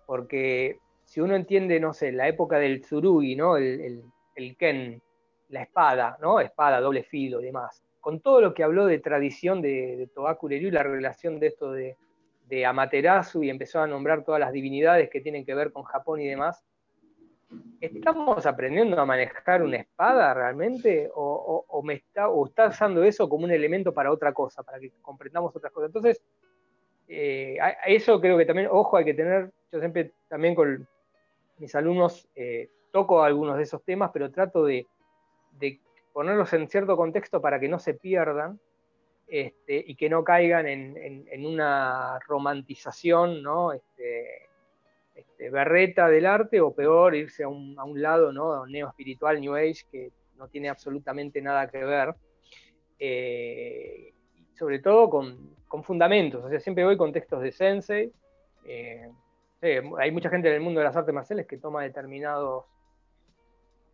porque si uno entiende, no sé, la época del Tsurugi, ¿no? el, el Ken, la espada, ¿no? Espada, doble filo y demás. Con todo lo que habló de tradición de, de y la relación de esto de, Amaterasu y empezó a nombrar todas las divinidades que tienen que ver con Japón y demás, ¿estamos aprendiendo a manejar una espada realmente? ¿O, me está, o está usando eso como un elemento para otra cosa, para que comprendamos otras cosas? Entonces, eh, eso creo que también, ojo, hay que tener, yo siempre también con mis alumnos eh, toco algunos de esos temas, pero trato de, de ponerlos en cierto contexto para que no se pierdan este, y que no caigan en, una romantización, ¿no? Este, este, berreta del arte o peor, irse a un, lado ¿no? neo-espiritual, New Age, que no tiene absolutamente nada que ver. Eh, sobre todo con, fundamentos, o sea, siempre voy con textos de Sensei. Eh, hay mucha gente en el mundo de las artes marciales que toma determinados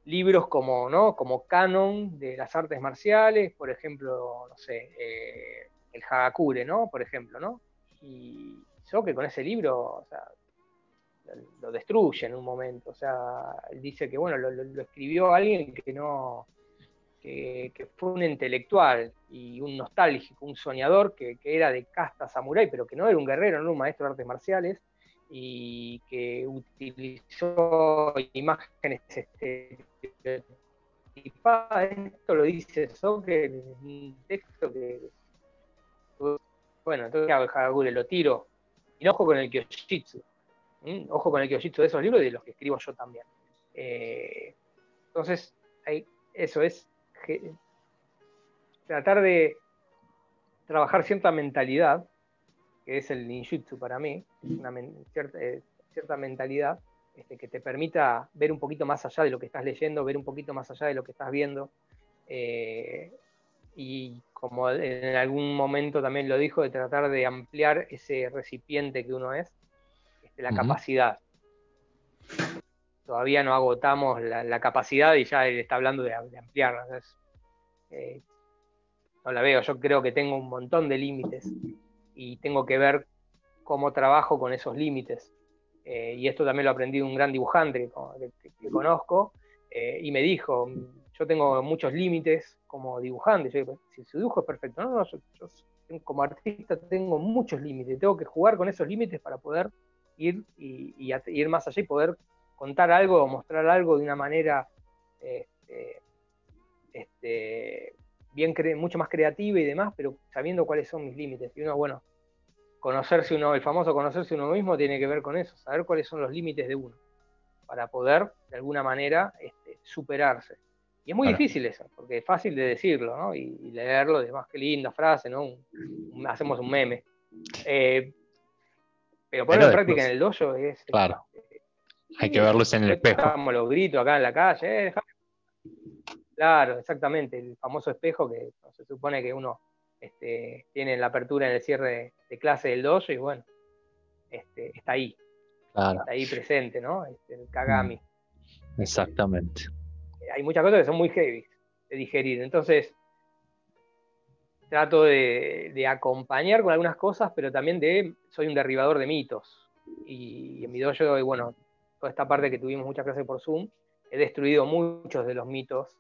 libros como, ¿no? como canon de las artes marciales, por ejemplo, no sé, eh, el Hagakure, ¿no? Por ejemplo, ¿no? Y yo que con ese libro, o sea, lo destruye en un momento, o sea, dice que, bueno, lo, escribió alguien que no, que, fue un intelectual y un nostálgico, un soñador que, que era de casta samurái, pero que no era un guerrero, no un maestro de artes marciales, y que utilizó imágenes estereotipadas. Esto lo dice en un texto que. Bueno, entonces Hagakure, lo tiro. Y ojo con el Kyoshitsu. Ojo con el Kyoshitsu de esos libros y de los que escribo yo también. Eh, entonces, eso es tratar de trabajar cierta mentalidad que es el ninjutsu para mí, una eh, cierta mentalidad este, que te permita ver un poquito más allá de lo que estás leyendo, ver un poquito más allá de lo que estás viendo. Eh, y como en algún momento también lo dijo, de tratar de ampliar ese recipiente que uno es, este, la capacidad. Todavía no agotamos la, capacidad y ya él está hablando de, ampliarla. Eh, no la veo, yo creo que tengo un montón de límites y tengo que ver cómo trabajo con esos límites. Eh, y esto también lo aprendí de un gran dibujante que, conozco, eh, y me dijo, yo tengo muchos límites como dibujante, yo si su dibujo es perfecto, no, no, yo, como artista tengo muchos límites, tengo que jugar con esos límites para poder ir y, ir más allá y poder contar algo o mostrar algo de una manera este, este, bien mucho más creativa y demás, pero sabiendo cuáles son mis límites. Y uno, bueno, conocerse uno, el famoso conocerse uno mismo tiene que ver con eso, saber cuáles son los límites de uno, para poder, de alguna manera, este, superarse. Y es muy difícil eso, porque es fácil de decirlo, ¿no? Y, leerlo, además, qué linda frase, ¿no? hacemos un meme. Eh, pero ponerlo en práctica en el dojo es...
Claro. Este, Hay que verlos en el espejo.
Los gritos acá en la calle, eh, Claro, exactamente, el famoso espejo que se supone que uno este, tiene la apertura en el cierre de clase del dojo y bueno, este, está ahí. ahí presente, ¿no? Este, el Kagami.
Mm. Exactamente.
Hay muchas cosas que son muy heavy de digerir. Entonces, trato de, acompañar con algunas cosas, pero también de soy un derribador de mitos. Y, en mi dojo, bueno, toda esta parte que tuvimos muchas clases por Zoom, he destruido muchos de los mitos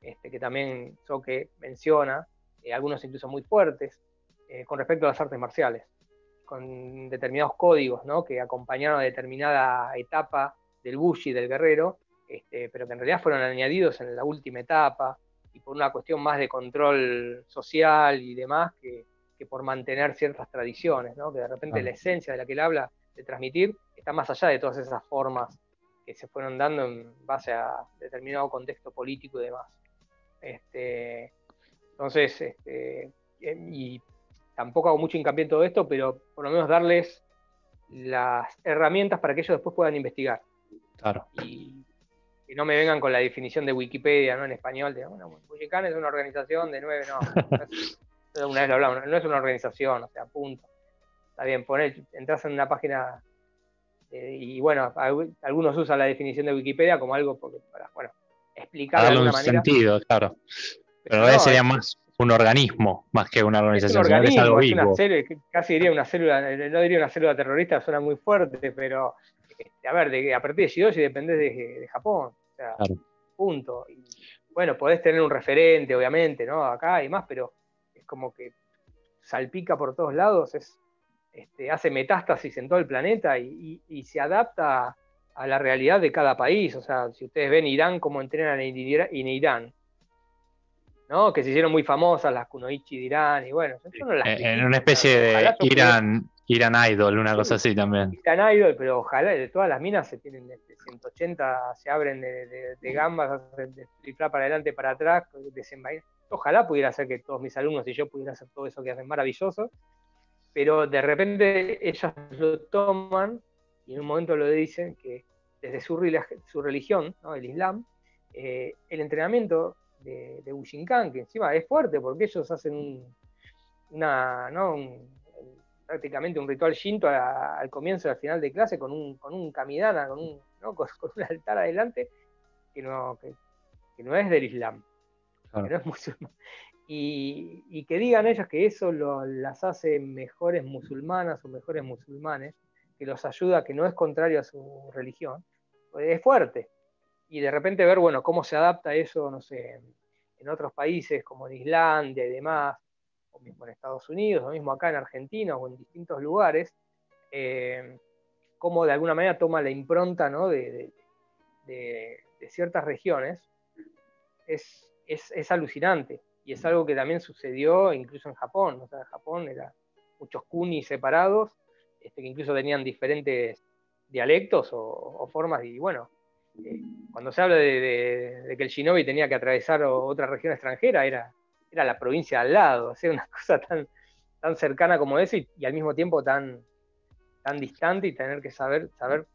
este, que también Soke menciona, eh, algunos incluso muy fuertes, eh, con respecto a las artes marciales, con determinados códigos ¿no? que acompañaron a determinada etapa del bushi, del guerrero, este, pero que en realidad fueron añadidos en la última etapa, y por una cuestión más de control social y demás que, por mantener ciertas tradiciones, ¿no? que de repente la esencia de la que él habla de transmitir está más allá de todas esas formas que se fueron dando en base a determinado contexto político y demás. Este, entonces, este, y tampoco hago mucho hincapié en todo esto, pero por lo menos darles las herramientas para que ellos después puedan investigar.
Claro.
Y que no me vengan con la definición de Wikipedia, ¿no? En español, de, bueno, es una organización de nueve, no. una vez lo hablamos, no es una organización, o sea, punto. Está bien, poner, entras en una página eh, y bueno, algunos usan la definición de Wikipedia como algo porque, para, bueno, explicar
de alguna un sentido, claro. Pero, no, sería más un organismo, más que una organización.
Es, un organismo, es algo vivo. Una célula, casi diría una célula, no diría una célula terrorista, suena muy fuerte, pero a ver, de, a partir de Shidoshi dependés de, Japón. O sea, punto. Y, bueno, podés tener un referente, obviamente, ¿no? Acá y más, pero es como que salpica por todos lados, es, este, hace metástasis en todo el planeta y, se adapta a la realidad de cada país. O sea, si ustedes ven Irán, cómo entrenan en Irán, ¿no? Que se hicieron muy famosas las kunoichi de Irán y bueno,
en una especie de Irán, Irán Idol, una cosa así también.
Irán Idol, pero ojalá de todas las minas se tienen de 180, se abren de, gambas, de tripla para adelante, para atrás, desenvainar. Ojalá pudiera ser que todos mis alumnos y yo pudiera hacer todo eso que hacen maravilloso, pero de repente ellas lo toman y en un momento lo dicen que desde su, su religión, el Islam, eh, el entrenamiento de, de Ushinkan, que encima es fuerte porque ellos hacen un, una, ¿no? prácticamente un ritual shinto al comienzo y al final de clase con un, con un kamidana, con un, ¿no? con, un altar adelante, que no, que, no es del Islam, que no es musulmán. Y, y, que digan ellos que eso las hace mejores musulmanas o mejores musulmanes, que los ayuda, que no es contrario a su religión, pues es fuerte. Y de repente ver, bueno, cómo se adapta eso, no sé, en otros países como en Islandia y demás, mismo en Estados Unidos, lo mismo acá en Argentina o en distintos lugares, eh, cómo de alguna manera toma la impronta de, ciertas regiones, es, es, alucinante. Y es algo que también sucedió incluso en Japón. O sea, en Japón eran muchos kunis separados, este, que incluso tenían diferentes dialectos o, formas. Y bueno, cuando se habla de, que el shinobi tenía que atravesar otra región extranjera, era, era la provincia al lado, o una cosa tan, tan cercana como eso y, al mismo tiempo tan, tan distante y tener que saber, saber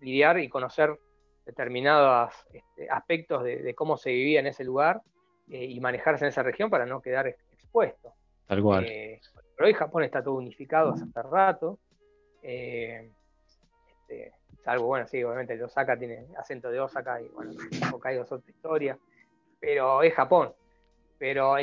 lidiar y conocer determinados este, aspectos de, cómo se vivía en ese lugar eh, y manejarse en esa región para no quedar expuesto.
Tal cual.
Eh, pero hoy Japón está todo unificado hace rato. Eh, este, salvo, bueno, sí, obviamente el Osaka tiene acento de Osaka y bueno, Hokkaido es otra historia. Pero es Japón pero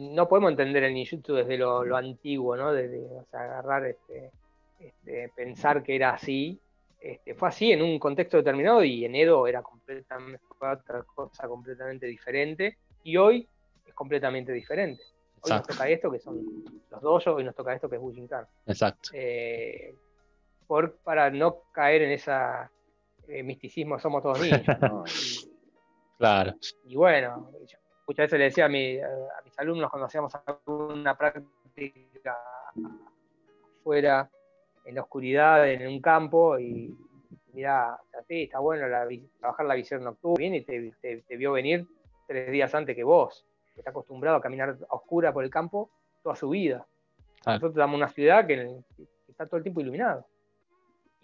no podemos entender el ninjutsu desde lo, antiguo, ¿no? Desde agarrar, este, este, pensar que era así. Este, fue así en un contexto determinado y en Edo era completamente otra cosa completamente diferente y hoy es completamente diferente. Hoy nos toca esto que son los dojos y nos toca esto que es Bujinkan.
Exacto.
Eh, por, para no caer en esa eh, misticismo somos todos niños.
claro.
Y bueno, muchas veces le decía a, mis alumnos cuando hacíamos alguna práctica fuera, en la oscuridad, en un campo, y mira, sí, está bueno trabajar la visión nocturna, bien, y te, vio venir tres días antes que vos, que está acostumbrado a caminar a oscura por el campo toda su vida. Nosotros damos una ciudad que, está todo el tiempo iluminada.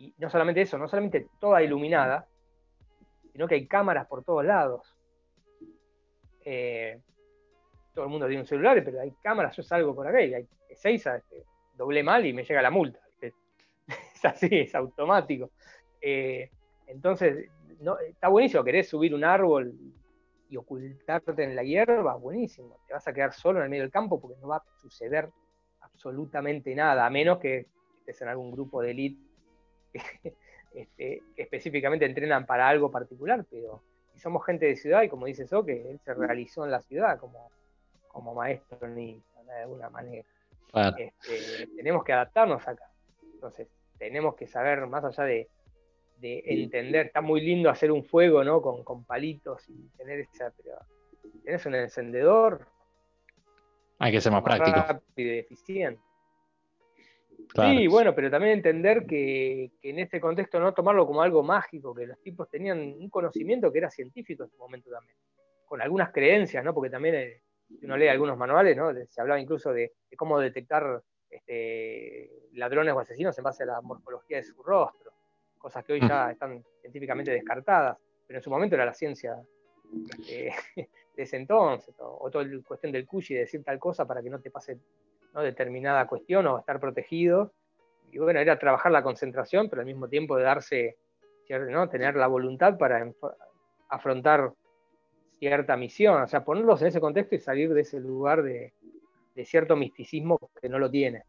Y no solamente eso, no solamente toda iluminada, sino que hay cámaras por todos lados. Eh, todo el mundo tiene un celular, pero hay cámaras, yo salgo por acá y hay seis, este, doblé mal y me llega la multa. Es así, es automático. Eh, entonces, está buenísimo, querés subir un árbol y ocultarte en la hierba, buenísimo. Te vas a quedar solo en el medio del campo porque no va a suceder absolutamente nada, a menos que estés en algún grupo de élite este, que específicamente entrenan para algo particular, pero somos gente de ciudad y como dice eso, que él se realizó en la ciudad como, como maestro ni de alguna manera. Este, tenemos que adaptarnos acá. Entonces, tenemos que saber, más allá de, entender, está muy lindo hacer un fuego, ¿no? Con, palitos y tener esa, pero tenés un encendedor.
Hay que ser más, práctico.
Rápido y eficiente. Sí, bueno, pero también entender que, en este contexto no tomarlo como algo mágico, que los tipos tenían un conocimiento que era científico en su momento también, con algunas creencias, ¿no? Porque también eh, si uno lee algunos manuales, ¿no? Se hablaba incluso de, cómo detectar este, ladrones o asesinos en base a la morfología de su rostro, cosas que hoy ya están científicamente descartadas, pero en su momento era la ciencia este, de ese entonces, o, toda la cuestión del cushi, de decir tal cosa para que no te pase determinada cuestión o estar protegido. Y bueno, era trabajar la concentración, pero al mismo tiempo de darse, ¿no? tener la voluntad para afrontar cierta misión, o sea, ponerlos en ese contexto y salir de ese lugar de, cierto misticismo que no lo tiene.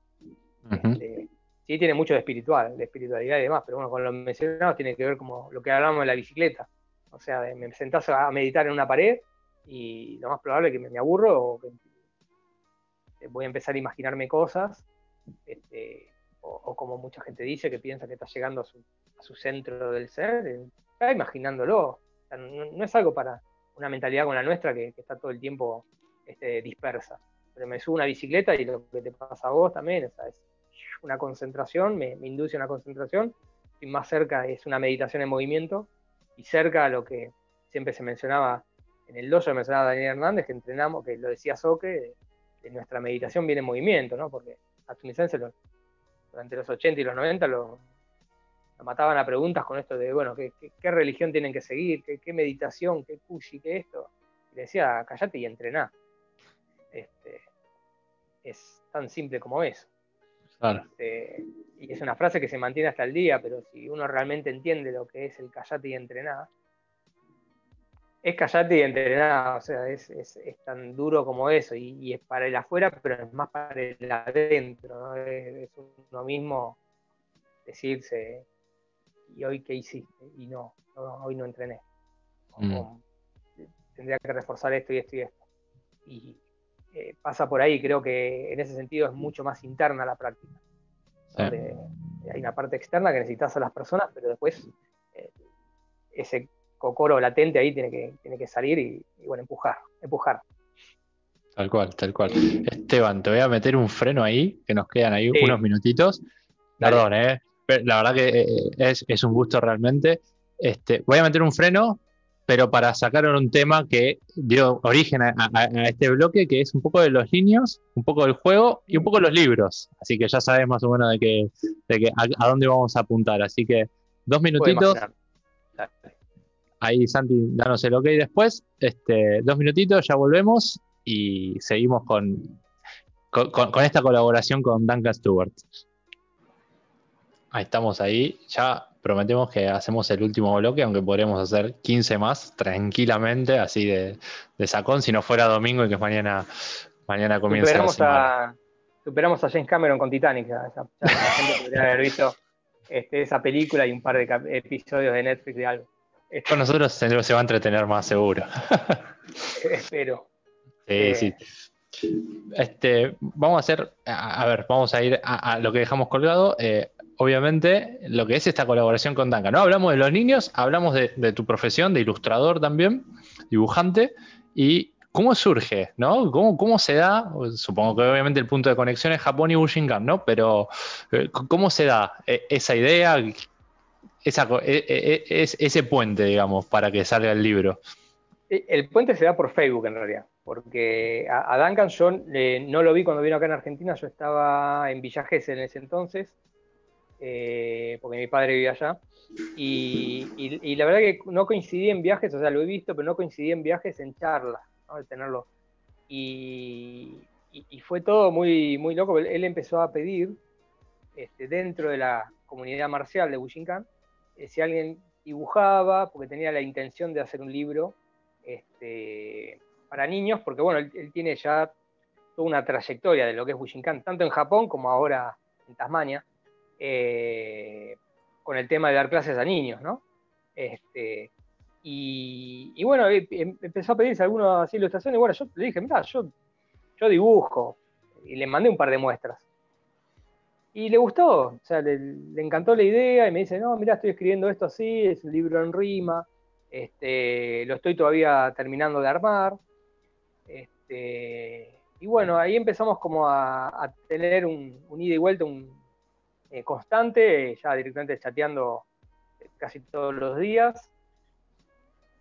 Este, sí tiene mucho de espiritual, de espiritualidad y demás, pero bueno, con lo mencionado tiene que ver como lo que hablamos de la bicicleta. O sea, me sentás a meditar en una pared y lo más probable es que me, aburro o que voy a empezar a imaginarme cosas, este, o, como mucha gente dice, que piensa que está llegando a su, centro del ser, eh, está imaginándolo. no, es algo para, una mentalidad con la nuestra que, está todo el tiempo este, dispersa. Pero me subo una bicicleta y lo que te pasa a vos también, es una concentración, me, induce a una concentración, y más cerca es una meditación en movimiento, y cerca a lo que siempre se mencionaba en el dojo, mencionaba Daniel Hernández, que entrenamos, que lo decía Soque, de, nuestra meditación viene en movimiento, ¿no? Porque a durante los 80 y los 90 lo, mataban a preguntas con esto de, bueno, ¿qué, religión tienen que seguir? ¿Qué, meditación? ¿Qué kushi? ¿Qué esto? Y le decía, callate y entrená. Este, es tan simple como eso. Este, y es una frase que se mantiene hasta el día, pero si uno realmente entiende lo que es el callate y entrená, es callate y entrená, o sea, es, tan duro como eso, y, es para el afuera, pero es más para el adentro, es, es uno mismo decirse, ¿y hoy qué hiciste? Y no, hoy no entrené. Mm. tendría que reforzar esto y esto y esto. Y eh, pasa por ahí, creo que en ese sentido es mucho más interna la práctica. hay una parte externa que necesitas a las personas, pero después eh, ese cocoro latente ahí tiene que, tiene que salir y, bueno, empujar, empujar.
Tal cual, tal cual. Esteban, te voy a meter un freno ahí, que nos quedan ahí unos minutitos. Perdón, ¿eh? la verdad que eh, es, un gusto realmente. Este, voy a meter un freno, pero para sacar un tema que dio origen a, este bloque, que es un poco de los niños, un poco del juego y un poco de los libros. Así que ya sabes más o menos de que, de a, dónde vamos a apuntar. Así que dos minutitos. Ahí Santi, danos el ok después. Este, dos minutitos, ya volvemos y seguimos con, con esta colaboración con Duncan Stewart. Ahí estamos ahí. Ya prometemos que hacemos el último bloque, aunque podremos hacer 15 más tranquilamente, así de, sacón, si no fuera domingo y que mañana, mañana comienza
superamos A, superamos a James Cameron con Titanic. Ya, la gente podría haber visto este, esa película y un par de episodios de Netflix de algo.
Con nosotros se, va a entretener más seguro.
Espero.
Sí, eh, sí. Este, vamos a hacer, a, ver, vamos a ir a, lo que dejamos colgado. Eh, obviamente, lo que es esta colaboración con Duncan. No hablamos de los niños, hablamos de, tu profesión, de ilustrador también, dibujante, y cómo surge, ¿no? ¿Cómo, se da? Supongo que obviamente el punto de conexión es Japón y Bushinkan, ¿no? Pero, eh, ¿cómo se da esa idea, esa, eh, ese puente, digamos, para que salga el libro?
El puente se da por Facebook, en realidad porque a, Duncan yo no lo vi cuando vino acá en Argentina, yo estaba en Villa en ese entonces, eh, porque mi padre vivía allá. Y, la verdad que no coincidí en viajes, o sea, lo he visto, pero no coincidí en viajes en charlas, ¿no? tenerlo. Y, fue todo muy, muy loco. Él empezó a pedir este, dentro de la comunidad marcial de Bushinkan eh, si alguien dibujaba, porque tenía la intención de hacer un libro este, para niños, porque bueno, él, tiene ya toda una trayectoria de lo que es Bushinkan, tanto en Japón como ahora en Tasmania, eh, con el tema de dar clases a niños, ¿no? Este, y, bueno, em, empezó a pedirse algunas ilustraciones, y bueno, yo le dije, mira, yo, yo dibujo, y le mandé un par de muestras. Y le gustó, o sea, le, encantó la idea y me dice, no, mira, estoy escribiendo esto así, es un libro en rima, este, lo estoy todavía terminando de armar. Este, y bueno, ahí empezamos como a, tener un, ida y vuelta un, eh, constante, ya directamente chateando casi todos los días.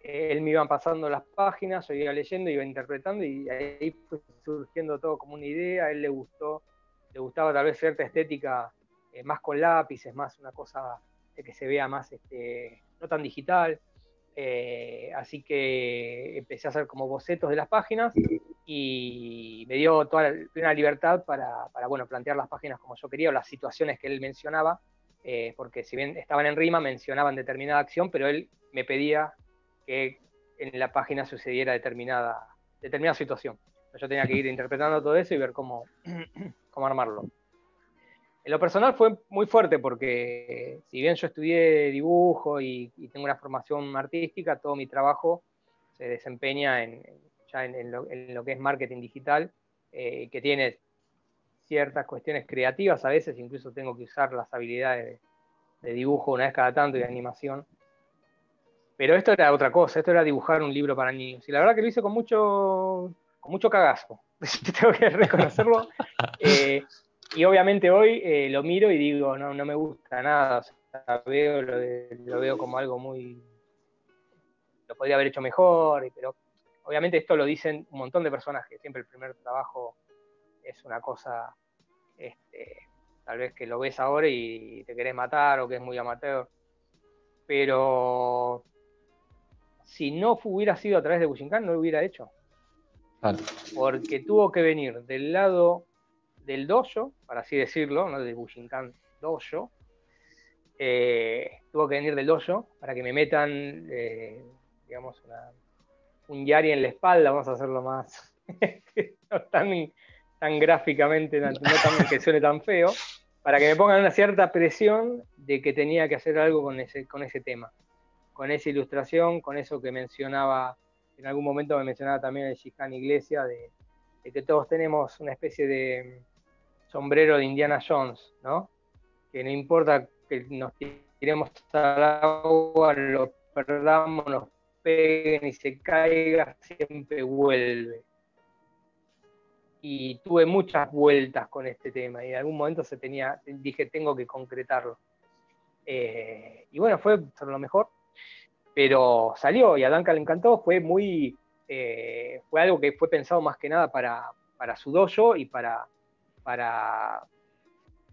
él me iba pasando las páginas, yo iba leyendo, iba interpretando y ahí fue surgiendo todo como una idea, a él le gustó le gustaba tal vez cierta estética eh, más con lápices, más una cosa de que se vea más, este, no tan digital. Eh, así que empecé a hacer como bocetos de las páginas y me dio toda la, libertad para, bueno, plantear las páginas como yo quería o las situaciones que él mencionaba, eh, porque si bien estaban en rima, mencionaban determinada acción, pero él me pedía que en la página sucediera determinada, determinada situación. Yo tenía que ir interpretando todo eso y ver cómo, cómo armarlo. En lo personal fue muy fuerte porque si bien yo estudié dibujo y, tengo una formación artística, todo mi trabajo se desempeña en, ya en, lo, que es marketing digital, eh, que tiene ciertas cuestiones creativas, a veces incluso tengo que usar las habilidades de, dibujo una vez cada tanto y de animación. Pero esto era otra cosa, esto era dibujar un libro para niños. Y la verdad que lo hice con mucho, con mucho cagazo. tengo que reconocerlo. Eh, y obviamente hoy eh, lo miro y digo, no, no me gusta nada, veo, lo, veo como algo muy... Lo podría haber hecho mejor, pero obviamente esto lo dicen un montón de personas, que siempre el primer trabajo es una cosa, este, tal vez que lo ves ahora y te querés matar o que es muy amateur, pero si no hubiera sido a través de Bushinkan, no lo hubiera hecho. Porque tuvo que venir del lado del dojo, para así decirlo, no de Bushinkan dojo, eh, tuvo que venir del dojo para que me metan, eh, digamos, un yari en la espalda, vamos a hacerlo más, no tan, tan gráficamente, no tan que suene tan feo, para que me pongan una cierta presión de que tenía que hacer algo con ese, con ese tema, con esa ilustración, con eso que mencionaba en algún momento me mencionaba también el Shihan Iglesia, de, que todos tenemos una especie de sombrero de Indiana Jones, ¿no? Que no importa que nos tiremos al agua, lo perdamos, nos peguen y se caiga, siempre vuelve. Y tuve muchas vueltas con este tema y en algún momento se tenía, dije, tengo que concretarlo. Eh, y bueno, fue lo mejor pero salió y a Duncan le encantó, fue muy, eh, fue algo que fue pensado más que nada para, para su dojo y para, para,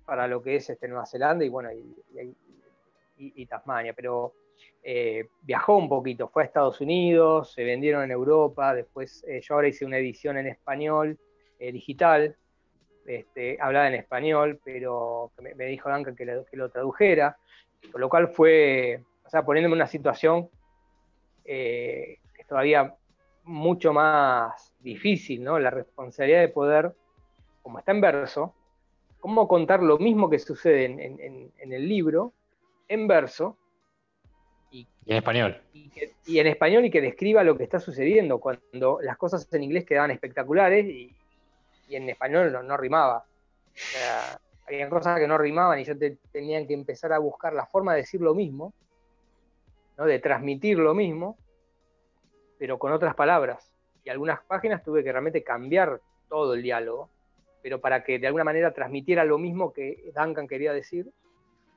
para lo que es este, Nueva Zelanda y bueno, y, Tasmania, pero eh, viajó un poquito, fue a Estados Unidos, se vendieron en Europa, después eh, yo ahora hice una edición en español, digital, este, hablaba en español, pero me, dijo Duncan que que lo tradujera, con lo cual fue o sea, poniéndome en una situación eh, que es todavía mucho más difícil, ¿no? La responsabilidad de poder, como está en verso, cómo contar lo mismo que sucede en, el libro, en verso.
Y, en español.
Y, en español y que describa lo que está sucediendo, cuando las cosas en inglés quedaban espectaculares y, en español no, rimaba. O sea, había cosas que no rimaban y yo tenían que empezar a buscar la forma de decir lo mismo de transmitir lo mismo, pero con otras palabras. Y algunas páginas tuve que realmente cambiar todo el diálogo, pero para que de alguna manera transmitiera lo mismo que Duncan quería decir,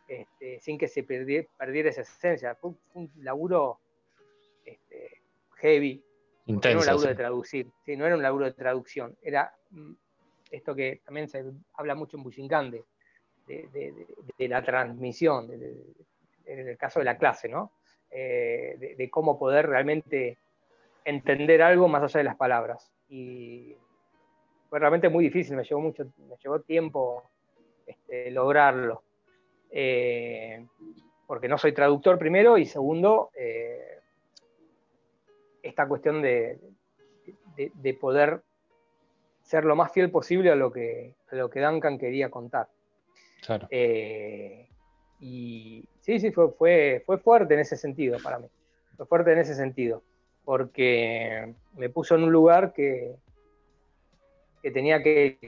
este, sin que se perdiera, esa esencia. Fue un, laburo este, heavy. no era un laburo de traducir, no era un laburo de traducción, era mm, esto que también se habla mucho en Bushinkan de, de, la transmisión, en el caso de la clase, ¿no? Eh, de, cómo poder realmente entender algo más allá de las palabras. Y fue realmente muy difícil, me llevó mucho, me llevó tiempo este, lograrlo. Eh, porque no soy traductor primero y segundo, esta cuestión de, de, poder ser lo más fiel posible a lo que, a lo que Duncan quería contar.
Claro.
Eh, y sí, sí, fue, fue, fue fuerte en ese sentido para mí. Fue fuerte en ese sentido, porque me puso en un lugar que, que tenía que,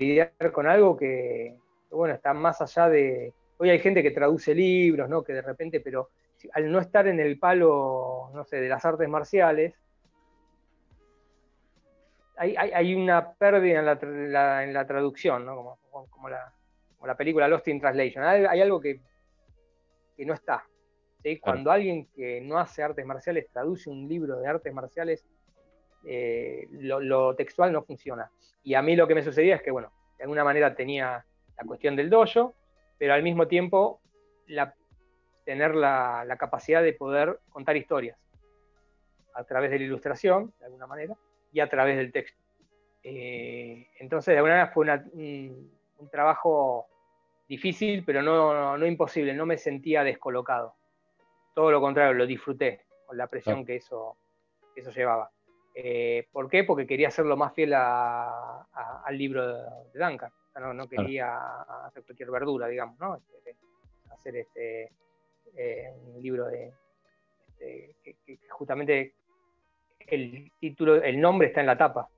lidiar con algo que, bueno, está más allá de... Hoy hay gente que traduce libros, ¿no? Que de repente, pero al no estar en el palo, no sé, de las artes marciales, hay, una pérdida en la, en la traducción, ¿no? Como, como, la, la, película Lost in Translation. Hay, algo que, que, no está. ¿sí? Cuando alguien que no hace artes marciales traduce un libro de artes marciales, eh, lo, textual no funciona. Y a mí lo que me sucedía es que, bueno, de alguna manera tenía la cuestión del dojo, pero al mismo tiempo la, tener la, la capacidad de poder contar historias a través de la ilustración, de alguna manera, y a través del texto. Eh, entonces, de alguna manera fue un, trabajo difícil, pero no, imposible, no me sentía descolocado. Todo lo contrario, lo disfruté con la presión que, eso, eso llevaba. Eh, ¿Por qué? Porque quería ser lo más fiel al libro de, Duncan. no, quería hacer cualquier verdura, digamos, ¿no? Este, hacer este, eh, un libro de, este, que, justamente el título, el nombre está en la tapa.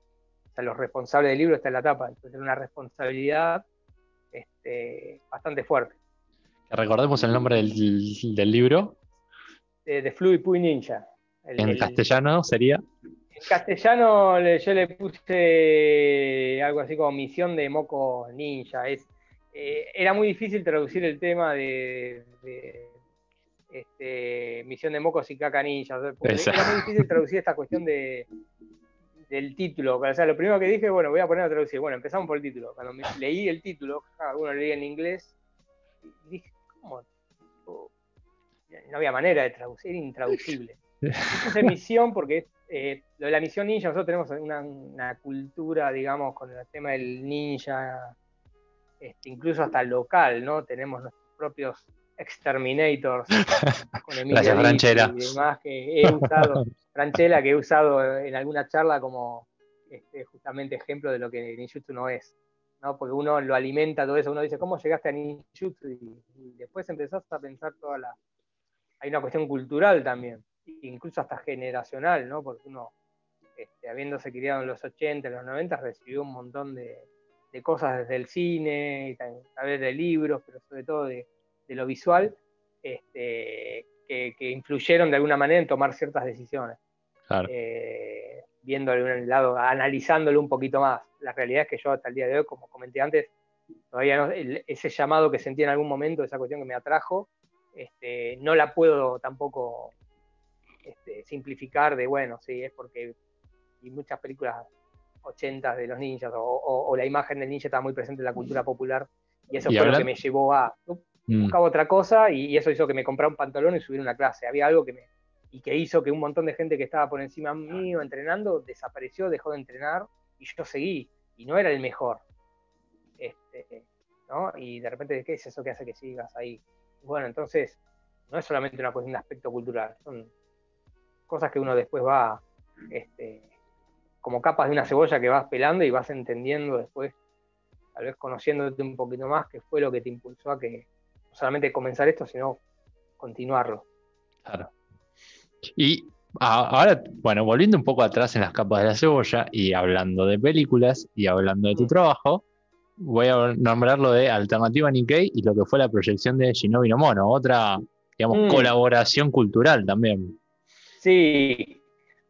O sea, los responsables del libro está en la tapa. Entonces es una responsabilidad este, bastante fuerte.
Recordemos el nombre del, libro.
De, de Fluid Puy Ninja.
en castellano sería.
En castellano yo le puse algo así como Misión de Moco Ninja. Es, eh, era muy difícil traducir el tema de este, Misión de Mocos y Caca Ninja. Era muy difícil traducir esta cuestión de, del título. O sea, lo primero que dije, bueno, voy a poner a traducir. Bueno, empezamos por el título. Cuando leí el título, algunos leí en inglés, y dije, ¿cómo? No había manera de traducir, era intraducible. Puse misión porque eh, lo de la misión ninja, nosotros tenemos una, cultura, digamos, con el tema del ninja, este, incluso hasta local, ¿no? Tenemos nuestros propios Exterminators
con Emilia Franchella.
y demás que he usado, Franchella que he usado en alguna charla como este, justamente ejemplo de lo que ninjutsu no es. ¿no? Porque uno lo alimenta todo eso, uno dice, ¿cómo llegaste a ninjutsu? Y, después empezás a pensar toda la... Hay una cuestión cultural también, incluso hasta generacional, ¿no? Porque uno, este, habiéndose criado en los 80, en los 90, recibió un montón de, de cosas desde el cine, a través de libros, pero sobre todo de, de lo visual este, que, influyeron de alguna manera en tomar ciertas decisiones. Eh, viéndolo en un lado, analizándolo un poquito más. La realidad es que yo hasta el día de hoy, como comenté antes, todavía no, ese llamado que sentí en algún momento, esa cuestión que me atrajo, este, no la puedo tampoco este, simplificar de, bueno, sí, es porque y muchas películas 80 de los ninjas o, la imagen del ninja estaba muy presente en la cultura popular y eso fue lo que me llevó a mm. buscar otra cosa y, eso hizo que me comprara un pantalón y subiera una clase. Había algo que me y que hizo que un montón de gente que estaba por encima mío entrenando desapareció, dejó de entrenar y yo seguí y no era el mejor. Este, ¿no? Y de repente, ¿qué es eso que hace que sigas ahí? Bueno, entonces, no es solamente una cuestión de aspecto cultural, son cosas que uno después va, este, como capas de una cebolla que vas pelando y vas entendiendo después tal vez conociéndote un poquito más, qué fue lo que te impulsó a que solamente comenzar esto, sino continuarlo.
Claro. Y ahora, bueno, volviendo un poco atrás en las capas de la cebolla y hablando de películas y hablando de tu mm. trabajo, voy a nombrar lo de Alternativa Nikkei y lo que fue la proyección de Shinobi no Mono, otra, digamos, mm. colaboración cultural también.
Sí,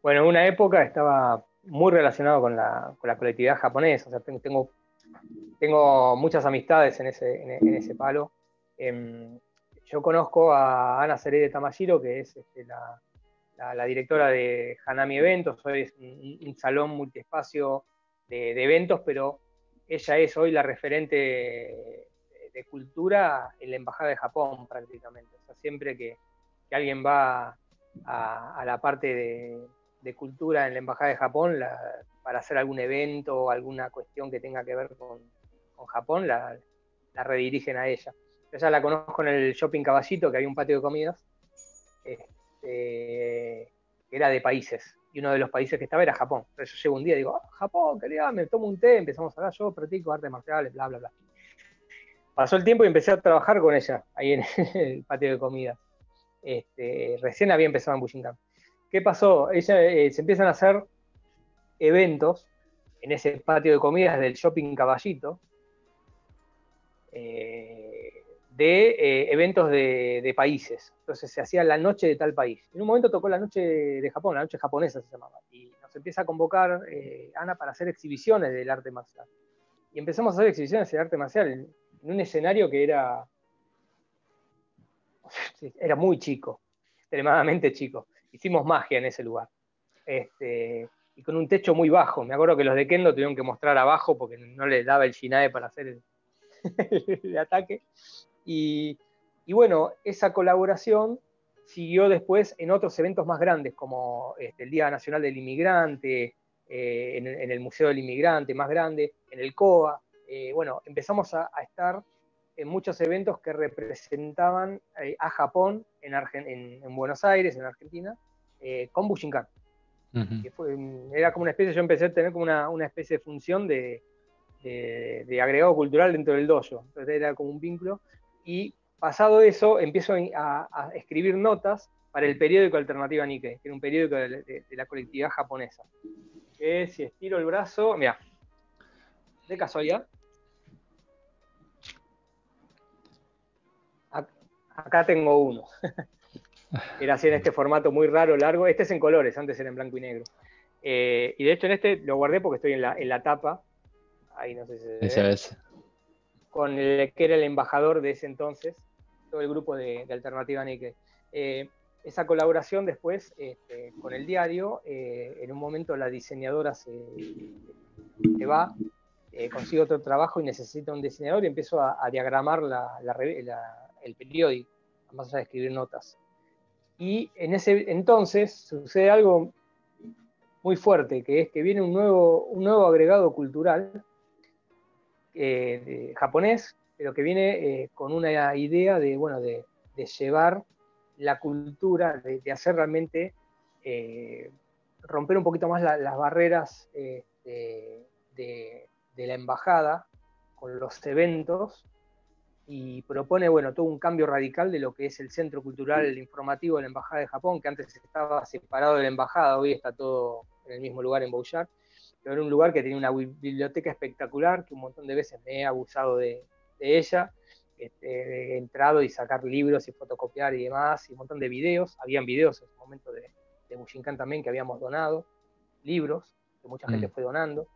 bueno, en una época estaba muy relacionado con la, con la colectividad japonesa, o sea, tengo tengo muchas amistades en ese, en, ese palo. Em, yo conozco a Ana de Tamashiro, que es este, la, directora de Hanami Eventos, hoy es un, salón multiespacio de, eventos, pero ella es hoy la referente de, cultura en la Embajada de Japón prácticamente. O sea, siempre que, alguien va a, la parte de, cultura en la Embajada de Japón para hacer algún evento o alguna cuestión que tenga que ver con Japón la, redirigen a ella. Ya la conozco en el shopping Caballito, que había un patio de comidas, este, era de países. Y uno de los países que estaba era Japón. Entonces yo llego un día y digo, ah, Japón, querida, me tomo un té, empezamos a hablar, yo practico artes marciales, bla, bla, bla. Pasó el tiempo y empecé a trabajar con ella ahí en el patio de comidas. Este, recién había empezado en Bushinkan. ¿Qué pasó? Ella, eh, se empiezan a hacer eventos en ese patio de comidas del shopping Caballito, eh, de eh, eventos de, países. Entonces se hacía la noche de tal país. En un momento tocó la noche de Japón, la noche japonesa se llamaba. Y nos empieza a convocar eh, Ana para hacer exhibiciones del arte marcial. Y empezamos a hacer exhibiciones del arte marcial en, un escenario que era, era muy chico, extremadamente chico. Hicimos magia en ese lugar. Este, y con un techo muy bajo. Me acuerdo que los de Kendo tuvieron que mostrar abajo porque no les daba el Shinae para hacer el, el ataque. Y, bueno, esa colaboración siguió después en otros eventos más grandes, como este, el Día Nacional del Inmigrante, eh, en, el Museo del Inmigrante más grande, en el COA. Eh, bueno, empezamos a, estar en muchos eventos que representaban eh, a Japón en, en, Buenos Aires, en Argentina, con Bushinkan era como una especie, yo empecé a tener como una, especie de función de, agregado cultural dentro del dojo. Entonces era como un vínculo. Y pasado eso, empiezo a, escribir notas para el periódico Alternativa Nikkei, que era un periódico de, la colectividad japonesa. Que si estiro el brazo, mira, de casualidad, acá tengo uno. Era así en este formato muy raro, largo. Este es en colores, antes era en blanco y negro. Eh, y de hecho en este lo guardé porque estoy en la, en la tapa. Ahí no sé si se ve. Con el que era el embajador de ese entonces, todo el grupo de, Alternativa Nike. Eh, esa colaboración después este, con el diario, eh, en un momento la diseñadora se, va, consigue otro trabajo y necesita un diseñador y empiezo a, diagramar el periódico, más allá escribir notas. Y en ese entonces sucede algo muy fuerte, que es que viene un nuevo, un nuevo agregado cultural eh, japonés, pero que viene eh, con una idea de, bueno, de, llevar la cultura, de, hacer realmente, eh, romper un poquito más las barreras de, la embajada con los eventos y propone, bueno, todo un cambio radical de lo que es el centro cultural informativo de la Embajada de Japón, que antes estaba separado de la Embajada, hoy está todo en el mismo lugar en Bouchard, era un lugar que tenía una biblioteca espectacular, que un montón de veces me he abusado de, ella, este, he entrado y sacar libros y fotocopiar y demás, y un montón de videos, habían videos en ese momento de, de Bushinkan también que habíamos donado, libros, que mucha gente mm. fue donando,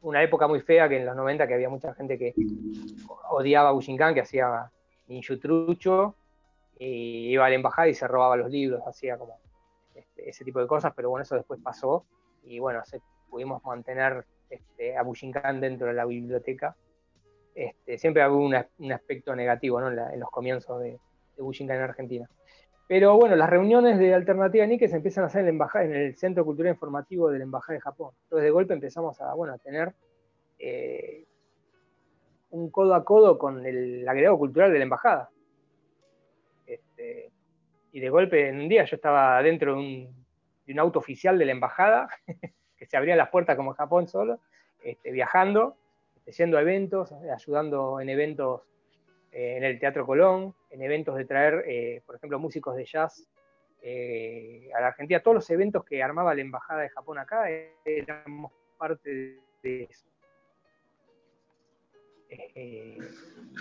una época muy fea que en los 90 que había mucha gente que odiaba a Bushinkan, que hacía ninjutrucho, y iba a la embajada y se robaba los libros, hacía como este, ese tipo de cosas, pero bueno, eso después pasó y bueno, pudimos mantener este, a Bushinkan dentro de la biblioteca. Este, siempre hubo un aspecto negativo ¿no? en, los comienzos de, de Bushinkan en Argentina. Pero bueno, las reuniones de Alternativa Nike se empiezan a hacer en, el Centro Cultural Informativo de la Embajada de Japón. Entonces de golpe empezamos a, bueno, a tener eh, un codo a codo con el agregado cultural de la Embajada. Este, y de golpe en un día yo estaba dentro de un, auto oficial de la Embajada, que se abrían las puertas como Japón solo, este, viajando, este, yendo a eventos, ayudando en eventos eh, en el Teatro Colón, en eventos de traer, eh, por ejemplo, músicos de jazz eh, a la Argentina. Todos los eventos que armaba la Embajada de Japón acá éramos parte de eso.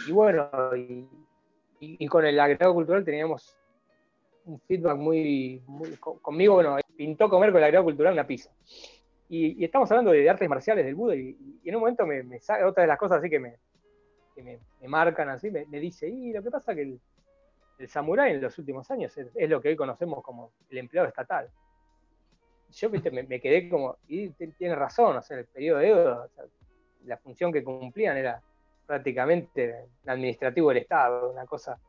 y bueno, y, con el agregado cultural teníamos un feedback muy, conmigo, bueno, pintó comer con el agregado cultural una pizza. Y, estamos hablando de, artes marciales del Buda, y, en un momento me, me sale otra de las cosas así que me, me, marcan así, me, dice, y lo que pasa que el, samurái en los últimos años es, lo que hoy conocemos como el empleado estatal. Yo Me, quedé como, y tiene razón, o sea, el periodo de Edo, la función que cumplían era prácticamente administrativo del Estado, una cosa.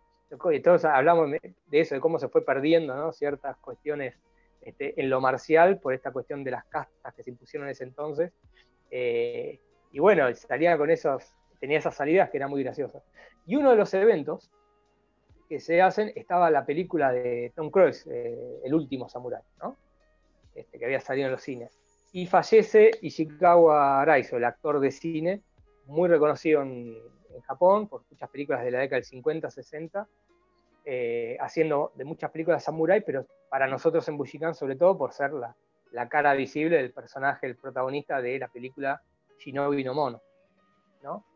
Y todos hablamos de eso, de cómo se fue perdiendo ¿no? ciertas cuestiones este, en lo marcial por esta cuestión de las castas que se impusieron en ese entonces. Eh, y bueno, salía con esos tenía esas salidas que eran muy graciosas. Y uno de los eventos que se hacen estaba la película de Tom Cruise, eh, El último Samurai, ¿no? Este, que había salido en los cines. Y fallece Ishikawa Araizo, el actor de cine, muy reconocido en, Japón por muchas películas de la década del 50, 60, eh, haciendo de muchas películas samurai, pero para nosotros en Bushikan sobre todo por ser la, cara visible del personaje, el protagonista de la película Shinobi no Mono. ¿no?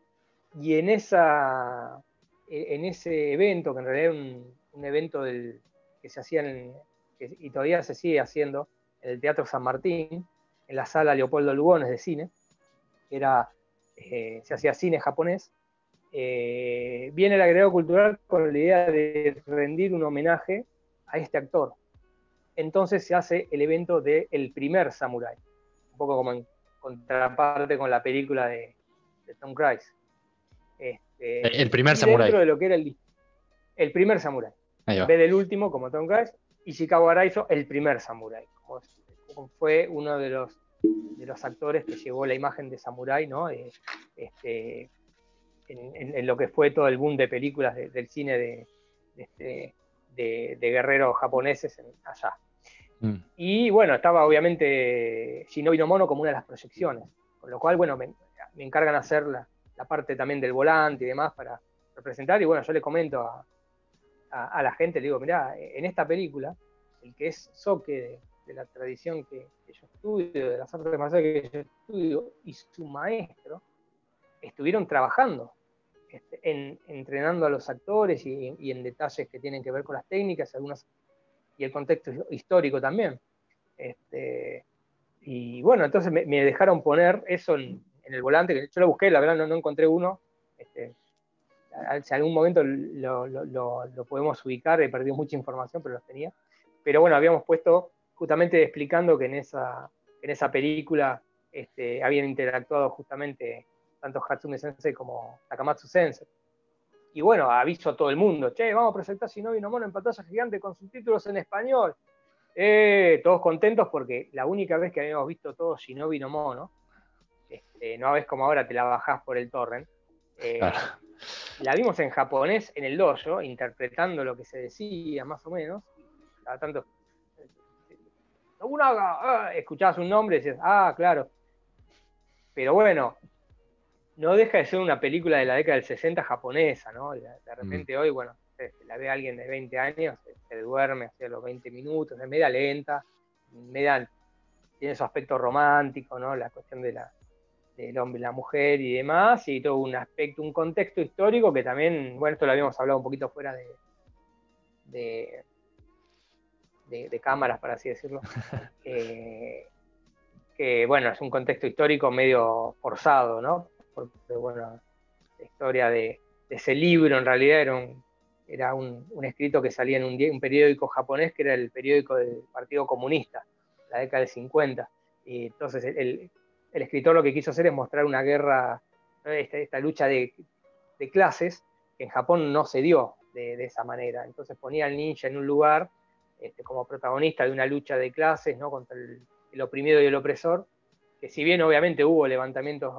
Y en, esa, en ese evento, que en realidad era un, evento del, que se hacía y todavía se sigue haciendo en el Teatro San Martín, en la sala Leopoldo Lugones de cine, era, eh, se hacía cine japonés, eh, viene el agregado cultural con la idea de rendir un homenaje a este actor, entonces se hace el evento del el primer Samurai, un poco como en contraparte con la película de, Tom Cruise.
Este, el primer Samurai.
Dentro de lo que era el, el primer Samurai. En vez del último, como Tom Cruise, y Chicago Araizo, el primer Samurai. Como, fue uno de los, de los actores que llevó la imagen de Samurai, ¿no? Eh, este, en, lo que fue todo el boom de películas del cine de, este, de, guerreros japoneses allá. Mm. Y bueno, estaba obviamente Shinobi no Mono como una de las proyecciones, con lo cual, bueno, me, encargan hacer la, parte también del volante y demás para representar. Y bueno, yo le comento a, a, la gente, le digo, mirá, en esta película, el que es soque de, la tradición que, yo estudio, de las artes marciales que yo estudio, y su maestro, estuvieron trabajando este, en, entrenando a los actores y, en detalles que tienen que ver con las técnicas algunas, y el contexto histórico también. Este, y bueno, entonces me, dejaron poner eso en, el volante, que yo lo busqué, la verdad no, encontré uno. Este, si algún momento lo, podemos ubicar, he perdido mucha información, pero los tenía. Pero bueno, habíamos puesto justamente explicando que en esa, en esa película este, habían interactuado justamente tanto Hatsume Sensei como Takamatsu Sensei. Y bueno, aviso a todo el mundo, che, vamos a presentar Shinobi no Mono en pantalla gigante con subtítulos en español. Eh, todos contentos porque la única vez que habíamos visto todo Shinobi no Mono, este, no ves como ahora te la bajás por el torrent, eh, la vimos en japonés en el dojo, interpretando lo que se decía más o menos. Cada tanto, ah", escuchabas un nombre y decías, ah, claro. Pero bueno, no deja de ser una película de la década del 60 japonesa, ¿no? De, mm. repente hoy, bueno, la ve alguien de 20 años, se, duerme hacia los 20 minutos, es media lenta, media, tiene su aspecto romántico, ¿no? La cuestión de la, del hombre y la mujer y demás, y todo un aspecto, un contexto histórico que también, bueno, esto lo habíamos hablado un poquito fuera de, de, de, cámaras, para así decirlo, eh, que bueno, es un contexto histórico medio forzado, ¿no? Porque bueno, la historia de, ese libro en realidad era un, era un, escrito que salía en un, periódico japonés que era el periódico del Partido Comunista, la década del 50. Y entonces el, escritor lo que quiso hacer es mostrar una guerra, esta, lucha de, clases que en Japón no se dio de, esa manera. Entonces ponía al ninja en un lugar este, como protagonista de una lucha de clases contra el, el oprimido y el opresor, que si bien obviamente hubo levantamientos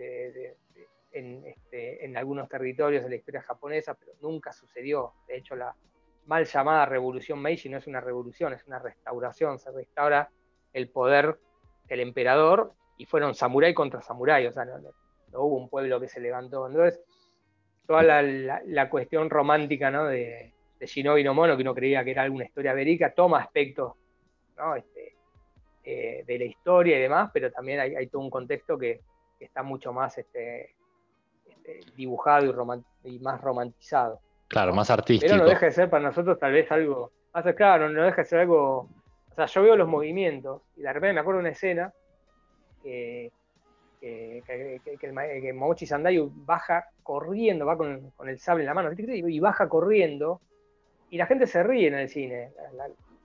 este, en, algunos territorios de la historia japonesa, pero nunca sucedió. De hecho, la mal llamada revolución Meiji no es una revolución, es una restauración. Se restaura el poder del emperador y fueron samurái contra samurái, o sea, no, hubo un pueblo que se levantó. Entonces, toda la, cuestión romántica de, Shinobi no Mono, que uno creía que era alguna historia verídica, toma aspectos este, eh, de la historia y demás, pero también hay todo un contexto que, está mucho más este, este dibujado y, más romantizado.
Claro, más artístico.
Pero no deja de ser para nosotros tal vez algo, más claro, no deja de ser algo, o sea, yo veo los movimientos y de repente me acuerdo de una escena que, que, que, que, Mochi Sandayu baja corriendo, va con, el sable en la mano y baja corriendo y la gente se ríe en el cine.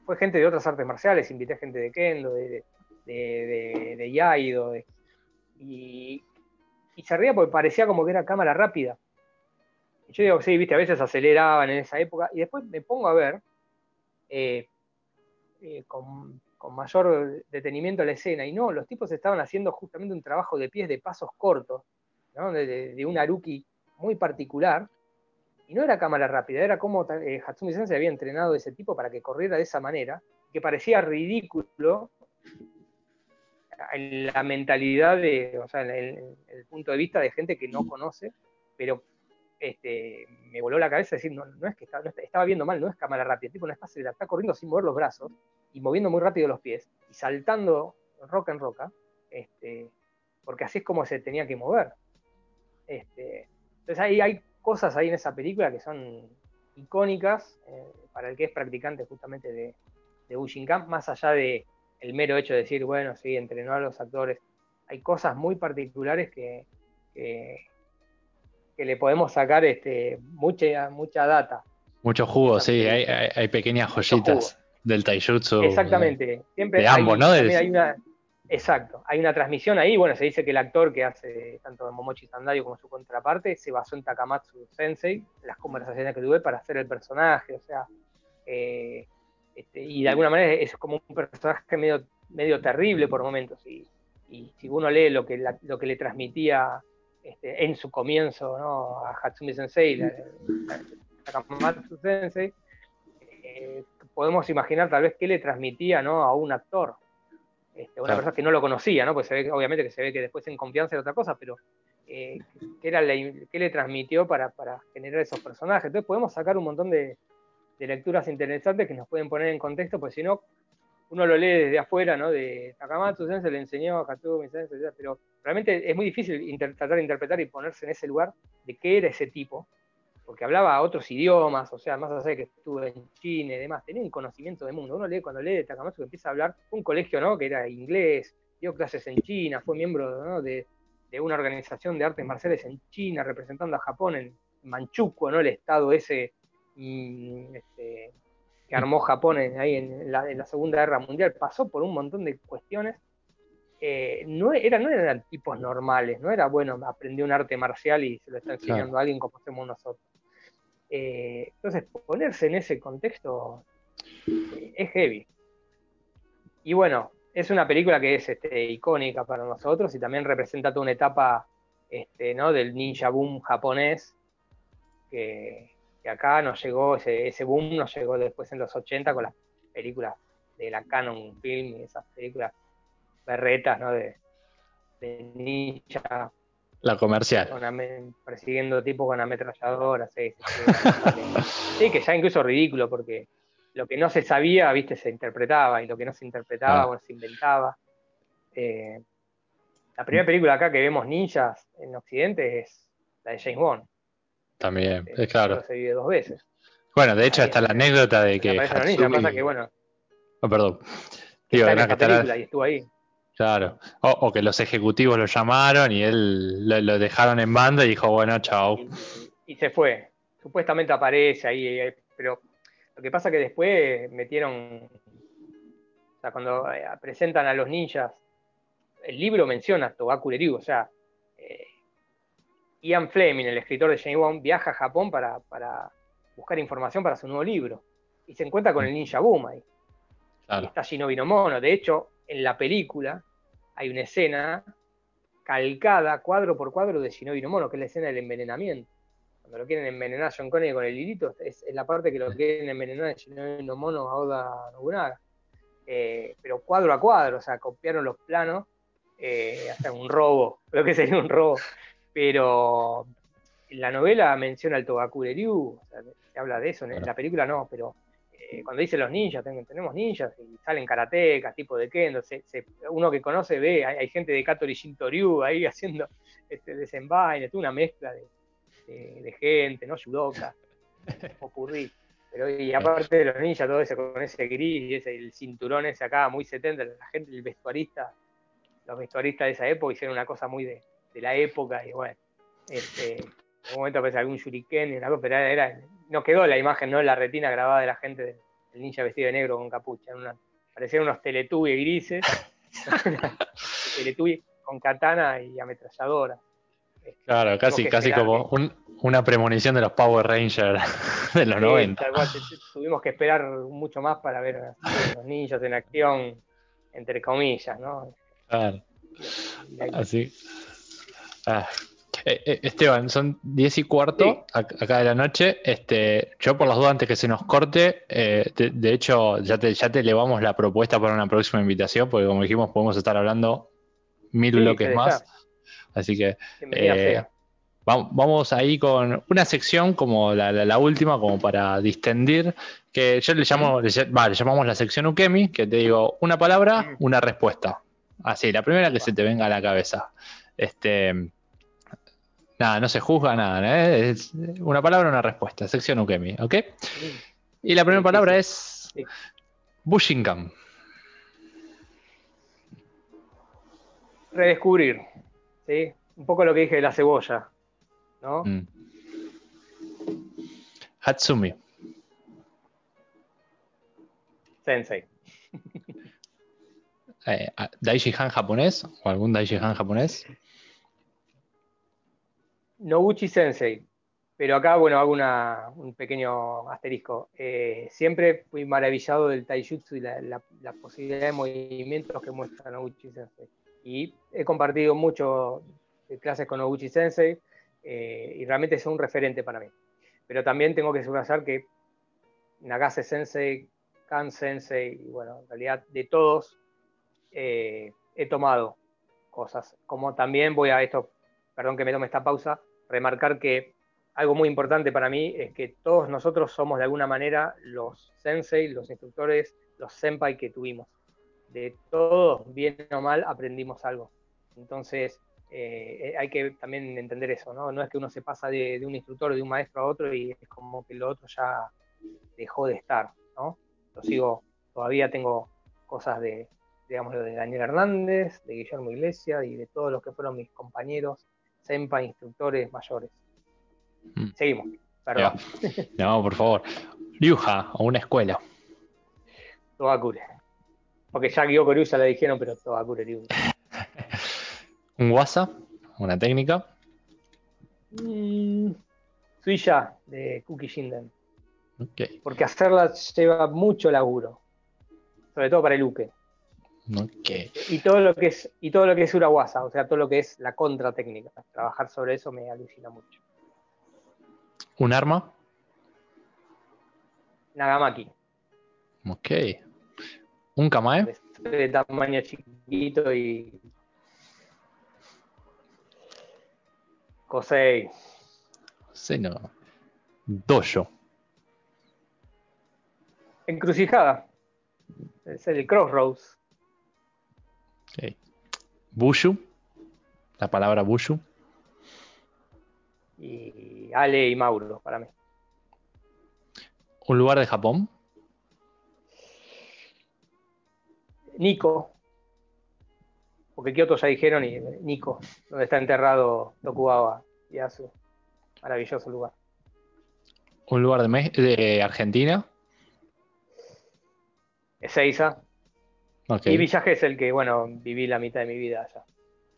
fue gente de otras artes marciales, invité gente de Kendo, de, de, de, de Yaido, de, y, se ría porque parecía como que era cámara rápida. Y yo digo, sí, viste, a veces aceleraban en esa época, y después me pongo a ver eh, eh, con, mayor detenimiento la escena, y no, los tipos estaban haciendo justamente un trabajo de pies de pasos cortos, de, un Aruki muy particular. Y no era cámara rápida, era como eh, Hatsumi Sensei había entrenado ese tipo para que corriera de esa manera, que parecía ridículo la mentalidad de, o sea, en el, punto de vista de gente que no conoce, pero este, me voló la cabeza decir, no, no es que estaba viendo mal, no es cámara rápida, el tipo no está está corriendo sin mover los brazos y moviendo muy rápido los pies y saltando roca en roca, este, porque así es como se tenía que mover. Este, entonces ahí hay cosas ahí en esa película que son icónicas eh, para el que es practicante justamente de, de Bushinkan, más allá de el mero hecho de decir, bueno, sí, entrenó a los actores. Hay cosas muy particulares que, que, le podemos sacar este, mucha, mucha data.
Mucho jugo, sí, hay, hay, pequeñas joyitas del taijutsu.
Exactamente. Siempre
de ambos, ¿no?
Hay una, exacto. Hay una transmisión ahí. Bueno, se dice que el actor que hace tanto Momochi Sandayo como su contraparte se basó en Takamatsu Sensei, las conversaciones que tuve para hacer el personaje. O sea, eh, este, y de alguna manera es como un personaje medio, medio terrible por momentos. Y, si uno lee lo que, lo que le transmitía este, en su comienzo ¿no? a Hatsumi Sensei, Takamatsu Sensei, eh, podemos imaginar tal vez qué le transmitía ¿no? a un actor. Este, una persona que no lo conocía, ¿no? Pues se ve, obviamente que se ve que después en confianza era otra cosa, pero eh, ¿qué, era qué le transmitió para, para, generar esos personajes? Entonces podemos sacar un montón de, de lecturas interesantes que nos pueden poner en contexto, pues si no, uno lo lee desde afuera, ¿no? De Takamatsu Sensei le enseñó a Sensei, pero realmente es muy difícil tratar de interpretar y ponerse en ese lugar de qué era ese tipo, porque hablaba otros idiomas, o sea, más allá de que estuvo en China y demás, tenía un conocimiento del mundo. Uno lee cuando lee de Takamatsu que empieza a hablar un colegio, ¿no? Que era inglés, dio clases en China, fue miembro de, de, una organización de artes marciales en China, representando a Japón en Manchukuo, ¿no? El estado ese este, que armó Japón en, ahí en la, Segunda Guerra Mundial, pasó por un montón de cuestiones. Eh, no, era, no eran tipos normales, no era bueno, aprendió un arte marcial y se lo está enseñando a alguien como hacemos nosotros. Eh, entonces, ponerse en ese contexto eh, es heavy. Y bueno, es una película que es este, icónica para nosotros y también representa toda una etapa este, ¿no? del ninja boom japonés que, que acá nos llegó, ese, ese boom nos llegó después en los 80 con las películas de la Canon Film y esas películas berretas, ¿no? De, de ninja.
La comercial.
persiguiendo tipos con ametralladoras, sí, sí, que ya incluso ridículo, porque lo que no se sabía, viste, se interpretaba, y lo que no se interpretaba, bueno, se inventaba. Eh, la primera película acá que vemos ninjas en Occidente es la de James Bond.
También, es claro.
Dos veces.
Bueno, de hecho, hasta la anécdota de que.
pasa que, bueno.
Oh, perdón.
Digo, en que película y estuvo ahí.
Claro. O, que los ejecutivos lo llamaron y él lo, dejaron en banda y dijo, bueno, chao.
Y, se fue. Supuestamente aparece ahí, eh, pero lo que pasa que después metieron. O sea, cuando eh, presentan a los ninjas, el libro menciona Togaku o sea, eh, Ian Fleming, el escritor de James Bond, viaja a Japón para, buscar información para su nuevo libro. Y se encuentra con el ninja Boom ahí. Está Shinobi no Mono. De hecho, en la película hay una escena calcada, cuadro por cuadro, de Shinobi no Mono, que es la escena del envenenamiento. Cuando lo quieren envenenar a John Connery con el hilito, es, la parte que lo quieren envenenar de Shinobi no Mono a Oda Nobunaga. Eh, pero cuadro a cuadro, o sea, copiaron los planos, eh, hasta un robo, lo que sería un robo pero la novela menciona al Togakure Ryu, se habla de eso, en la película no, pero eh, cuando dice los ninjas, tenemos ninjas y salen karatecas, tipo de kendo, uno que conoce ve, hay, gente de Katori Shintoryu ahí haciendo este, desenvaines, una mezcla de, gente, ¿no? Yudoka, ocurrí. Pero y aparte de los ninjas, todo eso con ese gris y ese, el cinturón ese acá, muy 70, la gente, el vestuarista, los vestuaristas de esa época hicieron una cosa muy de, de la época, y bueno, este, en un momento aparece algún shuriken, y algo, pero era, no quedó la imagen, ¿no? La retina grabada de la gente del, ninja vestido de negro con capucha, una, parecían unos teletubbies grises, teletubbies con katana y ametralladora.
Este, claro, casi, casi como una premonición de los Power Rangers de los 90.
tuvimos que esperar mucho más para ver a los ninjas en acción, entre comillas, ¿no?
Claro. Así. Ah, Eh, eh, Esteban, son 10 y cuarto acá de la noche. Este, yo por las dudas antes que se nos corte, eh, de, hecho ya te, ya te elevamos la propuesta para una próxima invitación, porque como dijimos podemos estar hablando mil bloques más. Así que vamos ahí con una sección como la, última, como para distendir, que yo le llamo, le, llamamos la sección Ukemi, que te digo una palabra, una respuesta. Así, la primera que se te venga a la cabeza. Este, nada, no se juzga nada, ¿eh? es una palabra, una respuesta. Sección Ukemi, ¿ok? Y la primera palabra es Bushingham.
Redescubrir, ¿sí? Un poco lo que dije de la cebolla, ¿no? Mm.
Hatsumi.
Sensei.
eh, Han japonés o algún Han japonés.
Noguchi Sensei. Pero acá, bueno, hago un pequeño asterisco. Eh, siempre fui maravillado del taijutsu y la, posibilidad de movimientos que muestra Noguchi Sensei. Y he compartido mucho clases con Noguchi Sensei eh, y realmente es un referente para mí. Pero también tengo que subrayar que Nagase Sensei, Kan Sensei, y bueno, en realidad de todos eh, he tomado cosas. Como también voy a esto, perdón que me tome esta pausa, remarcar que algo muy importante para mí es que todos nosotros somos de alguna manera los sensei, los instructores, los senpai que tuvimos. De todos, bien o mal, aprendimos algo. Entonces, eh, hay que también entender eso, ¿no? No es que uno se pasa de, un instructor o de un maestro a otro y es como que lo otro ya dejó de estar, ¿no? Lo sigo, todavía tengo cosas de, digamos, de Daniel Hernández, de Guillermo Iglesias y de todos los que fueron mis compañeros, SEMPA, instructores mayores. Mm. Seguimos, perdón.
No, por favor. Ryuja o una escuela.
Tobacure. Porque ya Guido Coruja le dijeron, pero Tobacure Ryuja.
¿Un WhatsApp? ¿Una técnica?
Mm, Suya de Cookie Shinden. Porque hacerla lleva mucho laburo. Sobre todo para el Uke. Y todo lo que es, y todo lo que es Urawasa, o sea, todo lo que es la contra técnica. Trabajar sobre eso me alucina mucho.
¿Un arma?
Nagamaki.
Ok. ¿Un Kamae?
De tamaño chiquito y. Kosei.
Sí, no. Dojo.
Encrucijada. Es el Crossroads.
Bushu, la palabra Bushu.
Y Ale y Mauro para mí.
¿Un lugar de Japón?
Nico. Porque Kioto ya dijeron y Nico, donde está enterrado Tokugawa Yasu. Maravilloso lugar.
¿Un lugar de, de Argentina?
Ezeiza. Y Villa el que, bueno, viví la mitad de mi vida allá.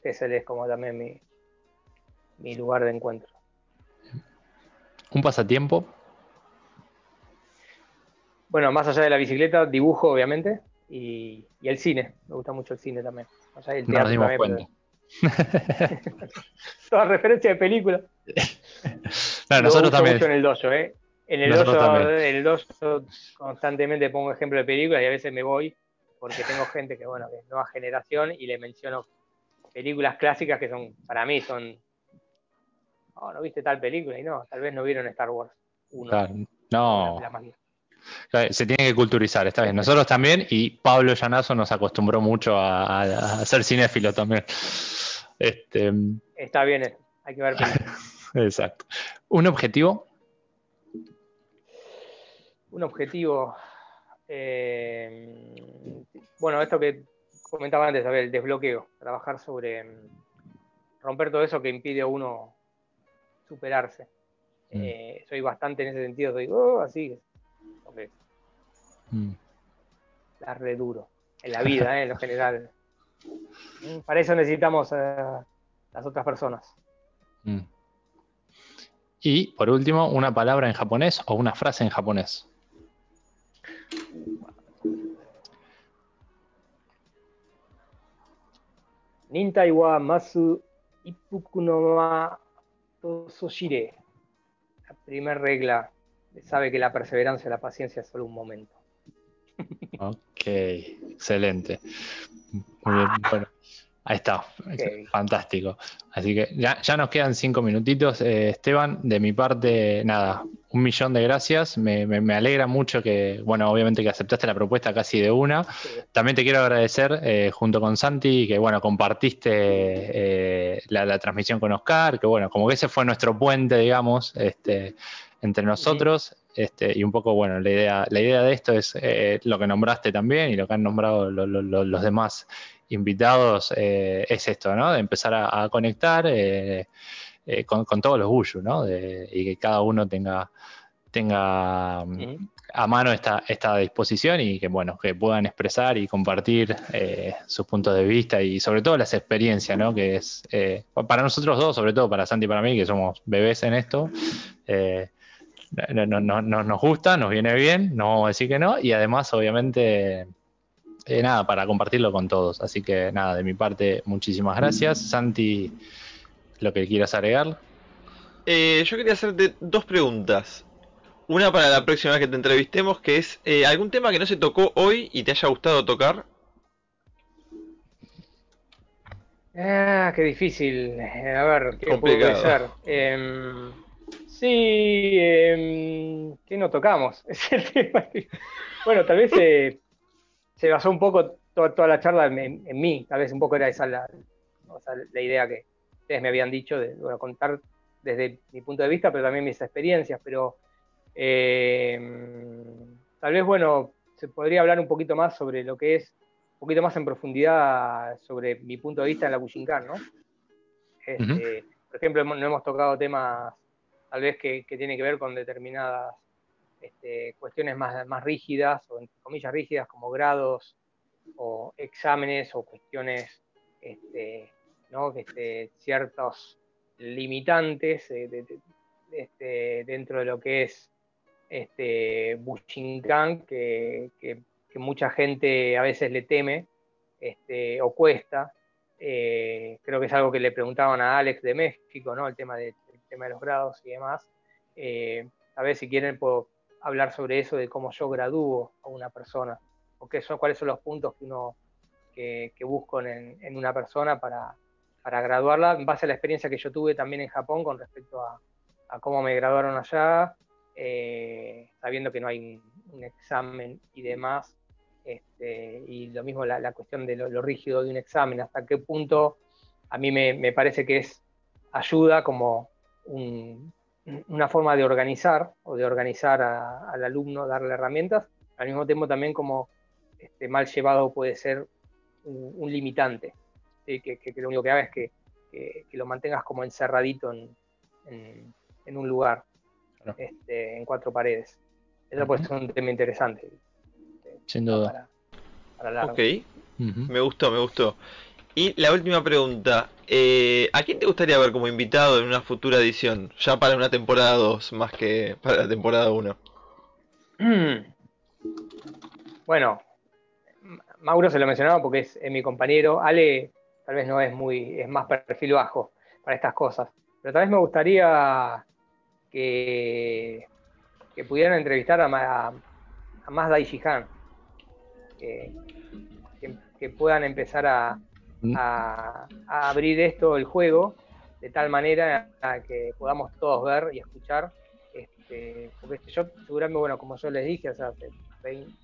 Gesell es como también mi, mi lugar de encuentro.
¿Un pasatiempo?
Bueno, más allá de la bicicleta, dibujo, obviamente, y, el cine. Me gusta mucho el cine también.
Nos dimos cuenta.
Toda referencia de película.
no, nosotros también.
Mucho en el dojo, ¿eh? En el dojo, en el dojo constantemente pongo ejemplo de películas y a veces me voy porque tengo gente que, bueno, que es nueva generación y le menciono películas clásicas que son, para mí son, oh, no viste tal película y no, tal vez no vieron Star Wars
Claro, no. Se tiene que culturizar, está bien. Nosotros también, y Pablo Llanazo nos acostumbró mucho a, a, ser cinéfilo también. Este,
está bien, hay que ver
Exacto. ¿Un objetivo?
Un objetivo. Eh, bueno, esto que comentaba antes, a ver, el desbloqueo, trabajar sobre mm, romper todo eso que impide a uno superarse. Mm. Eh, soy bastante en ese sentido, soy oh, así. Mm. La re duro. En la vida, eh, en lo general. Para eso necesitamos a las otras personas.
Y por último, una palabra en japonés o una frase en japonés.
Nintai wa masu ippuku no ma Sato Soshire. La primera regla sabe que la perseverancia y la paciencia es solo un momento.
Ok, excelente. Muy bien, bueno. Ahí está, fantástico. Así que ya, nos quedan cinco minutitos, eh, Esteban. De mi parte, nada, un millón de gracias. Me, alegra mucho que, bueno, obviamente que aceptaste la propuesta casi de una. También te quiero agradecer eh, junto con Santi que, bueno, compartiste eh, la, transmisión con Oscar, que, bueno, como que ese fue nuestro puente, digamos, este, entre nosotros. Este, y un poco, bueno, la idea, la idea de esto es lo que nombraste también y lo que han nombrado los demás invitados eh, es esto, ¿no? De empezar a, conectar eh, eh, con, todos los Guyus, ¿no? y que cada uno tenga, tenga a mano esta, esta disposición y que, bueno, que puedan expresar y compartir sus puntos de vista y sobre todo las experiencias, ¿no? Que es, para nosotros dos, sobre todo para Santi y para mí, que somos bebés en esto, no, no, nos gusta, nos viene bien, no vamos a decir que no, y además, obviamente eh, nada, para compartirlo con todos. Así que nada, de mi parte, muchísimas gracias. Santi, lo que quieras agregar.
Eh, yo quería hacerte dos preguntas. Una para la próxima vez que te entrevistemos, que es eh, algún tema que no se tocó hoy y te haya gustado tocar.
Ah, qué difícil. A ver, ¿qué puede ser? Em, sí, eh, ¿qué no tocamos? bueno, tal vez se basó un poco toda, la charla en, mí, tal vez un poco era esa la, la idea que ustedes me habían dicho de contar desde mi punto de vista, pero también mis experiencias, pero eh, tal vez, bueno, se podría hablar un poquito más sobre lo que es, un poquito más en profundidad sobre mi punto de vista en la Bushinkan, ¿no? Este, por ejemplo, no hemos tocado temas tal vez que, que tienen que ver con determinadas este, cuestiones más, más rígidas, o entre comillas rígidas, como grados o exámenes o cuestiones, este, ¿no? este, ciertos limitantes eh, este, dentro de lo que es este, Bushinkan, que, que, mucha gente a veces le teme o cuesta. Eh, creo que es algo que le preguntaban a Alex de México, ¿no? el, tema de, tema de los grados y demás. Eh, a ver si quieren puedo hablar sobre eso, de cómo yo gradúo a una persona, o qué son, cuáles son los puntos que uno que, busco en, una persona para, graduarla, en base a la experiencia que yo tuve también en Japón con respecto a, cómo me graduaron allá, eh, sabiendo que no hay un, examen y demás, este, y lo mismo la, cuestión de lo, rígido de un examen, hasta qué punto a mí me, me parece que es ayuda como un, una forma de organizar o de organizar al alumno, darle herramientas, al mismo tiempo también como este, mal llevado puede ser un, limitante, que, lo único que haga es que, lo mantengas como encerradito en, un lugar, este, en cuatro paredes. Eso puede ser un tema interesante.
Este, Sin duda.
ok, me gustó, me gustó. Y la última pregunta, eh, ¿a quién te gustaría ver como invitado en una futura edición? Ya para una temporada 2, más que para la temporada 1.
Bueno, Mauro se lo mencionaba porque es, mi compañero. Ale tal vez no es muy, es más perfil bajo para estas cosas. Pero tal vez me gustaría que, pudieran entrevistar a, más Daishihan. que, que puedan empezar a, a, abrir esto, el juego, de tal manera que podamos todos ver y escuchar. Este, porque yo seguramente, bueno, como yo les dije, hace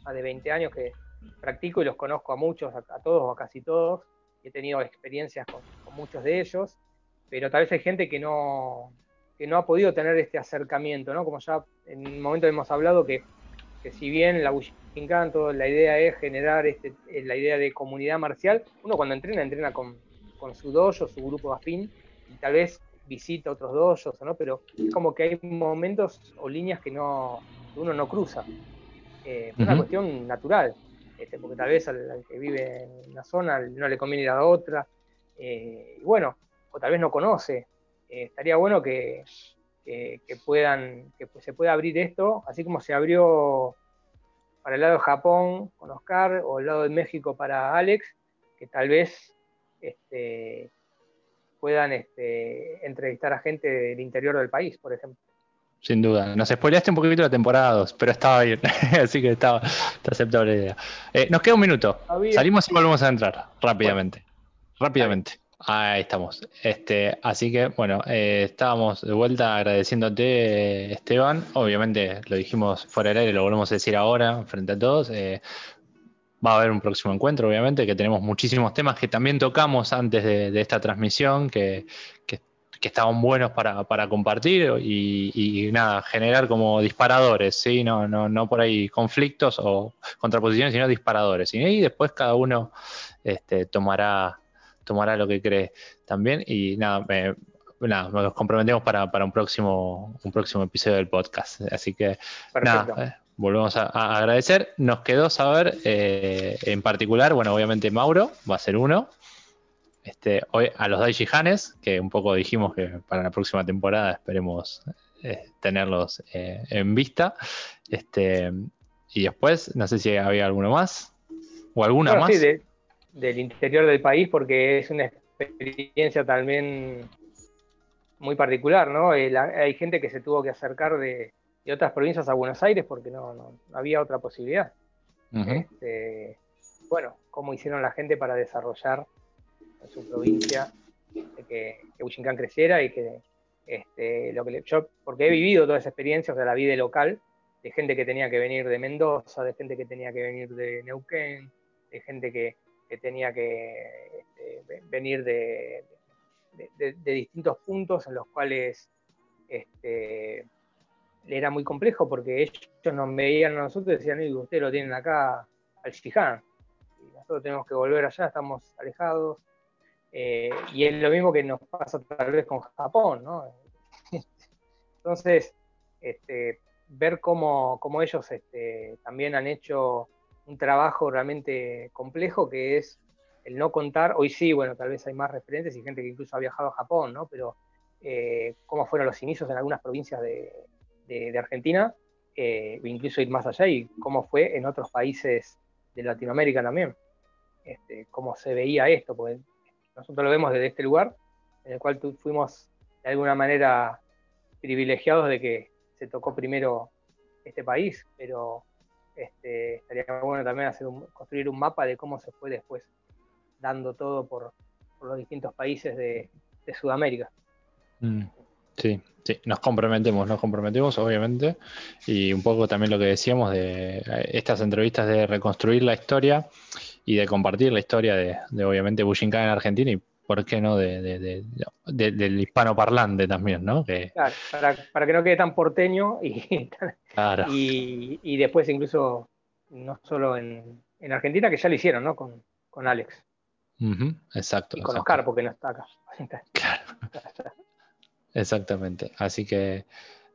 más de 20 años que practico y los conozco a muchos, a, todos o a casi todos, he tenido experiencias con, muchos de ellos, pero tal vez hay gente que no, que no ha podido tener este acercamiento, ¿no? Como ya en un momento hemos hablado que, que si bien la encanto, la idea es generar este, eh, la idea de comunidad marcial. Uno cuando entrena, entrena con, su dojo, su grupo afín, y tal vez visita otros dojos, ¿no? Pero es como que hay momentos o líneas que no uno no cruza. Eh, una cuestión natural, este, porque tal vez al, que vive en una zona no le conviene ir a otra, eh, y bueno, o tal vez no conoce. estaría bueno que, que, puedan, que se pueda abrir esto, así como se abrió para el lado de Japón con Oscar o el lado de México para Alex, que tal vez este, puedan este, entrevistar a gente del interior del país, por ejemplo.
Sin duda. Nos spoileaste un poquito la temporada 2, pero estaba bien. Así que estaba, está aceptable la idea. Eh, nos queda un minuto. Salimos y volvemos a entrar rápidamente. Rápidamente. Ahí estamos. Este, así que, bueno, eh, estábamos de vuelta agradeciéndote, Esteban. Obviamente lo dijimos fuera del aire, lo volvemos a decir ahora, frente a todos. Eh, va a haber un próximo encuentro, obviamente, que tenemos muchísimos temas que también tocamos antes de, esta transmisión, que, estaban buenos para, compartir y, nada, generar como disparadores, ¿sí? No, no, no por ahí conflictos o contraposiciones, sino disparadores. Y, después cada uno este, tomará, tomará lo que cree también. Y nada, nos comprometemos para, un próximo un próximo episodio del podcast. Así que nada, eh, volvemos a, agradecer. Nos quedó saber eh, en particular, bueno, obviamente Mauro va a ser uno. Este, hoy a los Daichi Hanes, que un poco dijimos que para la próxima temporada esperemos eh, tenerlos en vista. Este, y después, no sé si había alguno más o alguna más.
Sí, del interior del país, porque es una experiencia también muy particular, ¿no? hay gente que se tuvo que acercar de, otras provincias a Buenos Aires porque no, no, había otra posibilidad. Este, bueno, cómo hicieron la gente para desarrollar en su provincia que, que creciera y que este, lo que yo, porque he vivido toda esa experiencia, de la vida local, de gente que tenía que venir de Mendoza, de gente que tenía que venir de Neuquén, de gente que, tenía que este, venir de, de, distintos puntos en los cuales este, era muy complejo porque ellos nos veían a nosotros y decían, y ustedes lo tienen acá al Shihan. Y nosotros tenemos que volver allá, estamos alejados. Eh, y es lo mismo que nos pasa tal vez con Japón, ¿no? Entonces, este, ver cómo, ellos este, también han hecho un trabajo realmente complejo que es el no contar, hoy sí, bueno, tal vez hay más referentes y gente que incluso ha viajado a Japón, ¿no? Pero eh, cómo fueron los inicios en algunas provincias de, Argentina, eh, incluso ir más allá y cómo fue en otros países de Latinoamérica también, este, cómo se veía esto, porque nosotros lo vemos desde este lugar, en el cual fuimos de alguna manera privilegiados de que se tocó primero este país, pero este, estaría bueno también hacer construir un mapa de cómo se fue después dando todo por, los distintos países de, Sudamérica.
Mm. Sí, sí, nos comprometemos, nos comprometemos, obviamente, y un poco también lo que decíamos de eh, estas entrevistas de reconstruir la historia y de compartir la historia de, de obviamente, Bushinkan en Argentina y, ¿por qué no?, de, del hispano parlante también, ¿no?
Que... Claro, para, que no quede tan porteño y, y, después incluso, no solo en, Argentina, que ya lo hicieron, ¿no?, con, con Alex.
exacto.
Y con Oscar, porque no está acá. Claro.
Exactamente. Así que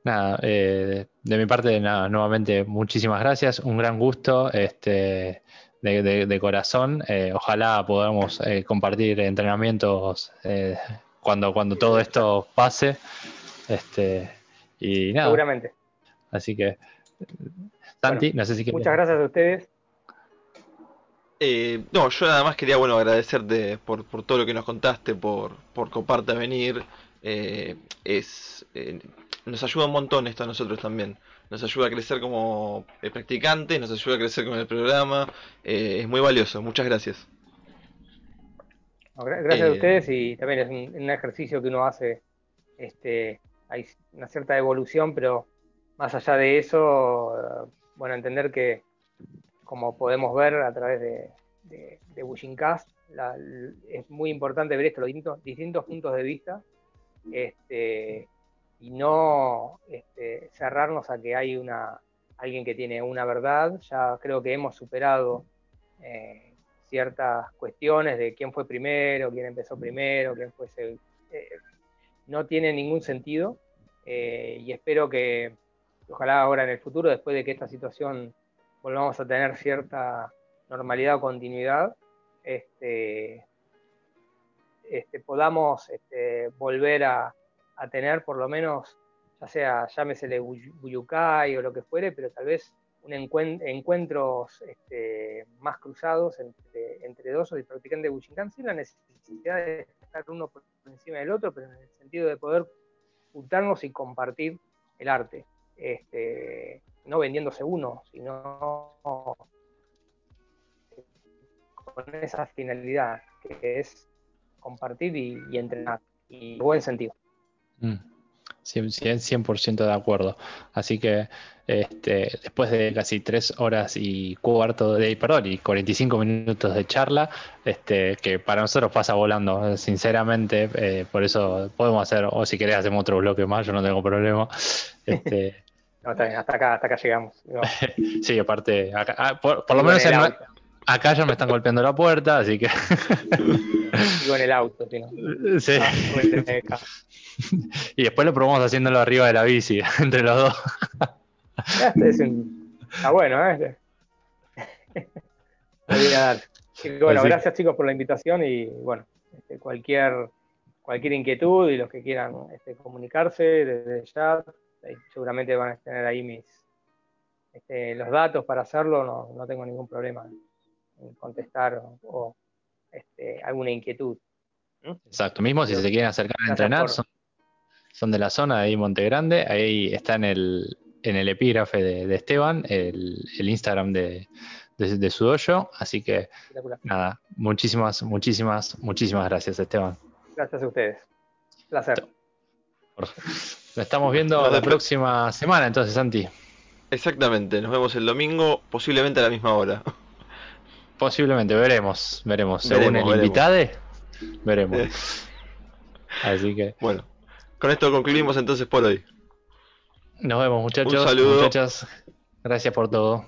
nada, eh, de mi parte, nada, nuevamente muchísimas gracias, un gran gusto, este, de, corazón. Eh, ojalá podamos eh, compartir entrenamientos cuando, cuando todo esto pase. Este, y nada.
Seguramente.
Así que, Santi, no sé si
Muchas gracias a ustedes.
no, yo nada más quería bueno agradecerte por, por todo lo que nos contaste, por, por coparte a venir, eh, es, eh, nos ayuda un montón esto a nosotros también. Nos ayuda a crecer como eh, practicantes, nos ayuda a crecer con el programa. es muy valioso. Muchas gracias.
gracias a ustedes y también es un, ejercicio que uno hace. Este, hay una cierta evolución, pero más allá de eso, bueno, entender que como podemos ver a través de, de, es muy importante ver esto, los distintos, distintos puntos de vista este, y no este, cerrarnos a que hay una, alguien que tiene una verdad. Ya creo que hemos superado eh, ciertas cuestiones de quién fue primero, quién empezó primero, quién fue eh, no tiene ningún sentido eh, y espero que ojalá ahora en el futuro, después de que esta situación volvamos a tener cierta normalidad o continuidad, este, este, podamos este, volver a, tener por lo menos, ya sea llámesele Buyukai o lo que fuere, pero tal vez un encuentros más cruzados entre, entre dos o practicantes de Bujinkan sin la necesidad de estar uno por encima del otro, pero en el sentido de poder juntarnos y compartir el arte. Este, no vendiéndose uno, sino con esa finalidad, que es compartir y, entrenar, y buen sentido.
100%, mm. de acuerdo. Así que este, después de casi tres horas y cuarto de, perdón, y 45 minutos de charla, este, que para nosotros pasa volando, sinceramente, eh, por eso podemos hacer, o si querés hacemos otro bloque más, yo no tengo problema. Este,
hasta acá, hasta acá llegamos.
sí, aparte, ah, por, lo menos acá ya me están golpeando la puerta, así que.
Digo en el auto,
Sí. Ah, y después lo probamos haciéndolo arriba de la bici, entre los dos.
Este es Está bueno, ¿eh? bueno, gracias chicos por la invitación y bueno, este, cualquier cualquier inquietud y los que quieran este, comunicarse desde ya seguramente van a tener ahí mis este, los datos para hacerlo, no, tengo ningún problema en contestar o, este, alguna inquietud.
Exacto, mismo si se quieren acercar a entrenar, son, de la zona de ahí Monte Grande, ahí está en el, en el epígrafe de, Esteban, el, Instagram de, de, su dojo, así que nada, muchísimas, muchísimas, muchísimas gracias Esteban.
Gracias a ustedes. Placer.
Nos estamos viendo la próxima semana, entonces, Santi.
Exactamente, nos vemos el domingo, posiblemente a la misma hora.
Posiblemente, veremos, veremos. Según el invitado, veremos. Así que.
Bueno, con esto concluimos entonces por hoy.
Nos vemos, muchachos. Un saludo. Muchachas, gracias por todo.